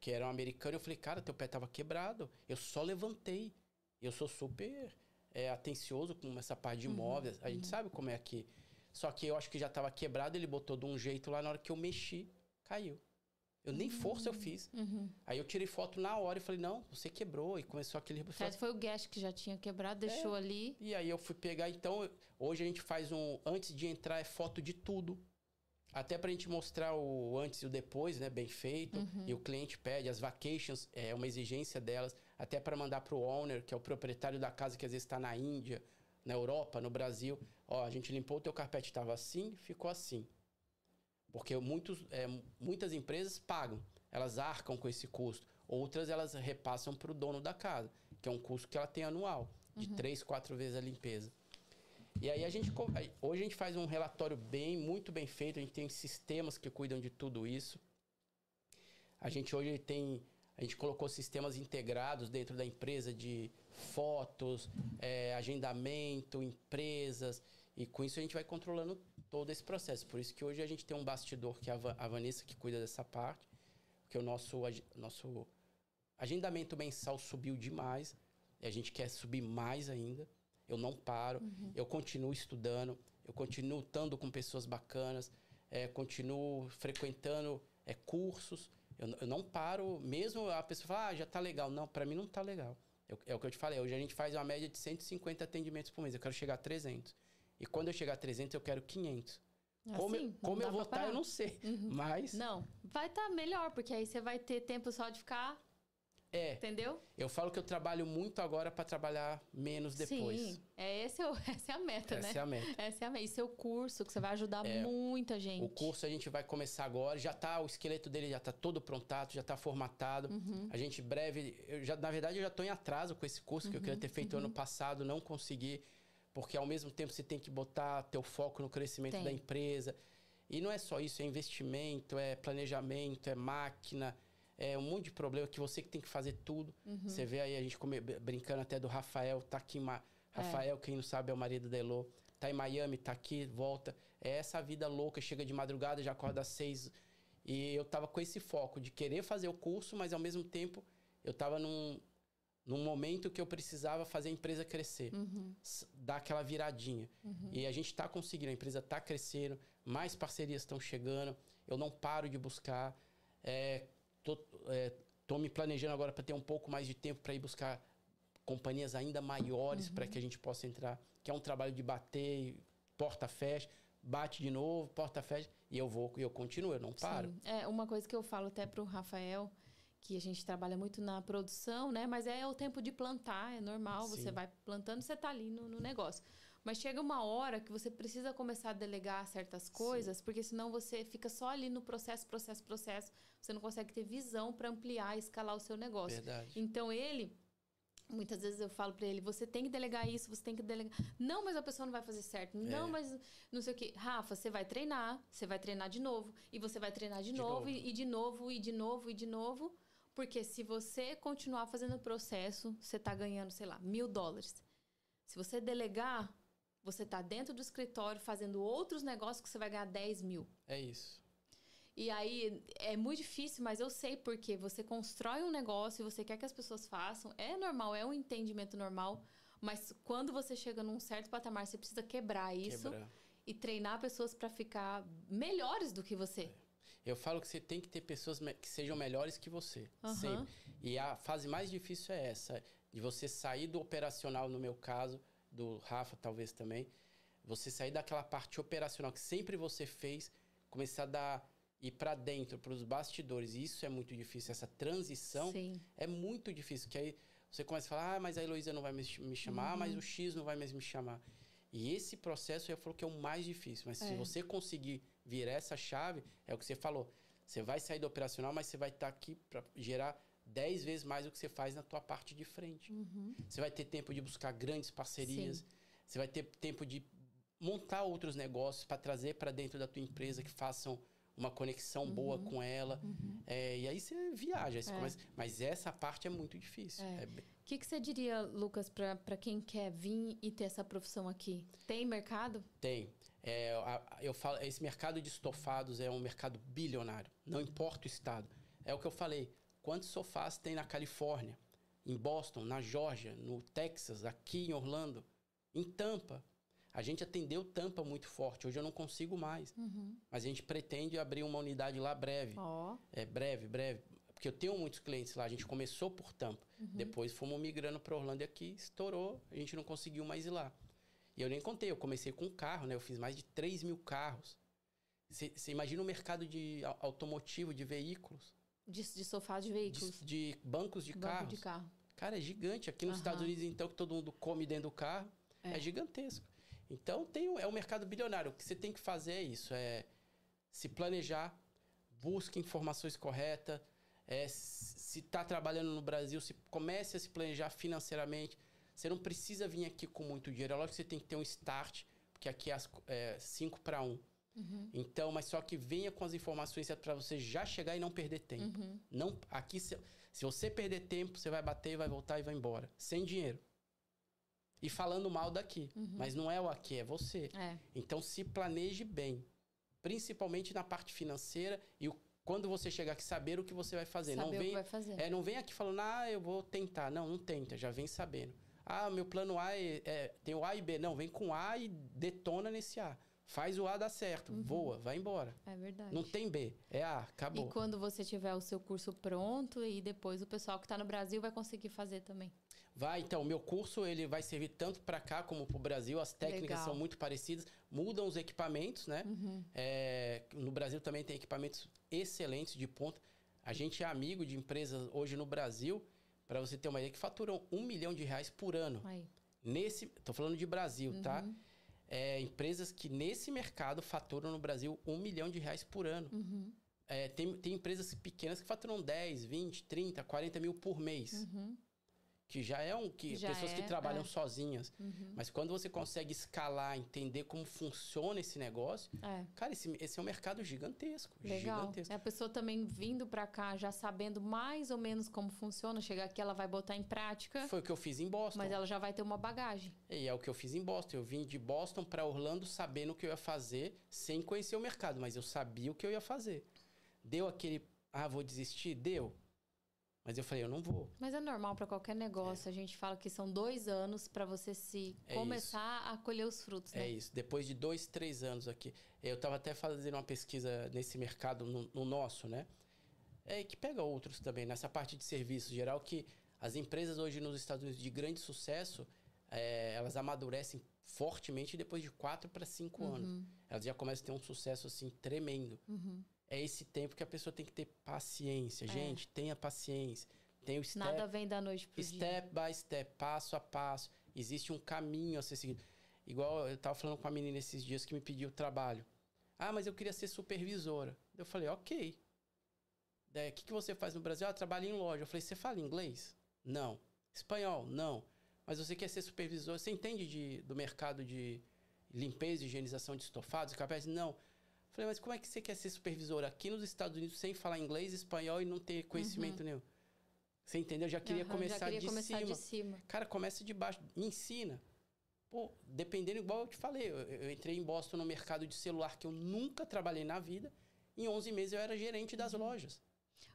Que era um americano. Eu falei, cara, teu pé estava quebrado. Eu só levantei. Eu sou super é, atencioso com essa parte de uhum, imóveis. Uhum, a gente uhum. sabe como é aqui. Só que eu acho que já estava quebrado. Ele botou de um jeito lá. Na hora que eu mexi, caiu. Eu nem força eu uhum. fiz. Uhum. Aí eu tirei foto na hora e falei, não, você quebrou. E começou aquele... Certo, foi o gas que já tinha quebrado, deixou é. ali. E aí eu fui pegar, então, hoje a gente faz um... Antes de entrar, é foto de tudo. Até pra gente mostrar o antes e o depois, né? Bem feito. Uhum. E o cliente pede, as vacations, é uma exigência delas. Até para mandar pro owner, que é o proprietário da casa, que às vezes está na Índia, na Europa, no Brasil. Ó, a gente limpou o teu carpete, estava assim, ficou assim. Porque muitos, é, muitas empresas pagam, elas arcam com esse custo. Outras elas repassam para o dono da casa, que é um custo que ela tem anual, de uhum. três, quatro vezes a limpeza. E aí a gente hoje a gente faz um relatório bem, muito bem feito. A gente tem sistemas que cuidam de tudo isso. A gente hoje tem, a gente colocou sistemas integrados dentro da empresa de fotos, é, agendamento, empresas. E com isso a gente vai controlando todo esse processo. Por isso que hoje a gente tem um bastidor que é a Vanessa que cuida dessa parte, porque o nosso, nosso agendamento mensal subiu demais e a gente quer subir mais ainda. Eu não paro, uhum. eu continuo estudando, eu continuo estando com pessoas bacanas, é, continuo frequentando é, cursos. Eu, eu, não paro, mesmo a pessoa fala, ah, já tá legal. Não, para mim não tá legal. Eu, é o que eu te falei, hoje a gente faz uma média de 150 atendimentos por mês, eu quero chegar a 300. E quando eu chegar a 300, eu quero 500. Assim, como eu, como eu vou estar, eu não sei. Uhum. Mas. Não, vai estar tá melhor, porque aí você vai ter tempo só de ficar. É. Entendeu? Eu falo que eu trabalho muito agora para trabalhar menos depois. Sim, é esse é o, essa é a meta, essa né? Essa é a meta. Essa é a meta. E seu curso, que você vai ajudar é, muita gente. O curso a gente vai começar agora, já tá, o esqueleto dele já tá todo prontado, já tá formatado. Uhum. A gente breve, eu já, na verdade eu já tô em atraso com esse curso uhum. que eu queria ter feito uhum. ano passado, não consegui porque ao mesmo tempo você tem que botar teu foco no crescimento tem. da empresa. E não é só isso, é investimento, é planejamento, é máquina, é um monte de problema que você que tem que fazer tudo. Uhum. Você vê aí a gente come, brincando até do Rafael, tá aqui, Ma, Rafael, é. quem não sabe é o marido da Elô, tá em Miami, tá aqui, volta. É essa vida louca, chega de madrugada, já acorda às seis. E eu tava com esse foco de querer fazer o curso, mas ao mesmo tempo eu tava num, num momento que eu precisava fazer a empresa crescer, uhum. dar aquela viradinha. Uhum. E a gente está conseguindo, a empresa está crescendo, mais parcerias estão chegando, eu não paro de buscar. É, tô, é, tô me planejando agora para ter um pouco mais de tempo para ir buscar companhias ainda maiores uhum. para que a gente possa entrar, que é um trabalho de bater, porta fecha, bate de novo, porta fecha, e eu vou, e eu continuo, eu não paro. Sim. É uma coisa que eu falo até para o Rafael, que a gente trabalha muito na produção, né? Mas é o tempo de plantar, é normal, Sim. você vai plantando, você tá ali no, no, negócio. Mas chega uma hora que você precisa começar a delegar certas coisas, Sim. porque senão você fica só ali no processo, processo, processo. Você não consegue ter visão para ampliar e escalar o seu negócio. Verdade. Então ele Muitas vezes eu falo para ele, você tem que delegar isso, você tem que delegar. Não, mas a pessoa não vai fazer certo. Não, é. mas não sei o quê. Rafa, você vai treinar, você vai treinar de novo, e você vai treinar de, de novo, novo, E, e de novo, e de novo, e de novo. Porque se você continuar fazendo o processo, você está ganhando, sei lá, mil dólares. Se você delegar, você está dentro do escritório fazendo outros negócios que você vai ganhar 10 mil. É isso. E aí é muito difícil, mas eu sei porque você constrói um negócio e você quer que as pessoas façam. É normal, é um entendimento normal. Mas quando você chega num certo patamar, você precisa quebrar isso Quebrar. e treinar pessoas para ficar melhores do que você. É. Eu falo que você tem que ter pessoas que sejam melhores que você. Uhum. Sempre. E a fase mais difícil é essa: de você sair do operacional, no meu caso, do Rafa talvez também. Você sair daquela parte operacional que sempre você fez, começar a dar ir para dentro, para os bastidores. E isso é muito difícil. Essa transição Sim. é muito difícil. Que aí você começa a falar, ah, mas a Heloísa não vai me chamar, uhum. mas o X não vai mais me chamar. E esse processo, eu falo que é o mais difícil. Mas é. se você conseguir virar essa chave, é o que você falou. Você vai sair do operacional, mas você vai estar tá aqui para gerar 10 vezes mais do que você faz na tua parte de frente. Uhum. Você vai ter tempo de buscar grandes parcerias. Sim. Você vai ter tempo de montar outros negócios para trazer para dentro da tua empresa que façam uma conexão uhum. boa com ela. Uhum. É, e aí você viaja. Você é. começa, mas essa parte é muito difícil. É. O é que, que você diria, Lucas, para quem quer vir e ter essa profissão aqui? Tem mercado? Tem. É, eu falo, esse mercado de estofados é um mercado bilionário. Não importa o estado. É o que eu falei. Quantos sofás tem na Califórnia, em Boston, na Geórgia, no Texas, aqui em Orlando, em Tampa? A gente atendeu Tampa muito forte. Hoje eu não consigo mais. Uhum. Mas a gente pretende abrir uma unidade lá breve. Oh. É breve, breve. Porque eu tenho muitos clientes lá. A gente começou por Tampa. Uhum. Depois fomos migrando para Orlando e aqui estourou. A gente não conseguiu mais ir lá. E eu nem contei. Eu comecei com carro, né? Eu fiz mais de 3 mil carros. Você imagina o mercado de automotivo, de veículos. De, de sofá de veículos. De, de bancos de Banco carros. de carro. Cara, é gigante. Aqui nos. Estados Unidos, então, que todo mundo come dentro do carro, é, é gigantesco. Então tem, é um mercado bilionário. O que você tem que fazer é isso: é se planejar, busque informações corretas. É, se está trabalhando no Brasil, se comece a se planejar financeiramente. Você não precisa vir aqui com muito dinheiro. É lógico que você tem que ter um start, porque aqui é 5 para 1. Uhum. Então, mas só que venha com as informações para você já chegar e não perder tempo. Uhum. Não, aqui, se, se você perder tempo, você vai bater, vai voltar e vai embora. Sem dinheiro e falando mal daqui. Uhum. Mas não é o aqui, é você. É. Então se planeje bem. Principalmente na parte financeira e o, quando você chegar aqui, saber o que você vai fazer. Saber não vem, o que vai fazer. É, não vem aqui falando, ah, eu vou tentar. Não, não tenta, já vem sabendo. Ah, meu plano A é, é, tem o A e B. Não, vem com A e detona nesse A. Faz o A dar certo, uhum. voa, vai embora. É verdade. Não tem B, é A, acabou. E quando você tiver o seu curso pronto e depois o pessoal que está no Brasil vai conseguir fazer também. Vai, então, o meu curso ele vai servir tanto para cá como para o Brasil. As técnicas Legal. são muito parecidas, mudam os equipamentos, né? Uhum. É, no Brasil também tem equipamentos excelentes de ponta. A gente é amigo de empresas hoje no Brasil, para você ter uma ideia, que faturam um milhão de reais por ano. Aí. Nesse, tô falando de Brasil, tá? uhum. tá? É, empresas que nesse mercado faturam no Brasil um milhão de reais por ano. Uhum. É, tem, tem empresas pequenas que faturam 10, 20, 30, 40 mil por mês. Uhum que já é um que já pessoas é, que trabalham é. sozinhas. Uhum. Mas quando você consegue escalar, entender como funciona esse negócio, é. cara, esse, esse é um mercado gigantesco, Legal. gigantesco. É a pessoa também vindo para cá já sabendo mais ou menos como funciona, chegar aqui ela vai botar em prática. Foi o que eu fiz em Boston. Mas ela já vai ter uma bagagem. E é o que eu fiz em Boston. Eu vim de Boston para Orlando sabendo o que eu ia fazer, sem conhecer o mercado, mas eu sabia o que eu ia fazer. Deu aquele, ah, vou desistir, deu. Mas eu falei, eu não vou. Mas é normal para qualquer negócio. É. A gente fala que são dois anos para você se é começar isso. a colher os frutos. Né? É isso. Depois de dois, três anos aqui. Eu estava até fazendo uma pesquisa nesse mercado, no, no, nosso, né? É, que pega outros também, nessa parte de serviço geral, que as empresas hoje nos Estados Unidos de grande sucesso, é, elas amadurecem fortemente depois de quatro para cinco uhum. anos. Elas já começam a ter um sucesso assim tremendo. Uhum é esse tempo que a pessoa tem que ter paciência. É. Gente, tenha paciência. Tem o step, Nada vem da noite pro step dia. by step, passo a passo. Existe um caminho a ser seguido. Igual eu estava falando com a menina esses dias que me pediu trabalho. Ah, mas eu queria ser supervisora. Eu falei, ok. O que, que você faz no Brasil? Ah, trabalho em loja. Eu falei, você fala inglês? Não. Espanhol? Não. Mas você quer ser supervisor? Você entende de, do mercado de limpeza higienização de estofados capéis? Não. Falei, mas como é que você quer ser supervisor aqui nos Estados Unidos sem falar inglês, espanhol e não ter conhecimento uhum. nenhum? Você entendeu? Já queria, uhum, começar, já queria de, começar cima. de cima. Cara, começa de baixo. Me ensina. Pô, dependendo, igual eu te falei, eu, eu, entrei em Boston no mercado de celular que eu nunca trabalhei na vida. Em 11 meses eu era gerente das uhum. lojas.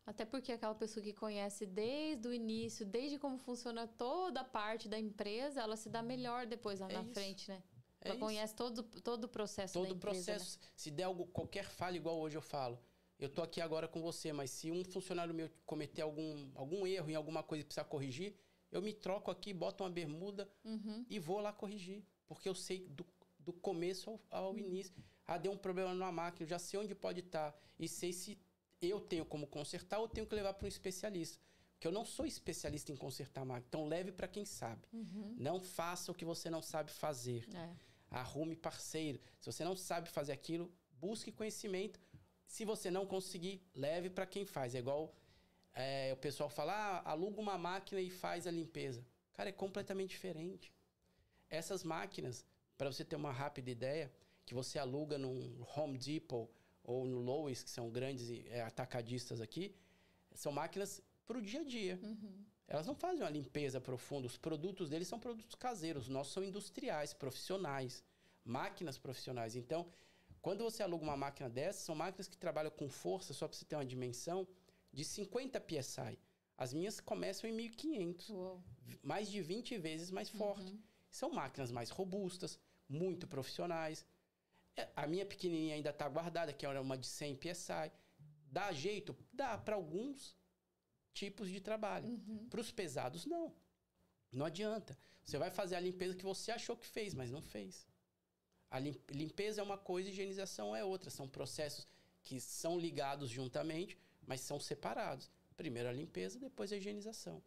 Até porque aquela pessoa que conhece desde o início, desde como funciona toda a parte da empresa, ela se dá melhor depois lá é na isso. frente, né? É conhece todo, todo o processo Todo o processo. Né? Se der algo, qualquer falha, igual hoje eu falo, eu tô aqui agora com você, mas se um funcionário meu cometer algum, algum erro em alguma coisa e precisar corrigir, eu me troco aqui, boto uma bermuda uhum. e vou lá corrigir. Porque eu sei do, do começo ao, ao uhum. início. Ah, deu um problema numa máquina, eu já sei onde pode estar. Tá, e sei se eu tenho como consertar ou tenho que levar para um especialista. Porque eu não sou especialista em consertar máquina. Então leve para quem sabe. Uhum. Não faça o que você não sabe fazer. É. arrume parceiro. Se você não sabe fazer aquilo, busque conhecimento. Se você não conseguir, leve para quem faz. É igual é, o pessoal fala, ah, aluga uma máquina e faz a limpeza. Cara, é completamente diferente. Essas máquinas, para você ter uma rápida ideia, que você aluga no Home Depot ou no Lowe's, que são grandes é, atacadistas aqui, são máquinas para o dia a dia. Uhum. Elas não fazem uma limpeza profunda. Os produtos deles são produtos caseiros. Os nossos são industriais, profissionais, máquinas profissionais. Então, quando você aluga uma máquina dessa, são máquinas que trabalham com força, só para você ter uma dimensão, de 50 psi. As minhas começam em 1500. Uou. Mais de 20 vezes mais forte. Uhum. São máquinas mais robustas, muito profissionais. É, a minha pequenininha ainda está guardada, que é uma de 100 psi. Dá jeito? Dá para alguns tipos de trabalho. Uhum. Para os pesados, não. Não adianta. Você vai fazer a limpeza que você achou que fez, mas não fez. A limpeza é uma coisa higienização é outra. São processos que são ligados juntamente, mas são separados. Primeiro a limpeza, depois a higienização.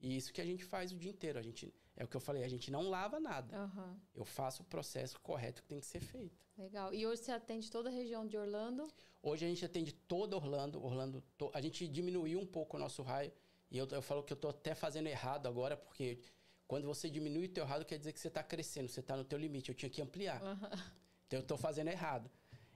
E isso que a gente faz o dia inteiro. A gente, é o que eu falei, a gente não lava nada. Uhum. Eu faço o processo correto que tem que ser feito. Legal. E hoje você atende toda a região de Orlando? Hoje a gente atende toda Orlando. Orlando to... A gente diminuiu um pouco o nosso raio. E eu, eu falo que eu estou até fazendo errado agora, porque quando você diminui o teu errado, quer dizer que você está crescendo, você está no teu limite. Eu tinha que ampliar. Uhum. Então eu estou fazendo errado.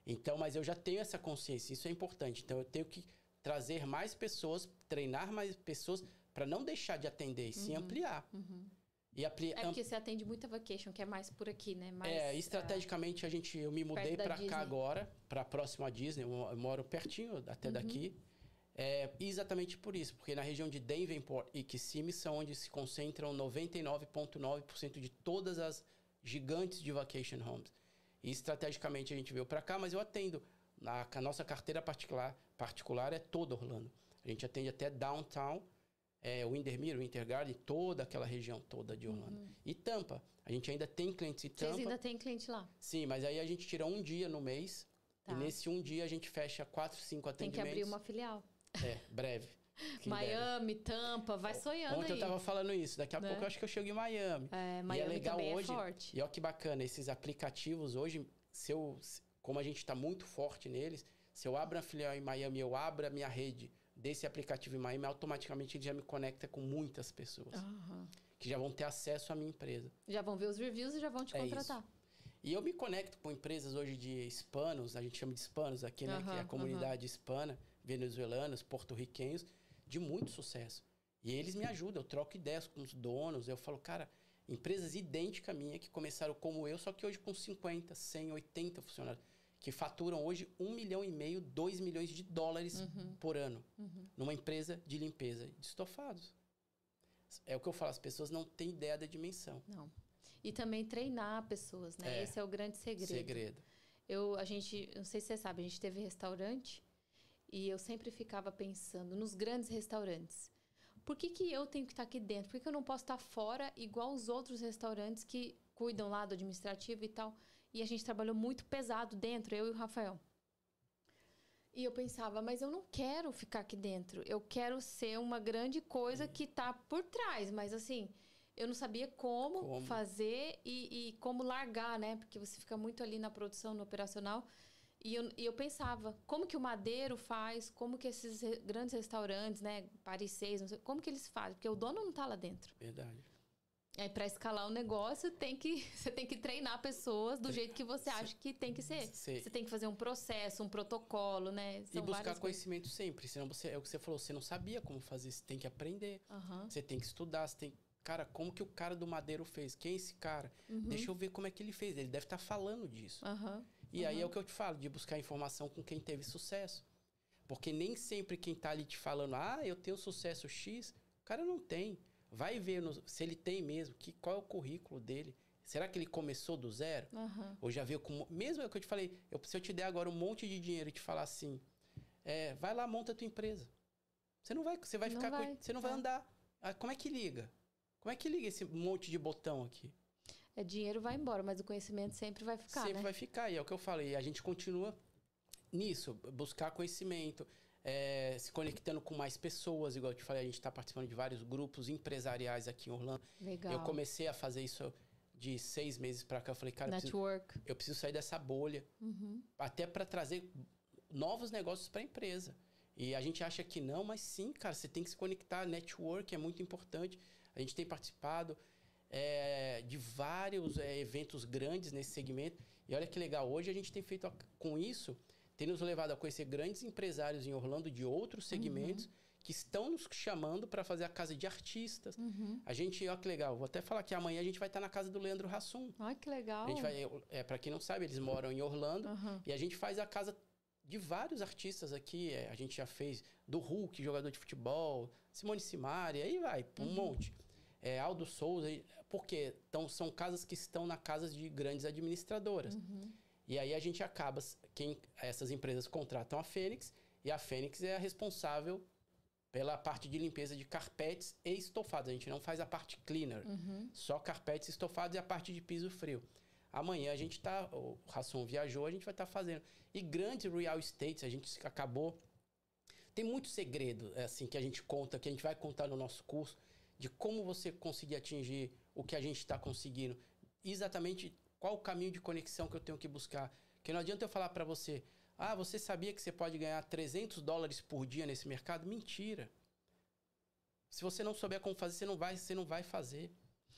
Então, mas eu já tenho essa consciência, isso é importante. Então eu tenho que trazer mais pessoas, treinar mais pessoas para não deixar de atender e sim uhum. ampliar. Uhum. E apli... É porque você atende muita vacation, que é mais por aqui, né? Mais, é, estrategicamente a gente, eu me mudei para cá agora, para próximo à Disney, eu moro pertinho até uhum. daqui. É, exatamente por isso, porque na região de Davenport e Kissimmee são onde se concentram 99,9% de todas as gigantes de vacation homes. E estrategicamente a gente veio para cá, mas eu atendo. Na, a nossa carteira particular, particular é toda Orlando. A gente atende até downtown, é, Windermere, Winter Garden, toda aquela região toda de Orlando. Uhum. E Tampa. A gente ainda tem clientes em Tampa. Vocês ainda tem cliente lá? Sim, mas aí a gente tira um dia no mês. Tá. E nesse um dia a gente fecha quatro, cinco atendimentos. Tem que abrir uma filial. É, breve. Miami, Tampa, vai sonhando Ontem aí. eu tava falando isso. Daqui a né? pouco eu acho que eu chego em Miami. É, Miami e é legal é hoje. É forte. E olha que bacana, esses aplicativos hoje, se eu, como a gente está muito forte neles, se eu abro a filial em Miami, eu abro a minha rede desse aplicativo em Miami, automaticamente ele já me conecta com muitas pessoas. Uhum. Que já vão ter acesso à minha empresa. Já vão ver os reviews e já vão te é contratar. Isso. E eu me conecto com empresas hoje de hispanos, a gente chama de hispanos aqui, né? Uhum, que é a comunidade uhum. hispana, venezuelanos, porto-riquenhos, de muito sucesso. E eles me ajudam, eu troco ideias com os donos, eu falo, cara, empresas idênticas a minha que começaram como eu, só que hoje com 50, 100, 80 funcionários que faturam hoje um milhão e meio, dois milhões de dólares uhum. por ano uhum. numa empresa de limpeza de estofados. É o que eu falo, as pessoas não têm ideia da dimensão. Não. E também treinar pessoas, né? É, Esse é o grande segredo. Segredo. Eu, a gente, não sei se você sabe, a gente teve restaurante e eu sempre ficava pensando nos grandes restaurantes. Por que, que eu tenho que estar aqui dentro? Por que, que eu não posso estar fora igual os outros restaurantes que cuidam lá do administrativo e tal? E a gente trabalhou muito pesado dentro, eu e o Rafael. E eu pensava, mas eu não quero ficar aqui dentro. Eu quero ser uma grande coisa que está por trás. Mas assim, eu não sabia como, como? fazer e, e, como largar, né? Porque você fica muito ali na produção, no operacional. E eu, e eu pensava, como que o Madeiro faz? Como que esses grandes restaurantes, né? Paris 6, como que eles fazem? Porque o dono não está lá dentro. Verdade. É, para escalar o negócio, tem que, você tem que treinar pessoas do jeito que você acha que tem que ser. Sim. Você tem que fazer um processo, um protocolo, né? São e buscar conhecimento coisas. sempre. Senão você, é o que você falou, você não sabia como fazer, você tem que aprender. Uhum. Você tem que estudar, você tem. Cara, como que o cara do Madeiro fez? Quem é esse cara? Uhum. Deixa eu ver como é que ele fez. Ele deve estar tá falando disso. Uhum. E aí é o que eu te falo, de buscar informação com quem teve sucesso. Porque nem sempre quem está ali te falando, ah, eu tenho sucesso X, o cara não tem. Vai ver no, se ele tem mesmo, que, qual é o currículo dele. Será que ele começou do zero? Uhum. Ou já veio com. Mesmo é o que eu te falei, eu, se eu te der agora um monte de dinheiro e te falar assim, é, vai lá, monta a tua empresa. Você não vai, você vai não ficar. Vai, você não vai tá. andar. Ah, como é que liga? Como é que liga esse monte de botão aqui? É, dinheiro vai embora, mas o conhecimento sempre vai ficar. Sempre né? vai ficar, e é o que eu falei. A gente continua nisso, buscar conhecimento é, se conectando com mais pessoas, igual eu te falei, a gente está participando de vários grupos empresariais aqui em Orlando. Legal. Eu comecei a fazer isso de seis meses para cá, eu falei, cara. Eu, preciso, eu preciso sair dessa bolha. Uhum. Até para trazer novos negócios para a empresa. E a gente acha que não, mas sim, cara, você tem que se conectar. Network é muito importante. A gente tem participado é, de vários é, eventos grandes nesse segmento. E olha que legal, hoje a gente tem feito com isso, tem nos levado a conhecer grandes empresários em Orlando de outros segmentos. Uhum que estão nos chamando para fazer a casa de artistas. Uhum. A gente, olha que legal, vou até falar que amanhã a gente vai estar na casa do Leandro Hassum. Olha que legal. A gente vai, é, para quem não sabe, eles moram em Orlando uhum. e a gente faz a casa de vários artistas aqui. É, a gente já fez do Hulk, jogador de futebol, Simone Simari, aí vai, um uhum. monte. É, Aldo Souza, porque então, são casas que estão na casa de grandes administradoras. Uhum. E aí a gente acaba, quem essas empresas contratam a Fênix e a Fênix é a responsável pela parte de limpeza de carpetes e estofados. A gente não faz a parte cleaner, uhum. só carpetes estofados e a parte de piso frio. Amanhã a gente está, o Rasson viajou, a gente vai estar tá fazendo. E grandes real estates, a gente acabou. Tem muito segredo assim que a gente conta, que a gente vai contar no nosso curso, de como você conseguir atingir o que a gente está conseguindo. Exatamente qual o caminho de conexão que eu tenho que buscar. Que não adianta eu falar para você, ah, você sabia que você pode ganhar 300 dólares por dia nesse mercado? Mentira. Se você não souber como fazer, você não vai, você não vai fazer.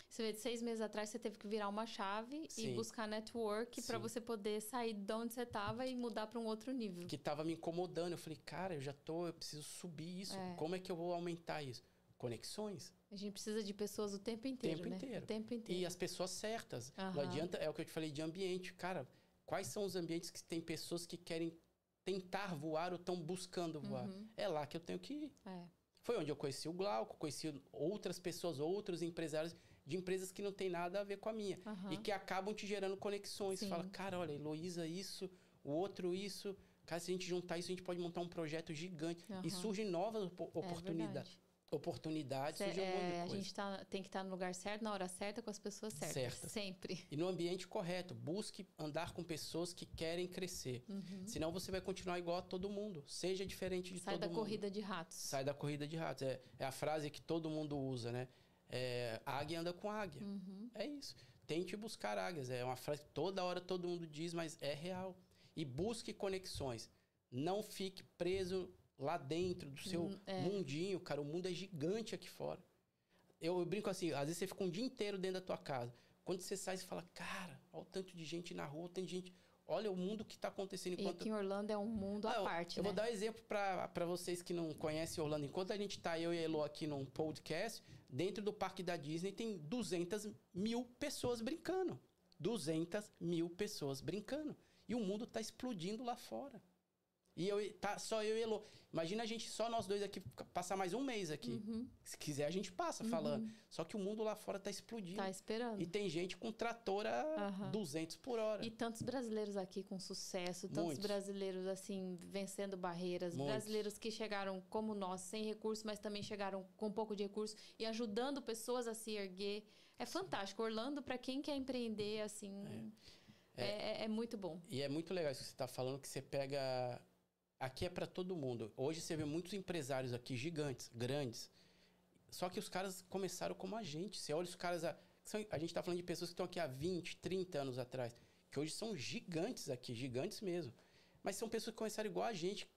Você vê, de seis meses atrás você teve que virar uma chave Sim. e buscar network para você poder sair de onde você estava e mudar para um outro nível. Que estava me incomodando. Eu falei, cara, eu já tô, eu preciso subir isso. É. Como é que eu vou aumentar isso? Conexões. A gente precisa de pessoas o tempo inteiro, tempo né? Inteiro. O tempo inteiro. E as pessoas certas. Uhum. Não adianta, é o que eu te falei de ambiente. Cara, quais são os ambientes que tem pessoas que querem tentar voar ou estão buscando voar? Uhum. É lá que eu tenho que ir. É. Foi onde eu conheci o Glauco, conheci outras pessoas, outros empresários de empresas que não tem nada a ver com a minha. Uhum. E que acabam te gerando conexões. Sim. Fala, cara, olha, Heloísa isso, o outro isso. Cara, se a gente juntar isso, a gente pode montar um projeto gigante. Uhum. E surgem novas oportunidades. É oportunidades, Cê, surge um é, monte de coisa. A gente tá, tem que estar no lugar certo, na hora certa, com as pessoas certas. Certa. Sempre. E no ambiente correto. Busque andar com pessoas que querem crescer. Uhum. Senão você vai continuar igual a todo mundo. Seja diferente de Sai todo mundo. Sai da corrida de ratos. Sai da corrida de ratos. É, é a frase que todo mundo usa, né? É, águia anda com águia. Uhum. É isso. Tente buscar águias. É uma frase que toda hora todo mundo diz, mas é real. E busque conexões. Não fique preso lá dentro do seu Hum, é. mundinho, cara. O mundo é gigante aqui fora. Eu, eu, brinco assim, às vezes você fica um dia inteiro dentro da tua casa. Quando você sai, você fala, cara, olha o tanto de gente na rua, de gente. Olha o mundo que está acontecendo enquanto. E aqui em Orlando é um mundo à parte. Eu né? vou dar um exemplo para vocês que não conhecem Orlando. Enquanto a gente está, eu e a Elo aqui num podcast, dentro do parque da Disney tem 200 mil pessoas brincando. 200 mil pessoas brincando. E o mundo está explodindo lá fora. E eu, tá só eu e Elo. Imagina a gente, só nós dois aqui, passar mais um mês aqui. Uhum. Se quiser, a gente passa uhum. falando. Só que o mundo lá fora tá explodindo. Tá esperando. E tem gente com trator a uhum. 200 por hora. E tantos brasileiros aqui com sucesso, tantos Muitos. brasileiros, assim, vencendo barreiras. Muitos. Brasileiros que chegaram como nós, sem recursos, mas também chegaram com um pouco de recursos e ajudando pessoas a se erguer. É fantástico. Orlando, para quem quer empreender, assim, é. É, é muito bom. E é muito legal isso que você está falando, que você pega aqui é para todo mundo. Hoje você vê muitos empresários aqui gigantes, grandes. Só que os caras começaram como a gente. Você olha os caras. A, a gente está falando de pessoas que estão aqui há 20, 30 anos atrás. Que hoje são gigantes aqui, gigantes mesmo. Mas são pessoas que começaram igual a gente.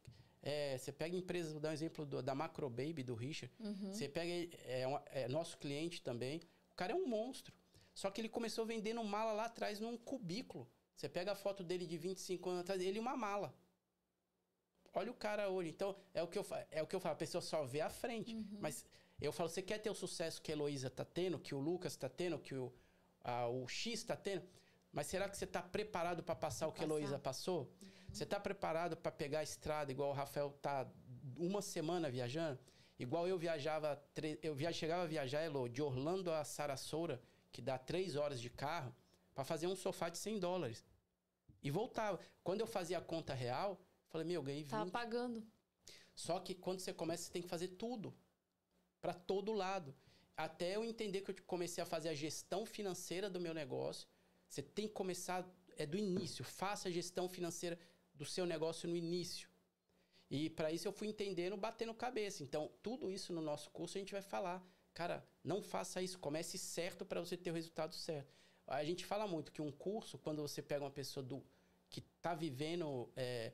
É, você pega empresas, vou dar um exemplo do, da Macro Baby, do Richard. Uhum. Você pega. É, é, nosso cliente também. O cara é um monstro. Só que ele começou vendendo mala lá atrás num cubículo. Você pega a foto dele de 25 anos atrás, ele uma mala. Olha o cara hoje. Então, é o que eu, é o que eu falo, a pessoa só vê a frente. Uhum. Mas eu falo, você quer ter o sucesso que a Heloísa está tendo, que o Lucas está tendo, que o, a, o X está tendo? Mas será que você está preparado para passar o que a Heloísa passou? Uhum. Você está preparado para pegar a estrada, igual o Rafael tá uma semana viajando? Igual eu viajava, eu via, chegava a viajar, Elo, de Orlando a Sarasota, que dá três horas de carro, para fazer um sofá de 100 dólares. E voltava. Quando eu fazia a conta real, Falei, meu, ganhei 20. Tava pagando. Só que quando você começa, você tem que fazer tudo. Para todo lado. Até eu entender que eu comecei a fazer a gestão financeira do meu negócio. Você tem que começar, é do início. Faça a gestão financeira do seu negócio no início. E para isso eu fui entendendo, batendo cabeça. Então, tudo isso no nosso curso a gente vai falar. Cara, não faça isso. Comece certo para você ter o resultado certo. A gente fala muito que um curso, quando você pega uma pessoa do, que está vivendo é,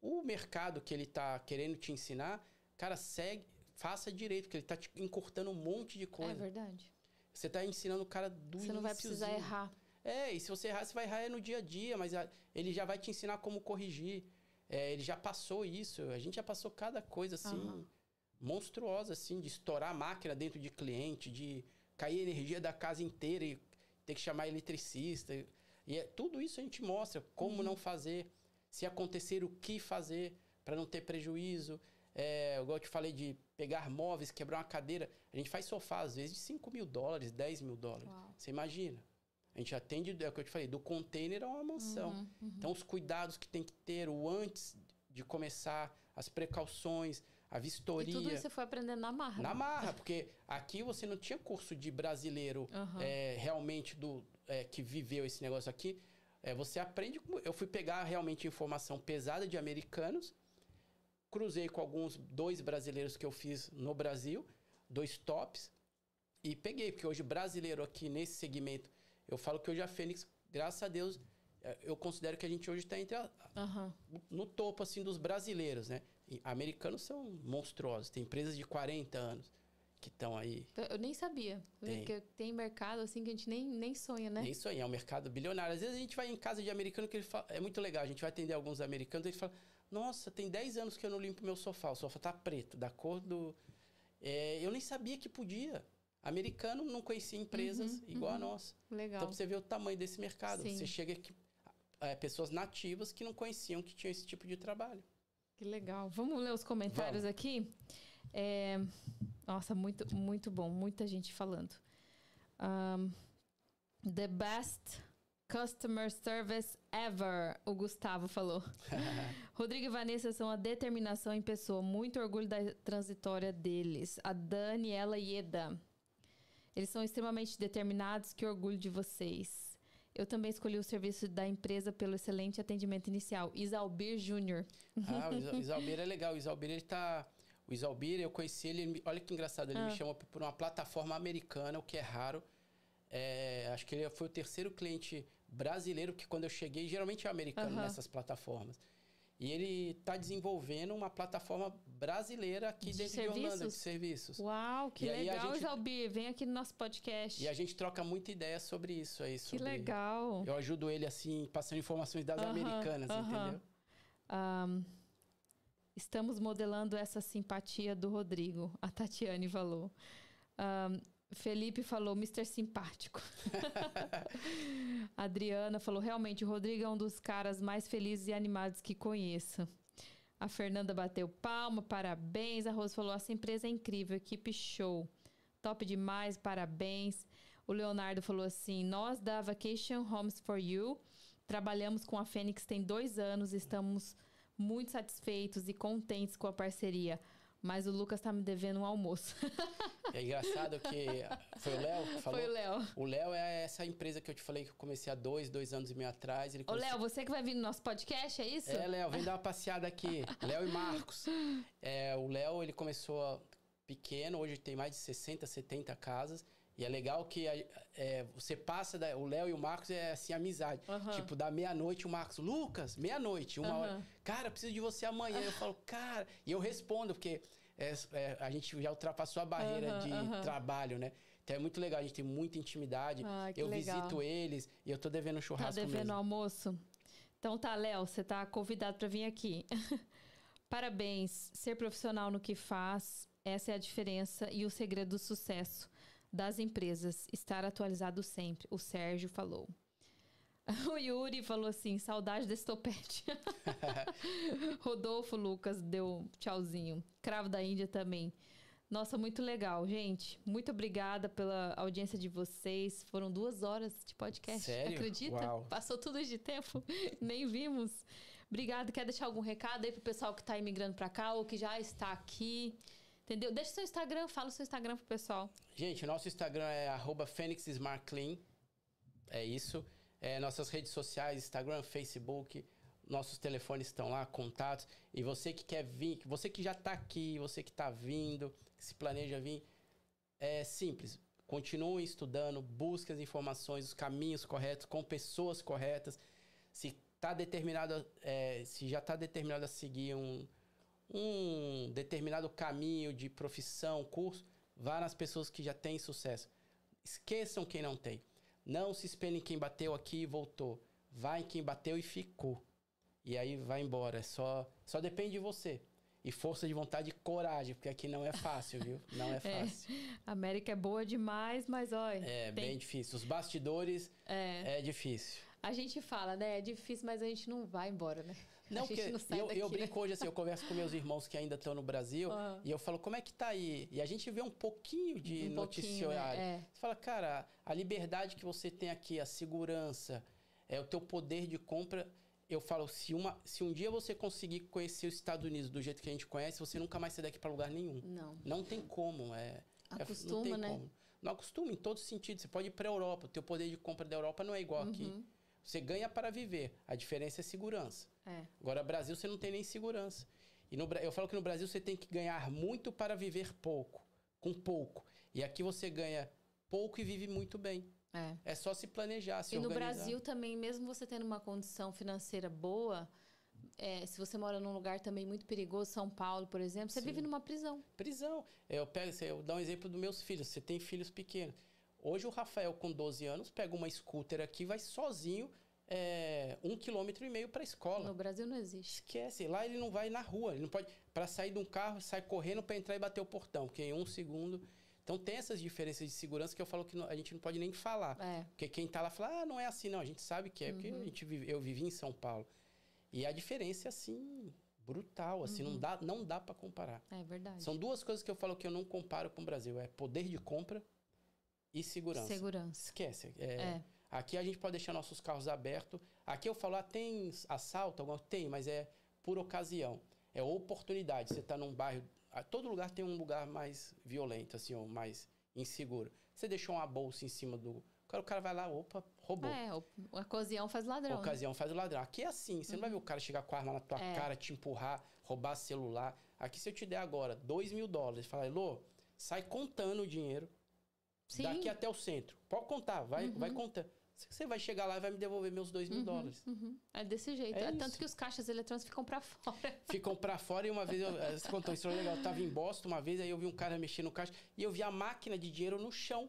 o mercado que ele está querendo te ensinar, cara, segue, faça direito, porque ele está te encurtando um monte de coisa. É verdade. Você está ensinando o cara do Você não vai precisar errar. É, e se você errar, você vai errar no dia a dia, mas a, ele já vai te ensinar como corrigir. É, ele já passou isso. A gente já passou cada coisa assim, uhum. monstruosa, assim, de estourar a máquina dentro de cliente, de cair a energia da casa inteira e ter que chamar eletricista. E é, tudo isso a gente mostra como uhum. não fazer, se acontecer o que fazer para não ter prejuízo. É, igual eu te falei de pegar móveis, quebrar uma cadeira. A gente faz sofá, às vezes, de 5 mil dólares, 10 mil dólares. Uau. Você imagina? A gente atende, é o que eu te falei, do container a uma mansão. Uhum, uhum. Então, os cuidados que tem que ter, o antes de começar, as precauções, a vistoria. E tudo isso você foi aprendendo na marra. Na marra, porque aqui você não tinha curso de brasileiro uhum. é, realmente do é, que viveu esse negócio aqui. É, você aprende. Eu fui pegar realmente informação pesada de americanos, cruzei com alguns dois brasileiros que eu fiz no Brasil, dois tops, e peguei, porque hoje brasileiro aqui nesse segmento eu falo que hoje a Fênix, graças a Deus, é, eu considero que a gente hoje está entre a, uhum. no topo assim dos brasileiros, né? E americanos são monstruosos, tem empresas de 40 anos que estão aí. Eu nem sabia. Tem. Porque tem mercado assim que a gente nem, nem sonha, né? Nem sonha, é um mercado bilionário. Às vezes a gente vai em casa de americano que ele fala, é muito legal, a gente vai atender alguns americanos, ele fala: "Nossa, tem 10 anos que eu não limpo meu sofá, o sofá tá preto, da cor do é, eu nem sabia que podia. Americano não conhecia empresas uhum, igual uhum. a nossa. Legal. Então, você vê o tamanho desse mercado. Sim. Você chega aqui, é, pessoas nativas que não conheciam que tinham esse tipo de trabalho. Que legal. Vamos ler os comentários Vamos. aqui? É... Nossa, muito, muito bom. Muita gente falando. Um, the best customer service ever, o Gustavo falou. Rodrigo e Vanessa são a determinação em pessoa. Muito orgulho da transitória deles. A Daniela Ieda. Eles são extremamente determinados, que orgulho de vocês. Eu também escolhi o serviço da empresa pelo excelente atendimento inicial. Isalbir Júnior. Ah, o Isalbir é legal. O Isalbir, ele tá... O Isalbir, eu conheci ele... olha que engraçado, ele ah. me chamou por uma plataforma americana, o que é raro. É, acho que ele foi o terceiro cliente brasileiro, que quando eu cheguei, geralmente é americano nessas plataformas. E ele está desenvolvendo uma plataforma brasileira aqui de dentro serviços? de Orlando, de serviços. Uau, que e legal, gente... Zalbi. Vem aqui no nosso podcast. E a gente troca muita ideia sobre isso aí. Sobre... Que legal. Eu ajudo ele, assim, passando informações das uh -huh, americanas, uh -huh. entendeu? Um, estamos modelando essa simpatia do Rodrigo, a Tatiane falou. Um, Felipe falou, Mr. Simpático. Adriana falou, realmente, o Rodrigo é um dos caras mais felizes e animados que conheço. A Fernanda bateu palma, parabéns. A Rose falou, essa empresa é incrível, equipe show. Top demais, parabéns. O Leonardo falou assim, nós da Vacation Homes for You trabalhamos com a Fênix tem dois anos, estamos muito satisfeitos e contentes com a parceria. Mas o Lucas tá me devendo um almoço. é engraçado que. Foi o Léo que falou? Foi o Léo. O Léo é essa empresa que eu te falei que eu comecei há dois, dois anos e meio atrás. Ele Ô, Léo, você que vai vir no nosso podcast, é isso? É, Léo, vem dar uma passeada aqui. Léo e Marcos. É, o Léo, ele começou pequeno, hoje tem mais de 60, 70 casas. E é legal que é, você passa, da, o Léo e o Marcos é assim, amizade. Uhum. Tipo, da meia-noite o Marcos, Lucas, meia-noite, uma uhum. hora. Cara, preciso de você amanhã. Eu falo, cara. E eu respondo, porque é, é, a gente já ultrapassou a barreira uhum, de trabalho, né? Então é muito legal, a gente tem muita intimidade. Ah, eu legal. visito eles e eu tô devendo um churrasco. Tá devendo mesmo. almoço? Então tá, Léo, você tá convidado para vir aqui. Parabéns. Ser profissional no que faz, essa é a diferença e o segredo do sucesso das empresas, estar atualizado sempre, o Sérgio falou. O Yuri falou assim: saudade desse topete. Rodolfo Lucas deu tchauzinho. Cravo da Índia também. Nossa, muito legal, gente. Muito obrigada pela audiência de vocês. Foram duas horas de podcast. Sério? Acredita? Uau. Passou tudo de tempo, nem vimos. Obrigado. Quer deixar algum recado aí pro pessoal que está imigrando para cá ou que já está aqui? Entendeu? Deixa seu Instagram, fala o seu Instagram pro pessoal. Gente, nosso Instagram é @fenixsmartclean. É isso. É, nossas redes sociais, Instagram, Facebook, nossos telefones estão lá, contatos. E você que quer vir, você que já está aqui, você que está vindo, que se planeja vir, é simples. continuem estudando, busquem as informações, os caminhos corretos, com pessoas corretas. Se tá determinado, é, se já está determinado a seguir um, um determinado caminho de profissão, curso, vá nas pessoas que já têm sucesso. Esqueçam quem não tem. Não se espelhem em quem bateu aqui e voltou. Vá em quem bateu e ficou. E aí vai embora. Só, só depende de você. E força de vontade e coragem, porque aqui não é fácil, viu? Não é, é. fácil. É, a América é boa demais, mas olha. É tem... bem difícil. Os bastidores é. é difícil. A gente fala, né? É difícil, mas a gente não vai embora, né? Não, porque não eu, daqui, eu brinco né? hoje assim, eu converso com meus irmãos que ainda estão no Brasil uhum. e eu falo, como é que tá aí? E a gente vê um pouquinho de um noticiário. Né? É. Você fala, cara, a liberdade que você tem aqui, a segurança, é o teu poder de compra. Eu falo, se, uma, se um dia você conseguir conhecer os Estados Unidos do jeito que a gente conhece, você nunca mais sai daqui para lugar nenhum. Não. Não tem como. É, Acostuma, é, não tem né? Como. Não acostuma em todos os sentidos. Você pode ir para a Europa. O teu poder de compra da Europa não é igual uhum. aqui. Você ganha para viver. A diferença é segurança. É. Agora, Brasil, você não tem nem segurança. E no, eu falo que no Brasil você tem que ganhar muito para viver pouco. Com pouco. E aqui você ganha pouco e vive muito bem. É, é só se planejar, se E organizar. no Brasil também, mesmo você tendo uma condição financeira boa, é, se você mora num lugar também muito perigoso, São Paulo, por exemplo, você Sim. vive numa prisão. Prisão. Eu pego, eu dou um exemplo dos meus filhos. Você tem filhos pequenos. Hoje o Rafael, com 12 anos, pega uma scooter aqui vai sozinho é, um quilômetro e meio para a escola. No Brasil não existe. Esquece. Lá ele não vai na rua. Ele não pode. Para sair de um carro, sai correndo para entrar e bater o portão, porque em um segundo. Então tem essas diferenças de segurança que eu falo que a gente não pode nem falar. É. Porque quem está lá fala, ah, não é assim, não. A gente sabe que é, porque uhum. a gente vive, eu vivi em São Paulo. E a diferença é assim, brutal, assim, uhum. não dá, não dá para comparar. É verdade. São duas coisas que eu falo que eu não comparo com o Brasil. É poder de compra e segurança. Segurança. Esquece. É, é. Aqui a gente pode deixar nossos carros abertos. Aqui eu falo, ah, tem assalto? Tem, mas é por ocasião. É oportunidade. Você está num bairro. Todo lugar tem um lugar mais violento, assim, ou mais inseguro. Você deixou uma bolsa em cima do. O cara vai lá, opa, roubou. É, ocasião faz ladrão. Ocasião né? faz ladrão. Aqui é assim, você uhum. não vai ver o cara chegar com a arma na tua é. cara, te empurrar, roubar celular. Aqui, se eu te der agora dois mil dólares, fala, Elô, sai contando o dinheiro Sim. daqui até o centro. Pode contar, vai, uhum. vai contando. Você vai chegar lá e vai me devolver meus dois mil uhum, dólares. Uhum. É desse jeito. É, é tanto que os caixas eletrônicos ficam para fora. Ficam para fora e uma vez, eu, eh, você contou uma história legal. Eu tava em Boston uma vez, aí eu vi um cara mexendo no caixa e eu vi a máquina de dinheiro no chão.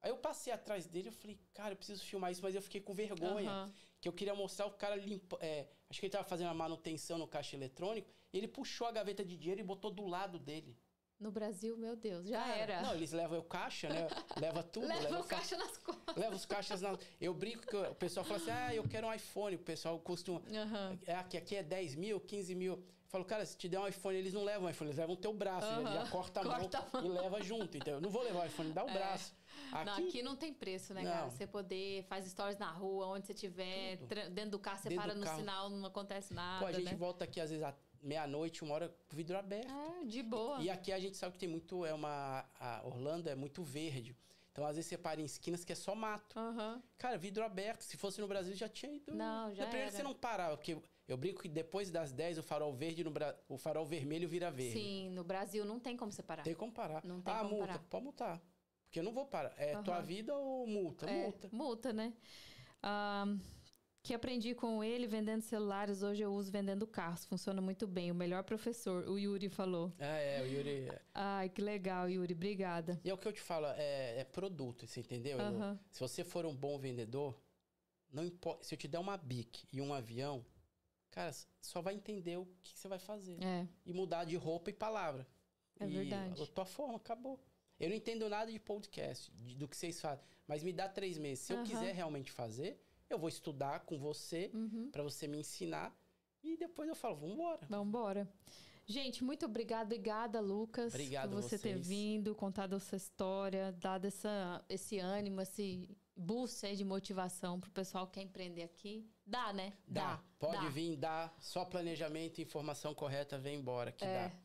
Aí eu passei atrás dele, eu falei, cara, eu preciso filmar isso, mas eu fiquei com vergonha. Uhum. Que eu queria mostrar o cara limpo. É, acho que ele tava fazendo a manutenção no caixa eletrônico. Ele puxou a gaveta de dinheiro e botou do lado dele. No Brasil, meu Deus, já Cara, era. Não, eles levam o caixa, né? Leva tudo. leva, leva o caixa nas costas. Leva os caixas nas... Eu brinco que o pessoal fala assim, ah, eu quero um iPhone. O pessoal costuma... Uhum. É, aqui, aqui é 10 mil, 15 mil. Eu falo, cara, se te der um iPhone, eles não levam o iPhone, eles levam o teu braço. Uhum. Já, já corta, corta a, mão a mão e leva junto. Então, eu não vou levar o iPhone, dá o é. braço. Aqui... Não, aqui não tem preço, né, não. cara? Você poder, faz stories na rua, onde você estiver, dentro do carro, você dentro para no carro. sinal, não acontece nada. Pô, a gente né? volta aqui, às vezes, meia-noite, uma hora, vidro aberto. É, de boa. E, e, aqui a gente sabe que tem muito, é uma, a Orlando é muito verde. Então, às vezes, você para em esquinas que é só mato. Uhum. Cara, vidro aberto. Se fosse no Brasil, já tinha ido. Não, já Primeiro era. você não parava, porque eu brinco que depois das 10, o farol verde, no Bra... o farol vermelho vira verde. Sim, no Brasil não tem como separar. Tem como parar. Não tem ah, como multa. Parar. Pode multar. Porque eu não vou parar. É uhum. tua vida ou multa? É, multa. Multa, né? Um, que aprendi com ele vendendo celulares, hoje eu uso vendendo carros. Funciona muito bem. O melhor professor, o Yuri falou. Ah, é, o Yuri. Ai, que legal, Yuri. Obrigada. E é o que eu te falo, é, é produto, você entendeu? Uhum. Se você for um bom vendedor, não importa. Se eu te der uma bic e um avião, cara, só vai entender o que você vai fazer. É. E mudar de roupa e palavra. É e verdade. A tua forma, acabou. Eu não entendo nada de podcast, de, do que vocês fazem. Mas me dá três meses. Se uhum. eu quiser realmente fazer, eu vou estudar com você uhum. para você me ensinar e depois eu falo, vamos embora. Vamos embora. Gente, muito obrigada, obrigada, Lucas, Obrigado por você vocês. ter vindo, contado essa história, dado essa, esse ânimo, esse boost de motivação pro pessoal que quer empreender aqui. Dá, né? Dá. dá Pode dá. vir, dá. Só planejamento e informação correta, vem embora, que é, dá.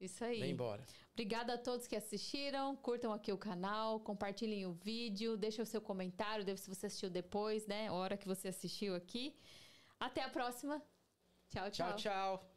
Isso aí. Vem embora. Obrigada a todos que assistiram. Curtam aqui o canal, compartilhem o vídeo, deixem o seu comentário, se você assistiu depois, né? A hora que você assistiu aqui. Até a próxima. Tchau, tchau. Tchau, tchau.